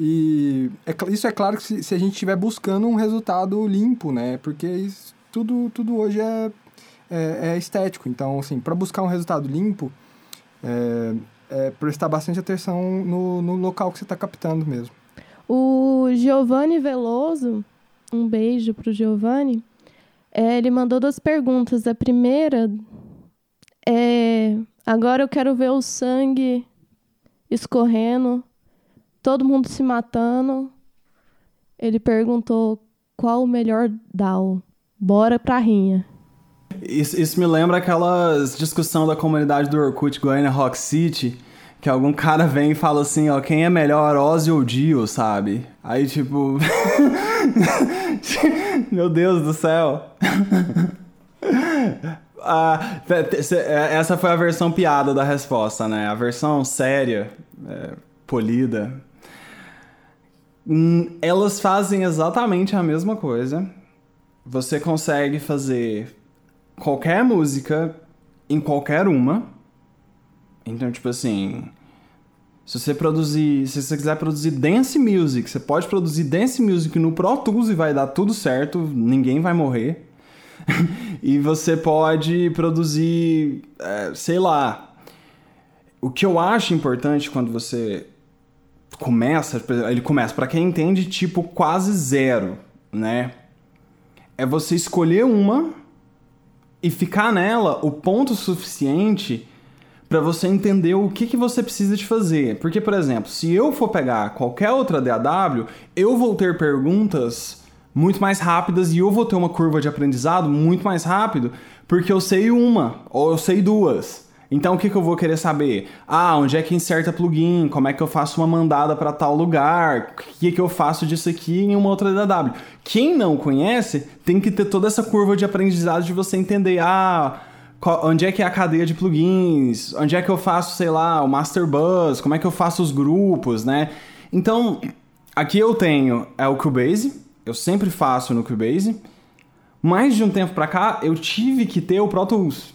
E é, isso é claro que se, se a gente estiver buscando um resultado limpo, né? Porque isso, tudo, tudo hoje é, é, é estético. Então, assim, para buscar um resultado limpo, é, é prestar bastante atenção no, no local que você está captando mesmo. O Giovanni Veloso um beijo pro Giovanni. É, ele mandou duas perguntas. A primeira é: agora eu quero ver o sangue escorrendo, todo mundo se matando. Ele perguntou qual o melhor DAO. Bora pra rinha. Isso, isso me lembra aquelas discussão da comunidade do Orkut Goiânia Rock City, que algum cara vem e fala assim, ó, quem é melhor, Ozzy ou Dio, sabe? Aí, tipo... Meu Deus do céu. ah, essa foi a versão piada da resposta, né? A versão séria, é, polida. Hum, elas fazem exatamente a mesma coisa. Você consegue fazer qualquer música em qualquer uma então, tipo assim, se você produzir, se você quiser produzir dance music, você pode produzir dance music no Pro Tools e vai dar tudo certo, ninguém vai morrer. e você pode produzir, é, sei lá. O que eu acho importante quando você começa, ele começa para quem entende tipo quase zero, né? É você escolher uma e ficar nela o ponto suficiente para você entender o que, que você precisa de fazer. Porque, por exemplo, se eu for pegar qualquer outra DAW, eu vou ter perguntas muito mais rápidas e eu vou ter uma curva de aprendizado muito mais rápido porque eu sei uma ou eu sei duas. Então o que, que eu vou querer saber? Ah, onde é que inserta plugin? Como é que eu faço uma mandada para tal lugar? O que, que eu faço disso aqui em uma outra DAW? Quem não conhece tem que ter toda essa curva de aprendizado de você entender, ah, onde é que é a cadeia de plugins? Onde é que eu faço, sei lá, o master bus? Como é que eu faço os grupos, né? Então, aqui eu tenho é o Cubase, eu sempre faço no Cubase. Mais de um tempo para cá, eu tive que ter o Pro Tools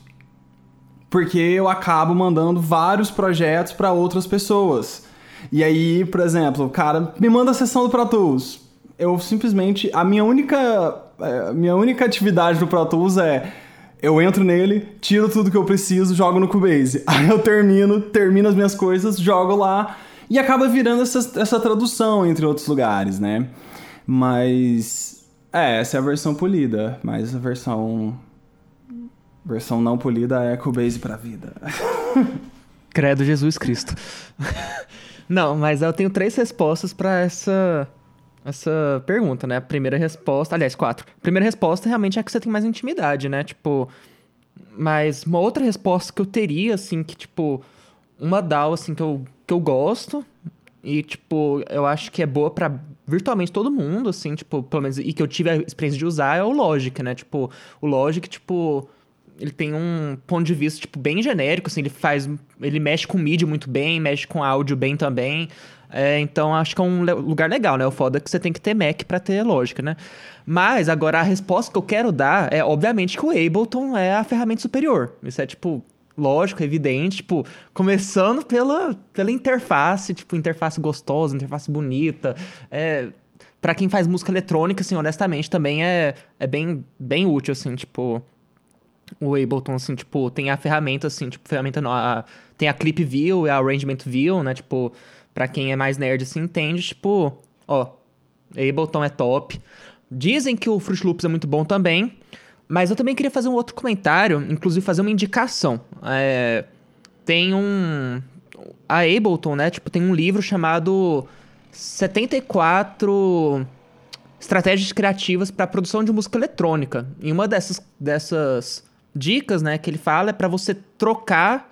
porque eu acabo mandando vários projetos para outras pessoas. E aí, por exemplo, o cara me manda a sessão do Pro Tools. Eu simplesmente a minha única a é, minha única atividade no Pro Tools é eu entro nele, tiro tudo que eu preciso, jogo no Cubase. Aí eu termino, termino as minhas coisas, jogo lá e acaba virando essa, essa tradução entre outros lugares, né? Mas é, essa é a versão polida, mas a versão Versão não polida é Cubase pra vida. Credo Jesus Cristo. não, mas eu tenho três respostas para essa essa pergunta, né? A primeira resposta, aliás, quatro. A primeira resposta realmente é que você tem mais intimidade, né? Tipo, mas uma outra resposta que eu teria, assim, que, tipo, uma DAO, assim, que eu, que eu gosto e, tipo, eu acho que é boa para virtualmente todo mundo, assim, tipo, pelo menos, e que eu tive a experiência de usar é o Logic, né? Tipo, o Logic, tipo, ele tem um ponto de vista, tipo, bem genérico, assim, ele faz... Ele mexe com mídia muito bem, mexe com áudio bem também. É, então, acho que é um lugar legal, né? O foda é que você tem que ter Mac para ter lógica, né? Mas, agora, a resposta que eu quero dar é, obviamente, que o Ableton é a ferramenta superior. Isso é, tipo, lógico, evidente, tipo, começando pela, pela interface, tipo, interface gostosa, interface bonita, é... Pra quem faz música eletrônica, assim, honestamente, também é, é bem, bem útil, assim, tipo o Ableton, assim, tipo, tem a ferramenta, assim, tipo, ferramenta não, a, tem a Clip View e a Arrangement View, né, tipo, pra quem é mais nerd, assim, entende, tipo, ó, Ableton é top. Dizem que o Fruit Loops é muito bom também, mas eu também queria fazer um outro comentário, inclusive fazer uma indicação. É, tem um... A Ableton, né, tipo, tem um livro chamado 74 estratégias criativas para produção de música eletrônica. E uma dessas, dessas dicas, né, que ele fala é para você trocar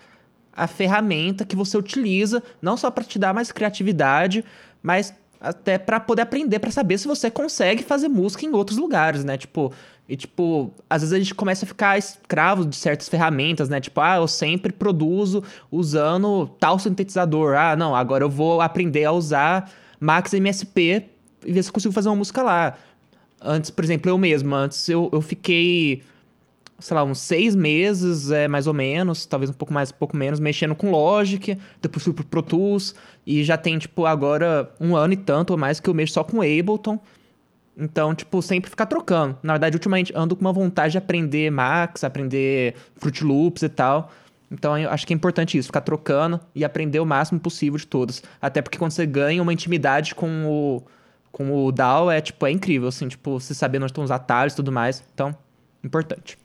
a ferramenta que você utiliza, não só para te dar mais criatividade, mas até para poder aprender, para saber se você consegue fazer música em outros lugares, né? Tipo, e tipo, às vezes a gente começa a ficar escravo de certas ferramentas, né? Tipo, ah, eu sempre produzo usando tal sintetizador. Ah, não, agora eu vou aprender a usar Max MSP e ver se eu consigo fazer uma música lá. Antes, por exemplo, eu mesmo, antes eu, eu fiquei sei lá, uns seis meses, é, mais ou menos, talvez um pouco mais, um pouco menos, mexendo com Logic, depois fui pro Pro Tools, e já tem, tipo, agora um ano e tanto ou mais que eu mexo só com Ableton. Então, tipo, sempre ficar trocando. Na verdade, ultimamente ando com uma vontade de aprender Max, aprender Fruit Loops e tal. Então, eu acho que é importante isso, ficar trocando e aprender o máximo possível de todos. Até porque quando você ganha uma intimidade com o, com o DAW, é, tipo, é incrível, assim, tipo, você sabendo onde estão os atalhos e tudo mais. Então, importante.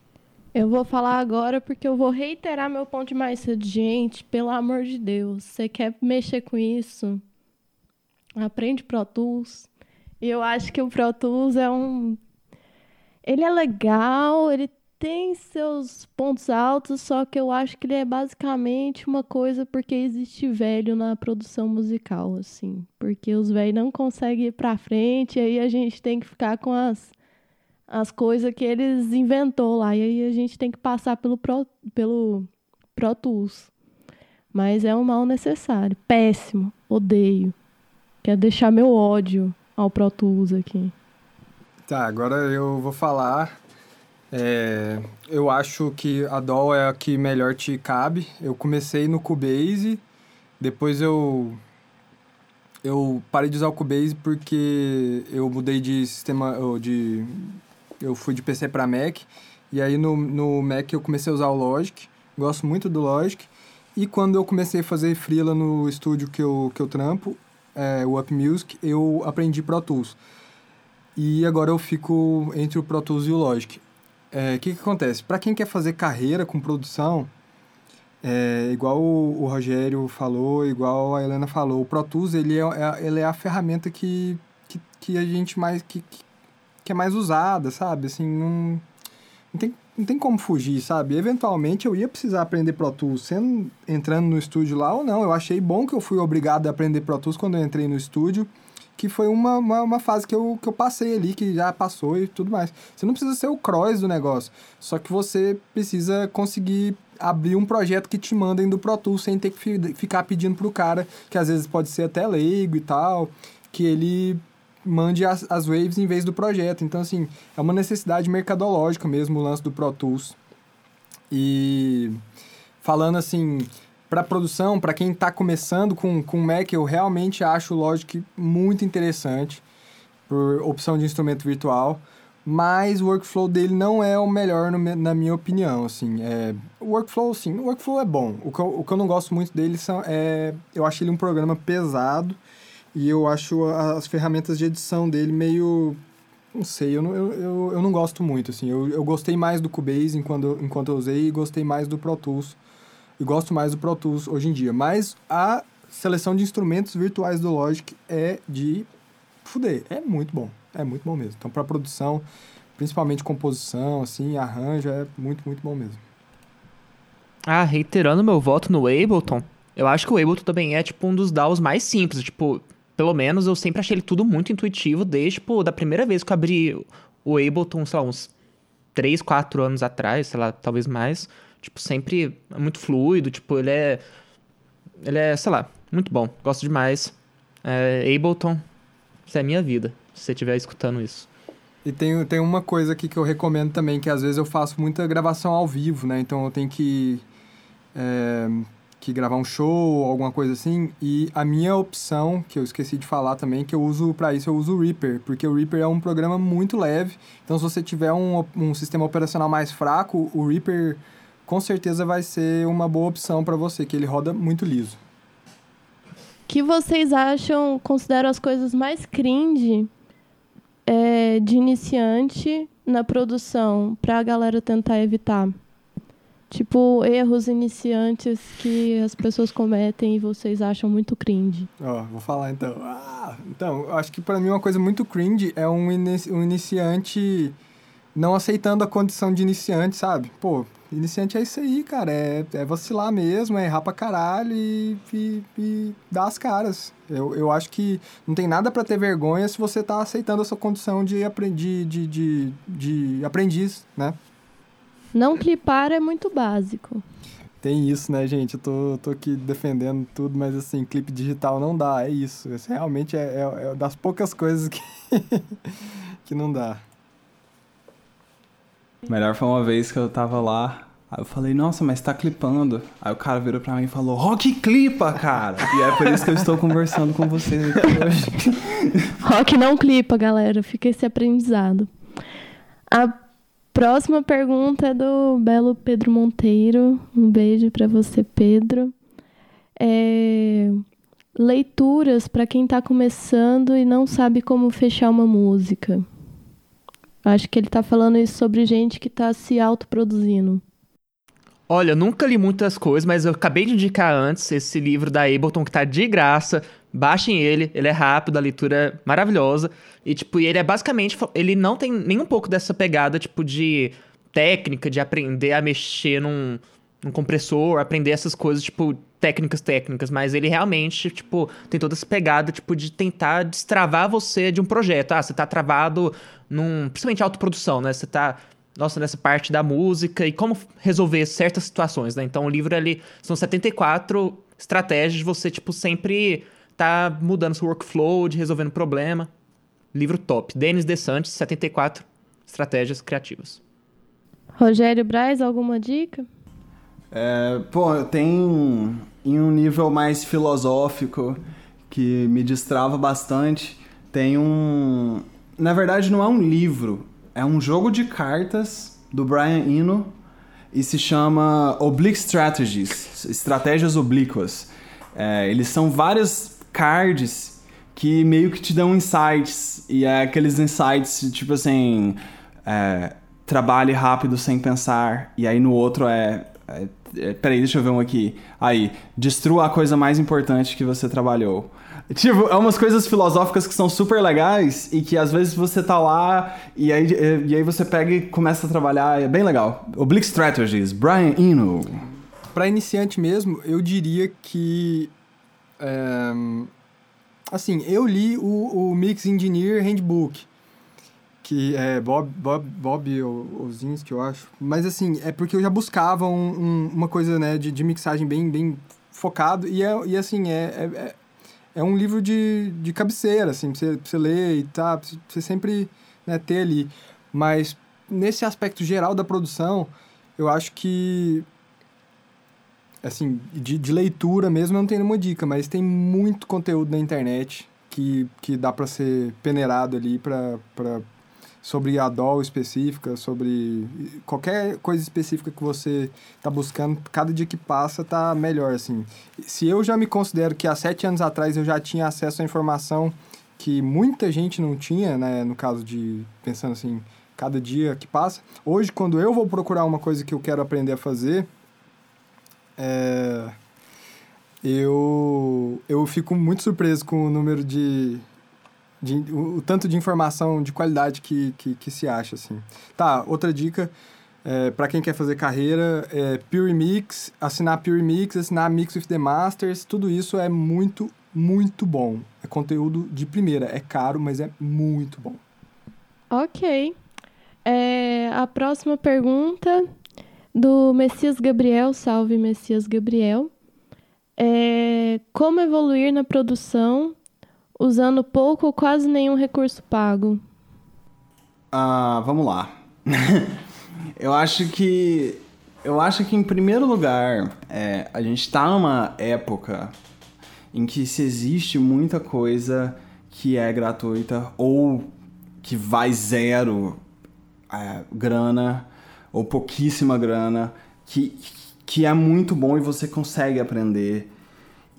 Eu vou falar agora porque eu vou reiterar meu ponto de mais cedo. Gente, pelo amor de Deus, você quer mexer com isso? Aprende Pro Tools. E eu acho que o Pro Tools é um. Ele é legal, ele tem seus pontos altos, só que eu acho que ele é basicamente uma coisa porque existe velho na produção musical, assim. Porque os velhos não conseguem ir pra frente, e aí a gente tem que ficar com as as coisas que eles inventou lá. E aí a gente tem que passar pelo Pro, pelo Pro Tools. Mas é um mal necessário. Péssimo. Odeio. Quero deixar meu ódio ao Pro Tools aqui. Tá, agora eu vou falar. É, eu acho que a DAW é a que melhor te cabe. Eu comecei no Cubase, depois eu eu parei de usar o Cubase porque eu mudei de sistema de eu fui de PC para Mac. E aí no, no Mac eu comecei a usar o Logic. Gosto muito do Logic. E quando eu comecei a fazer freela no estúdio que eu, que eu trampo, é, o Up Music, eu aprendi Pro Tools. E agora eu fico entre o Pro Tools e o Logic. O é, que, que acontece? Para quem quer fazer carreira com produção, é, igual o, o, Rogério falou, igual a Helena falou, o Pro Tools ele é, é, ele é a ferramenta que, que, que a gente mais... Que, que que é mais usada, sabe? Assim, não, não, tem, não tem como fugir, sabe? Eventualmente eu ia precisar aprender Pro Tools, sendo, entrando no estúdio lá ou não. Eu achei bom que eu fui obrigado a aprender Pro Tools quando eu entrei no estúdio, que foi uma, uma, uma fase que eu, que eu passei ali, que já passou e tudo mais. Você não precisa ser o cross do negócio, só que você precisa conseguir abrir um projeto que te mandem do Pro Tools sem ter que ficar pedindo pro cara, que às vezes pode ser até leigo e tal, que ele mande as, as waves em vez do projeto. Então, assim, é uma necessidade mercadológica mesmo o lance do Pro Tools. E falando assim, para produção, para quem está começando com, com Mac, eu realmente acho o Logic muito interessante por opção de instrumento virtual mas o workflow dele não é o melhor no, na minha opinião, assim, é, o workflow, sim, o workflow é bom, o que eu, o que eu não gosto muito dele são, é, eu acho ele um programa pesado e eu acho as ferramentas de edição dele meio, não sei, eu não, eu, eu, eu não gosto muito, assim, eu, eu gostei mais do Cubase enquanto, enquanto eu usei e gostei mais do Pro Tools, e gosto mais do Pro Tools hoje em dia, mas a seleção de instrumentos virtuais do Logic é de fuder, é muito bom. É muito bom mesmo. Então, para produção, principalmente composição, assim, arranjo, é muito, muito bom mesmo. Ah, reiterando meu voto no Ableton, eu acho que o Ableton também é, tipo, um dos DAWs mais simples. Tipo, pelo menos eu sempre achei ele tudo muito intuitivo, desde, tipo, da primeira vez que eu abri o Ableton, sei lá, uns 3, 4 anos atrás, sei lá, talvez mais. Tipo, sempre muito fluido, tipo, ele é... Ele é, sei lá, muito bom. Gosto demais. É, Ableton, isso é a minha vida se você estiver escutando isso. E tem, tem uma coisa aqui que eu recomendo também, que às vezes eu faço muita gravação ao vivo, né? Então eu tenho que, é, que gravar um show alguma coisa assim. E a minha opção, que eu esqueci de falar também, que eu uso para isso, eu uso o Reaper. Porque o Reaper é um programa muito leve. Então se você tiver um, um sistema operacional mais fraco, o Reaper com certeza vai ser uma boa opção para você, que ele roda muito liso. Que vocês acham, consideram as coisas mais cringe é, de iniciante na produção para a galera tentar evitar? Tipo, erros iniciantes que as pessoas cometem e vocês acham muito cringe. Ó, oh, vou falar então. Ah, então, acho que para mim uma coisa muito cringe é um, inici um iniciante não aceitando a condição de iniciante, sabe? Pô, Iniciante é isso aí, cara. É, é vacilar mesmo, é errar pra caralho e, e, e dar as caras. Eu, eu acho que não tem nada para ter vergonha se você tá aceitando a sua condição de, de, de, de, de aprendiz, né? Não clipar é muito básico. Tem isso, né, gente? Eu tô, tô aqui defendendo tudo, mas assim, clipe digital não dá, é isso. Isso realmente é, é, é das poucas coisas que, que não dá. Melhor foi uma vez que eu tava lá. Aí eu falei, nossa, mas tá clipando. Aí o cara virou pra mim e falou, Rock clipa, cara. E é por isso que eu estou conversando com vocês aqui hoje. Rock não clipa, galera. Fica esse aprendizado. A próxima pergunta é do belo Pedro Monteiro. Um beijo para você, Pedro. É... Leituras para quem tá começando e não sabe como fechar uma música. Acho que ele está falando isso sobre gente que está se autoproduzindo. Olha, nunca li muitas coisas, mas eu acabei de indicar antes esse livro da Ableton que tá de graça. Baixem ele, ele é rápido, a leitura é maravilhosa. E, tipo, ele é basicamente. Ele não tem nem um pouco dessa pegada, tipo, de técnica, de aprender a mexer num, num compressor, aprender essas coisas, tipo, técnicas técnicas, mas ele realmente, tipo, tem toda essa pegada, tipo, de tentar destravar você de um projeto. Ah, você tá travado num. Principalmente autoprodução, né? Você tá. Nossa, nessa parte da música e como resolver certas situações, né? Então o livro ali são 74 estratégias de você, tipo, sempre tá mudando seu workflow, de resolvendo problema. Livro top. Denis DeSantis, 74 estratégias criativas. Rogério Braz, alguma dica? É, pô, tem em um nível mais filosófico que me destrava bastante. Tem um. Na verdade, não é um livro, é um jogo de cartas do Brian Eno e se chama Oblique Strategies Estratégias Oblíquas. É, eles são vários cards que meio que te dão insights e é aqueles insights tipo assim. É, trabalhe rápido sem pensar, e aí no outro é É, é, peraí, deixa eu ver um aqui. Aí, destrua a coisa mais importante que você trabalhou. Tipo, é umas coisas filosóficas que são super legais e que às vezes você tá lá e aí, e aí você pega e começa a trabalhar. É bem legal. Oblique Strategies, Brian Eno. Para iniciante mesmo, eu diria que. É, assim, eu li o, o Mix Engineer Handbook, que é Bob, Bob, Bob Ozinski, eu acho. Mas assim, é porque eu já buscava um, um, uma coisa né, de, de mixagem bem, bem focado e, é, e assim, é, é, é um livro de, de cabeceira, assim, pra você, pra você ler e tá, pra você sempre né, ter ali. Mas nesse aspecto geral da produção, eu acho que assim, de, de leitura mesmo eu não tenho nenhuma dica, mas tem muito conteúdo na internet que, que dá para ser peneirado ali para sobre a DOL específica, sobre qualquer coisa específica que você está buscando, cada dia que passa tá melhor, assim. Se eu já me considero que há sete anos atrás eu já tinha acesso à informação que muita gente não tinha, né, no caso de, pensando assim, cada dia que passa, hoje quando eu vou procurar uma coisa que eu quero aprender a fazer, é, eu, eu fico muito surpreso com o número de, de o, tanto de informação de qualidade que, que, que se acha, assim. Tá, outra dica, é, para quem quer fazer carreira, é Pure Mix, assinar Pure Mix, assinar Mix with the Masters, tudo isso é muito, muito bom. É conteúdo de primeira, é caro, mas é muito bom. Ok. É, a próxima pergunta do Messias Gabriel, salve Messias Gabriel. É, como evoluir na produção usando pouco ou quase nenhum recurso pago? Ah, vamos lá. eu acho que eu acho que em primeiro lugar é, a gente está numa época em que se existe muita coisa que é gratuita ou que vai zero é, grana ou pouquíssima grana, que, que é muito bom e você consegue aprender.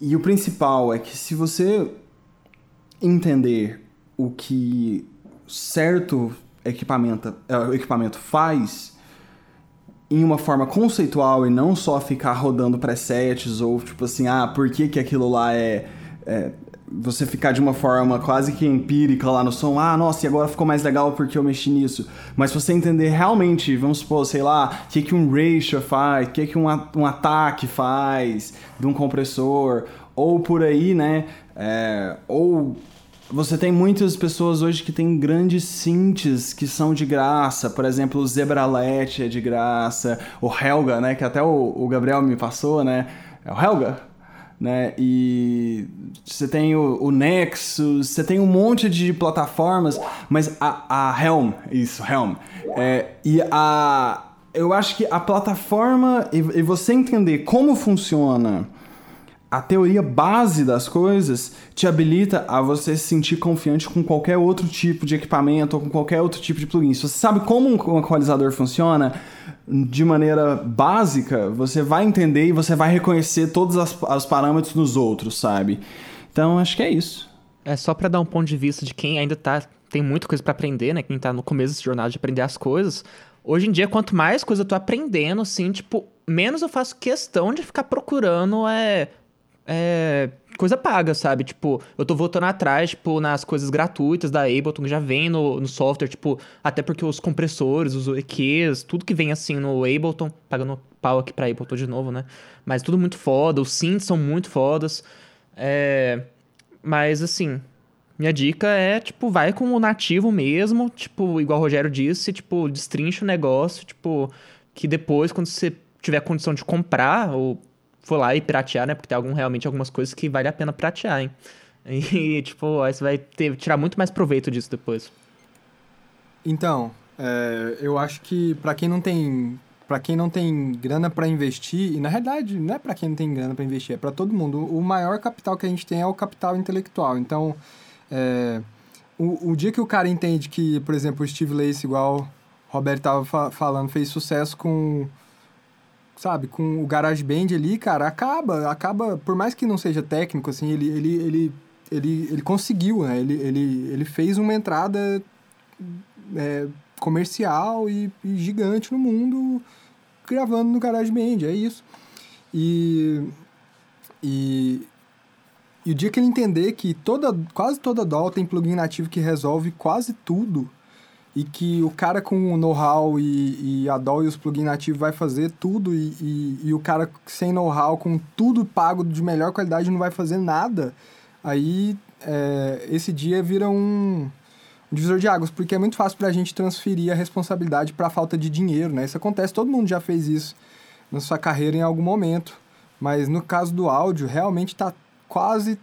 E o principal é que se você entender o que certo equipamento, é, equipamento faz em uma forma conceitual e não só ficar rodando presets ou tipo assim, ah, por que, que aquilo lá é, é você ficar de uma forma quase que empírica lá no som, ah, nossa, e agora ficou mais legal porque eu mexi nisso. Mas você entender realmente, vamos supor, sei lá, o que, que um ratio faz, o que, que um, um ataque faz de um compressor, ou por aí, né? É, ou você tem muitas pessoas hoje que têm grandes synths que são de graça, por exemplo, o Zebralet é de graça, o Helga, né, que até o, o Gabriel me passou, né? É o Helga? Né? E você tem o, o, Nexus, você tem um monte de plataformas, mas a, a Helm, isso, Helm, é, e a eu acho que a plataforma e, e você entender como funciona a teoria base das coisas te habilita a você se sentir confiante com qualquer outro tipo de equipamento ou com qualquer outro tipo de plugin. Se você sabe como um equalizador funciona, de maneira básica, você vai entender e você vai reconhecer todos os parâmetros nos outros, sabe? Então, acho que é isso. É só para dar um ponto de vista de quem ainda tá tem muita coisa para aprender, né? Quem tá no começo desse jornada de aprender as coisas. Hoje em dia, quanto mais coisa eu tô aprendendo, assim, tipo, menos eu faço questão de ficar procurando é, é coisa paga, sabe? Tipo, eu tô voltando atrás, tipo, nas coisas gratuitas da Ableton, que já vem no, no software, tipo, até porque os compressores, os EQs, tudo que vem assim no Ableton, pagando pau aqui pra Ableton de novo, né? Mas tudo muito foda, os synths são muito fodas. É... Mas, assim, minha dica é, tipo, vai com o nativo mesmo, tipo, igual o Rogério disse, tipo, destrincha o negócio, tipo, que depois, quando você tiver condição de comprar ou for lá e piratear, né? Porque tem algum, realmente algumas coisas que vale a pena piratear, hein? E, tipo, aí você vai ter, tirar muito mais proveito disso depois. Então, é, eu acho que para quem não tem para quem não tem grana para investir, e na realidade não é para quem não tem grana para investir, é para todo mundo. O maior capital que a gente tem é o capital intelectual. Então, é, o, o dia que o cara entende que, por exemplo, o Steve Lace, igual o Roberto estava fa falando, fez sucesso com sabe, com o GarageBand ali, cara, acaba, acaba, por mais que não seja técnico, assim, ele, ele, ele, ele, ele conseguiu, né? Ele, ele, ele fez uma entrada é, comercial e, e, gigante no mundo gravando no GarageBand, é isso. E, e, e o dia que ele entender que toda, quase toda DAW tem plugin nativo que resolve quase tudo, e que o cara com o know-how e, e a DAW e os plugins nativos vai fazer tudo, e, e, e o cara sem know-how, com tudo pago de melhor qualidade, não vai fazer nada, aí é, esse dia vira um divisor de águas, porque é muito fácil para a gente transferir a responsabilidade para a falta de dinheiro, né? Isso acontece, todo mundo já fez isso na sua carreira em algum momento, mas no caso do áudio, realmente está quase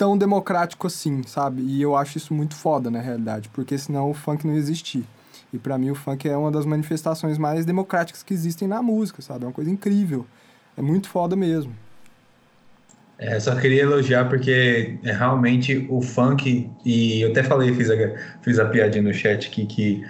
tão democrático assim, sabe? E eu acho isso muito foda, na realidade, porque senão o funk não existir. E para mim o funk é uma das manifestações mais democráticas que existem na música, sabe? É uma coisa incrível. É muito foda mesmo. É, só queria elogiar porque é, realmente o funk, e eu até falei, fiz a, fiz a piadinha no chat aqui, que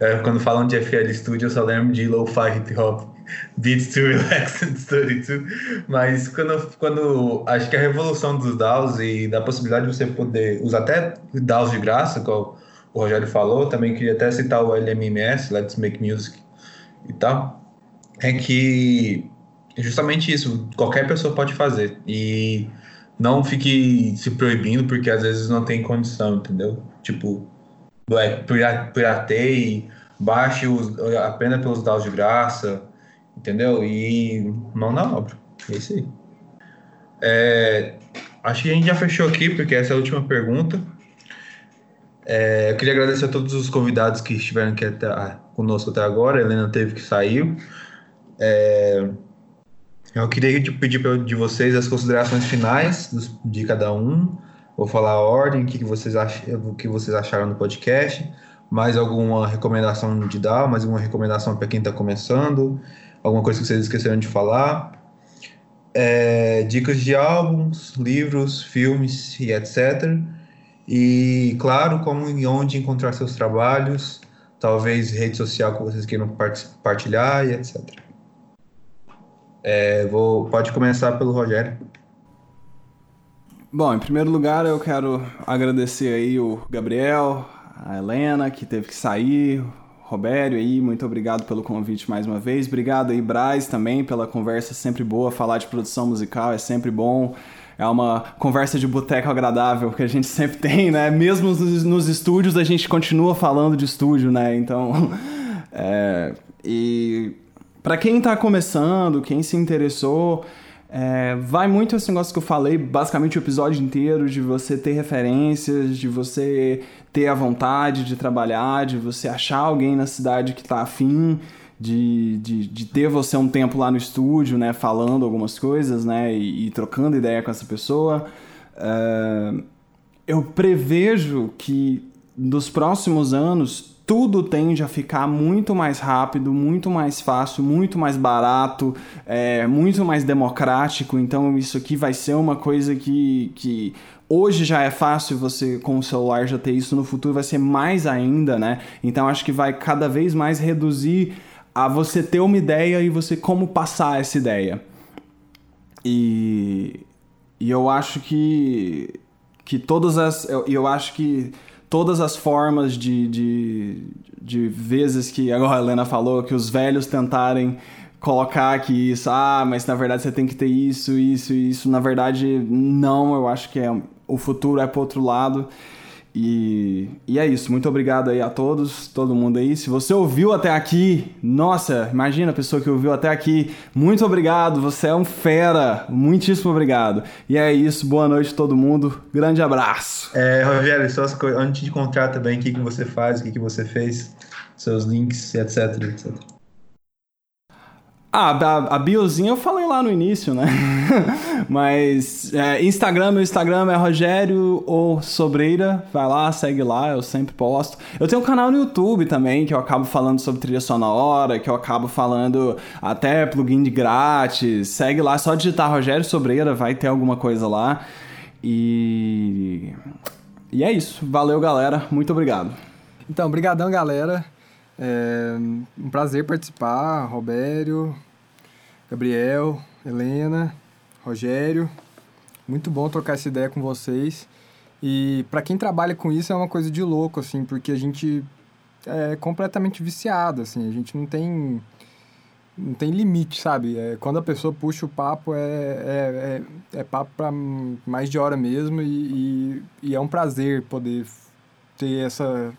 é, quando falam de FL Studio eu só lembro de lo-fi hip hop, beats to relax and study to, mas quando, quando acho que a revolução dos DAOs e da possibilidade de você poder usar até DAOs de graça, como o Rogério falou, também queria até citar o LMMS, Let's Make Music e tal, é que justamente isso, qualquer pessoa pode fazer. E não fique se proibindo porque às vezes não tem condição, entendeu? Tipo, é, pirateie, baixe os, apenas pelos DAOs de graça, entendeu? E mão na obra. É isso aí. É, acho que a gente já fechou aqui, porque essa é a última pergunta. É, eu queria agradecer a todos os convidados que estiveram aqui até, ah, conosco até agora. A Helena teve que sair. É, eu queria pedir de vocês as considerações finais de cada um. Vou falar a ordem, o que vocês, ach... o que vocês acharam do podcast, mais alguma recomendação de dar, mais alguma recomendação para quem está começando, alguma coisa que vocês esqueceram de falar. É, dicas de álbuns, livros, filmes e etc. E, claro, como e onde encontrar seus trabalhos, talvez rede social que vocês queiram partilhar e etc. É, vou, pode começar pelo Rogério. Bom, em primeiro lugar eu quero agradecer aí o Gabriel, a Helena que teve que sair, Robério aí, muito obrigado pelo convite mais uma vez. Obrigado aí, Braz, também pela conversa sempre boa. Falar de produção musical é sempre bom. É uma conversa de boteco agradável que a gente sempre tem, né? Mesmo nos, estúdios a gente continua falando de estúdio, né? Então, é, e para quem está começando, quem se interessou, é, vai muito esse negócio que eu falei, basicamente o episódio inteiro, de você ter referências, de você ter a vontade de trabalhar, de você achar alguém na cidade que está afim, de, de, de, ter você um tempo lá no estúdio, né, falando algumas coisas, né, e, e trocando ideia com essa pessoa. É, eu prevejo que nos próximos anos tudo tende a ficar muito mais rápido, muito mais fácil, muito mais barato, é, muito mais democrático. Então, isso aqui vai ser uma coisa que, que hoje já é fácil você com o celular já ter isso, no futuro vai ser mais ainda, né? Então, acho que vai cada vez mais reduzir a você ter uma ideia e você como passar essa ideia. E, e eu acho que, que todas as. Eu, eu acho que todas as formas de, de, de vezes que agora a Helena falou que os velhos tentarem colocar que isso, ah, mas na verdade você tem que ter isso, isso, isso. Na verdade, não, eu acho que é, o futuro é pro outro lado. E, e é isso. Muito obrigado aí a todos, todo mundo aí. Se você ouviu até aqui, nossa, imagina a pessoa que ouviu até aqui. Muito obrigado, você é um fera. Muitíssimo obrigado. E é isso. Boa noite todo mundo. Grande abraço. É, Rogério, só antes de encontrar também o que, que você faz, o que, que você fez, seus links, etc, etc. Ah, a, a biozinha eu falei lá no início, né? Mas é, Instagram, meu Instagram é Rogério ou Sobreira. Vai lá, segue lá, eu sempre posto. Eu tenho um canal no YouTube também, que eu acabo falando sobre trilha sonora, que eu acabo falando até plugin de grátis. Segue lá, é só digitar Rogério Sobreira, vai ter alguma coisa lá. E. E é isso. Valeu, galera. Muito obrigado. Então, brigadão, galera. É um prazer participar, Robério, Gabriel, Helena, Rogério. Muito bom trocar essa ideia com vocês. E para quem trabalha com isso é uma coisa de louco, assim, porque a gente é completamente viciado, assim, a gente não tem não tem limite, sabe? É, quando a pessoa puxa o papo, é, é, é, é papo para mais de hora mesmo e, e, e, é um prazer poder ter essa,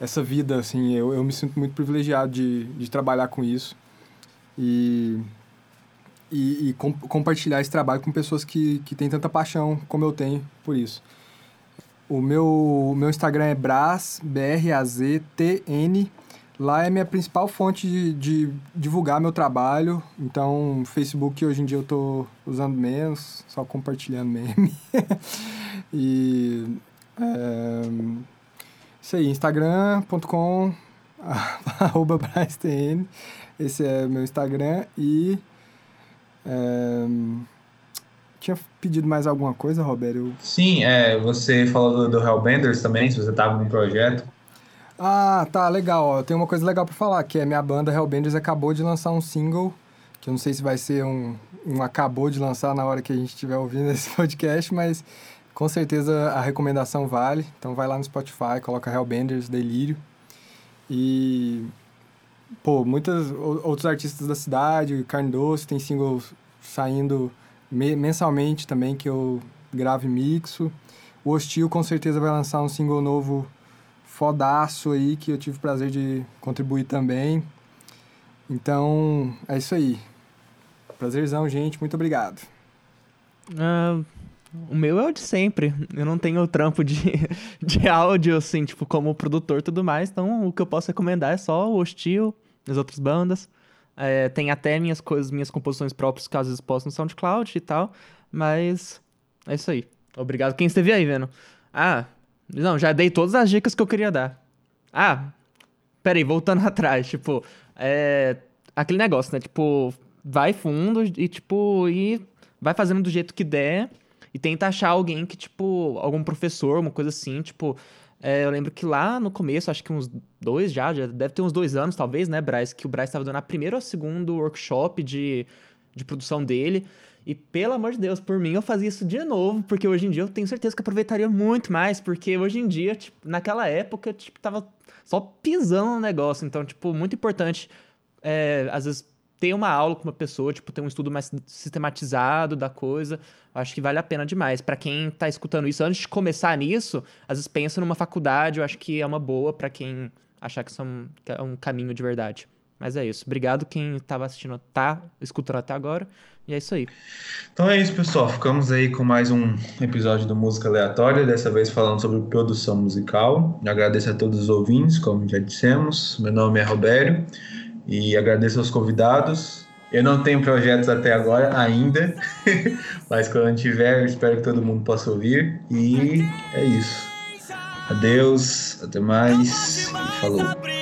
essa vida, assim. Eu, eu me sinto muito privilegiado de, de trabalhar com isso e, e, e com, compartilhar esse trabalho com pessoas que, que têm tanta paixão como eu tenho por isso. O meu, o meu Instagram é Braz, B-R-A-Z-T-N, Lá é minha principal fonte de, de, divulgar meu trabalho. Então, Facebook hoje em dia eu estou usando menos, só compartilhando meme. e. É, isso aí, instagram.com arroba Esse é meu Instagram e. É, tinha pedido mais alguma coisa, Roberto? Eu... Sim, é, você falou do, do Hellbenders também, se você estava num projeto. Ah, tá, legal. Ó. Tem uma coisa legal para falar, que é minha banda Hellbenders acabou de lançar um single, que eu não sei se vai ser um, um acabou de lançar na hora que a gente estiver ouvindo esse podcast, mas com certeza a recomendação vale. Então vai lá no Spotify, coloca Hellbenders Delírio. E pô, muitos outros artistas da cidade, Carne Doce, tem singles saindo mensalmente também que eu gravo e mixo. O Hostil com certeza vai lançar um single novo fodaço aí que eu tive o prazer de contribuir também. Então, é isso aí. Prazerzão, gente. Muito obrigado. Uh, o meu é o de sempre. Eu não tenho trampo de, de áudio, assim, tipo, como produtor e tudo mais. Então, o que eu posso recomendar é só o Hostil, as outras bandas. É, tem até minhas coisas, minhas composições próprias, caso expostas no SoundCloud e tal. Mas é isso aí. Obrigado quem esteve aí vendo. Ah, não, já dei todas as dicas que eu queria dar. Ah, peraí, voltando atrás, tipo, é. Aquele negócio, né? Tipo, vai fundo e, tipo, e vai fazendo do jeito que der e tenta achar alguém que, tipo, algum professor, uma coisa assim, tipo. É, eu lembro que lá no começo, acho que uns dois já, já deve ter uns dois anos, talvez, né, Braz? Que o Braz estava dando a primeira ou segundo workshop de, de produção dele. E pelo amor de Deus, por mim eu fazia isso de novo, porque hoje em dia eu tenho certeza que aproveitaria muito mais, porque hoje em dia, tipo, naquela época, tipo, tava só pisando no negócio. Então, tipo, muito importante, é, às vezes, ter uma aula com uma pessoa, tipo, ter um estudo mais sistematizado da coisa. acho que vale a pena demais. para quem tá escutando isso, antes de começar nisso, às vezes pensa numa faculdade, eu acho que é uma boa para quem achar que isso é um, é um caminho de verdade. Mas é isso. Obrigado quem estava assistindo, tá escutando até agora. E é isso aí. Então é isso, pessoal. Ficamos aí com mais um episódio do Música Aleatória, dessa vez falando sobre produção musical. agradeço a todos os ouvintes, como já dissemos. Meu nome é Robério e agradeço aos convidados. Eu não tenho projetos até agora ainda, mas quando tiver, espero que todo mundo possa ouvir. E é isso. Adeus, até mais e falou.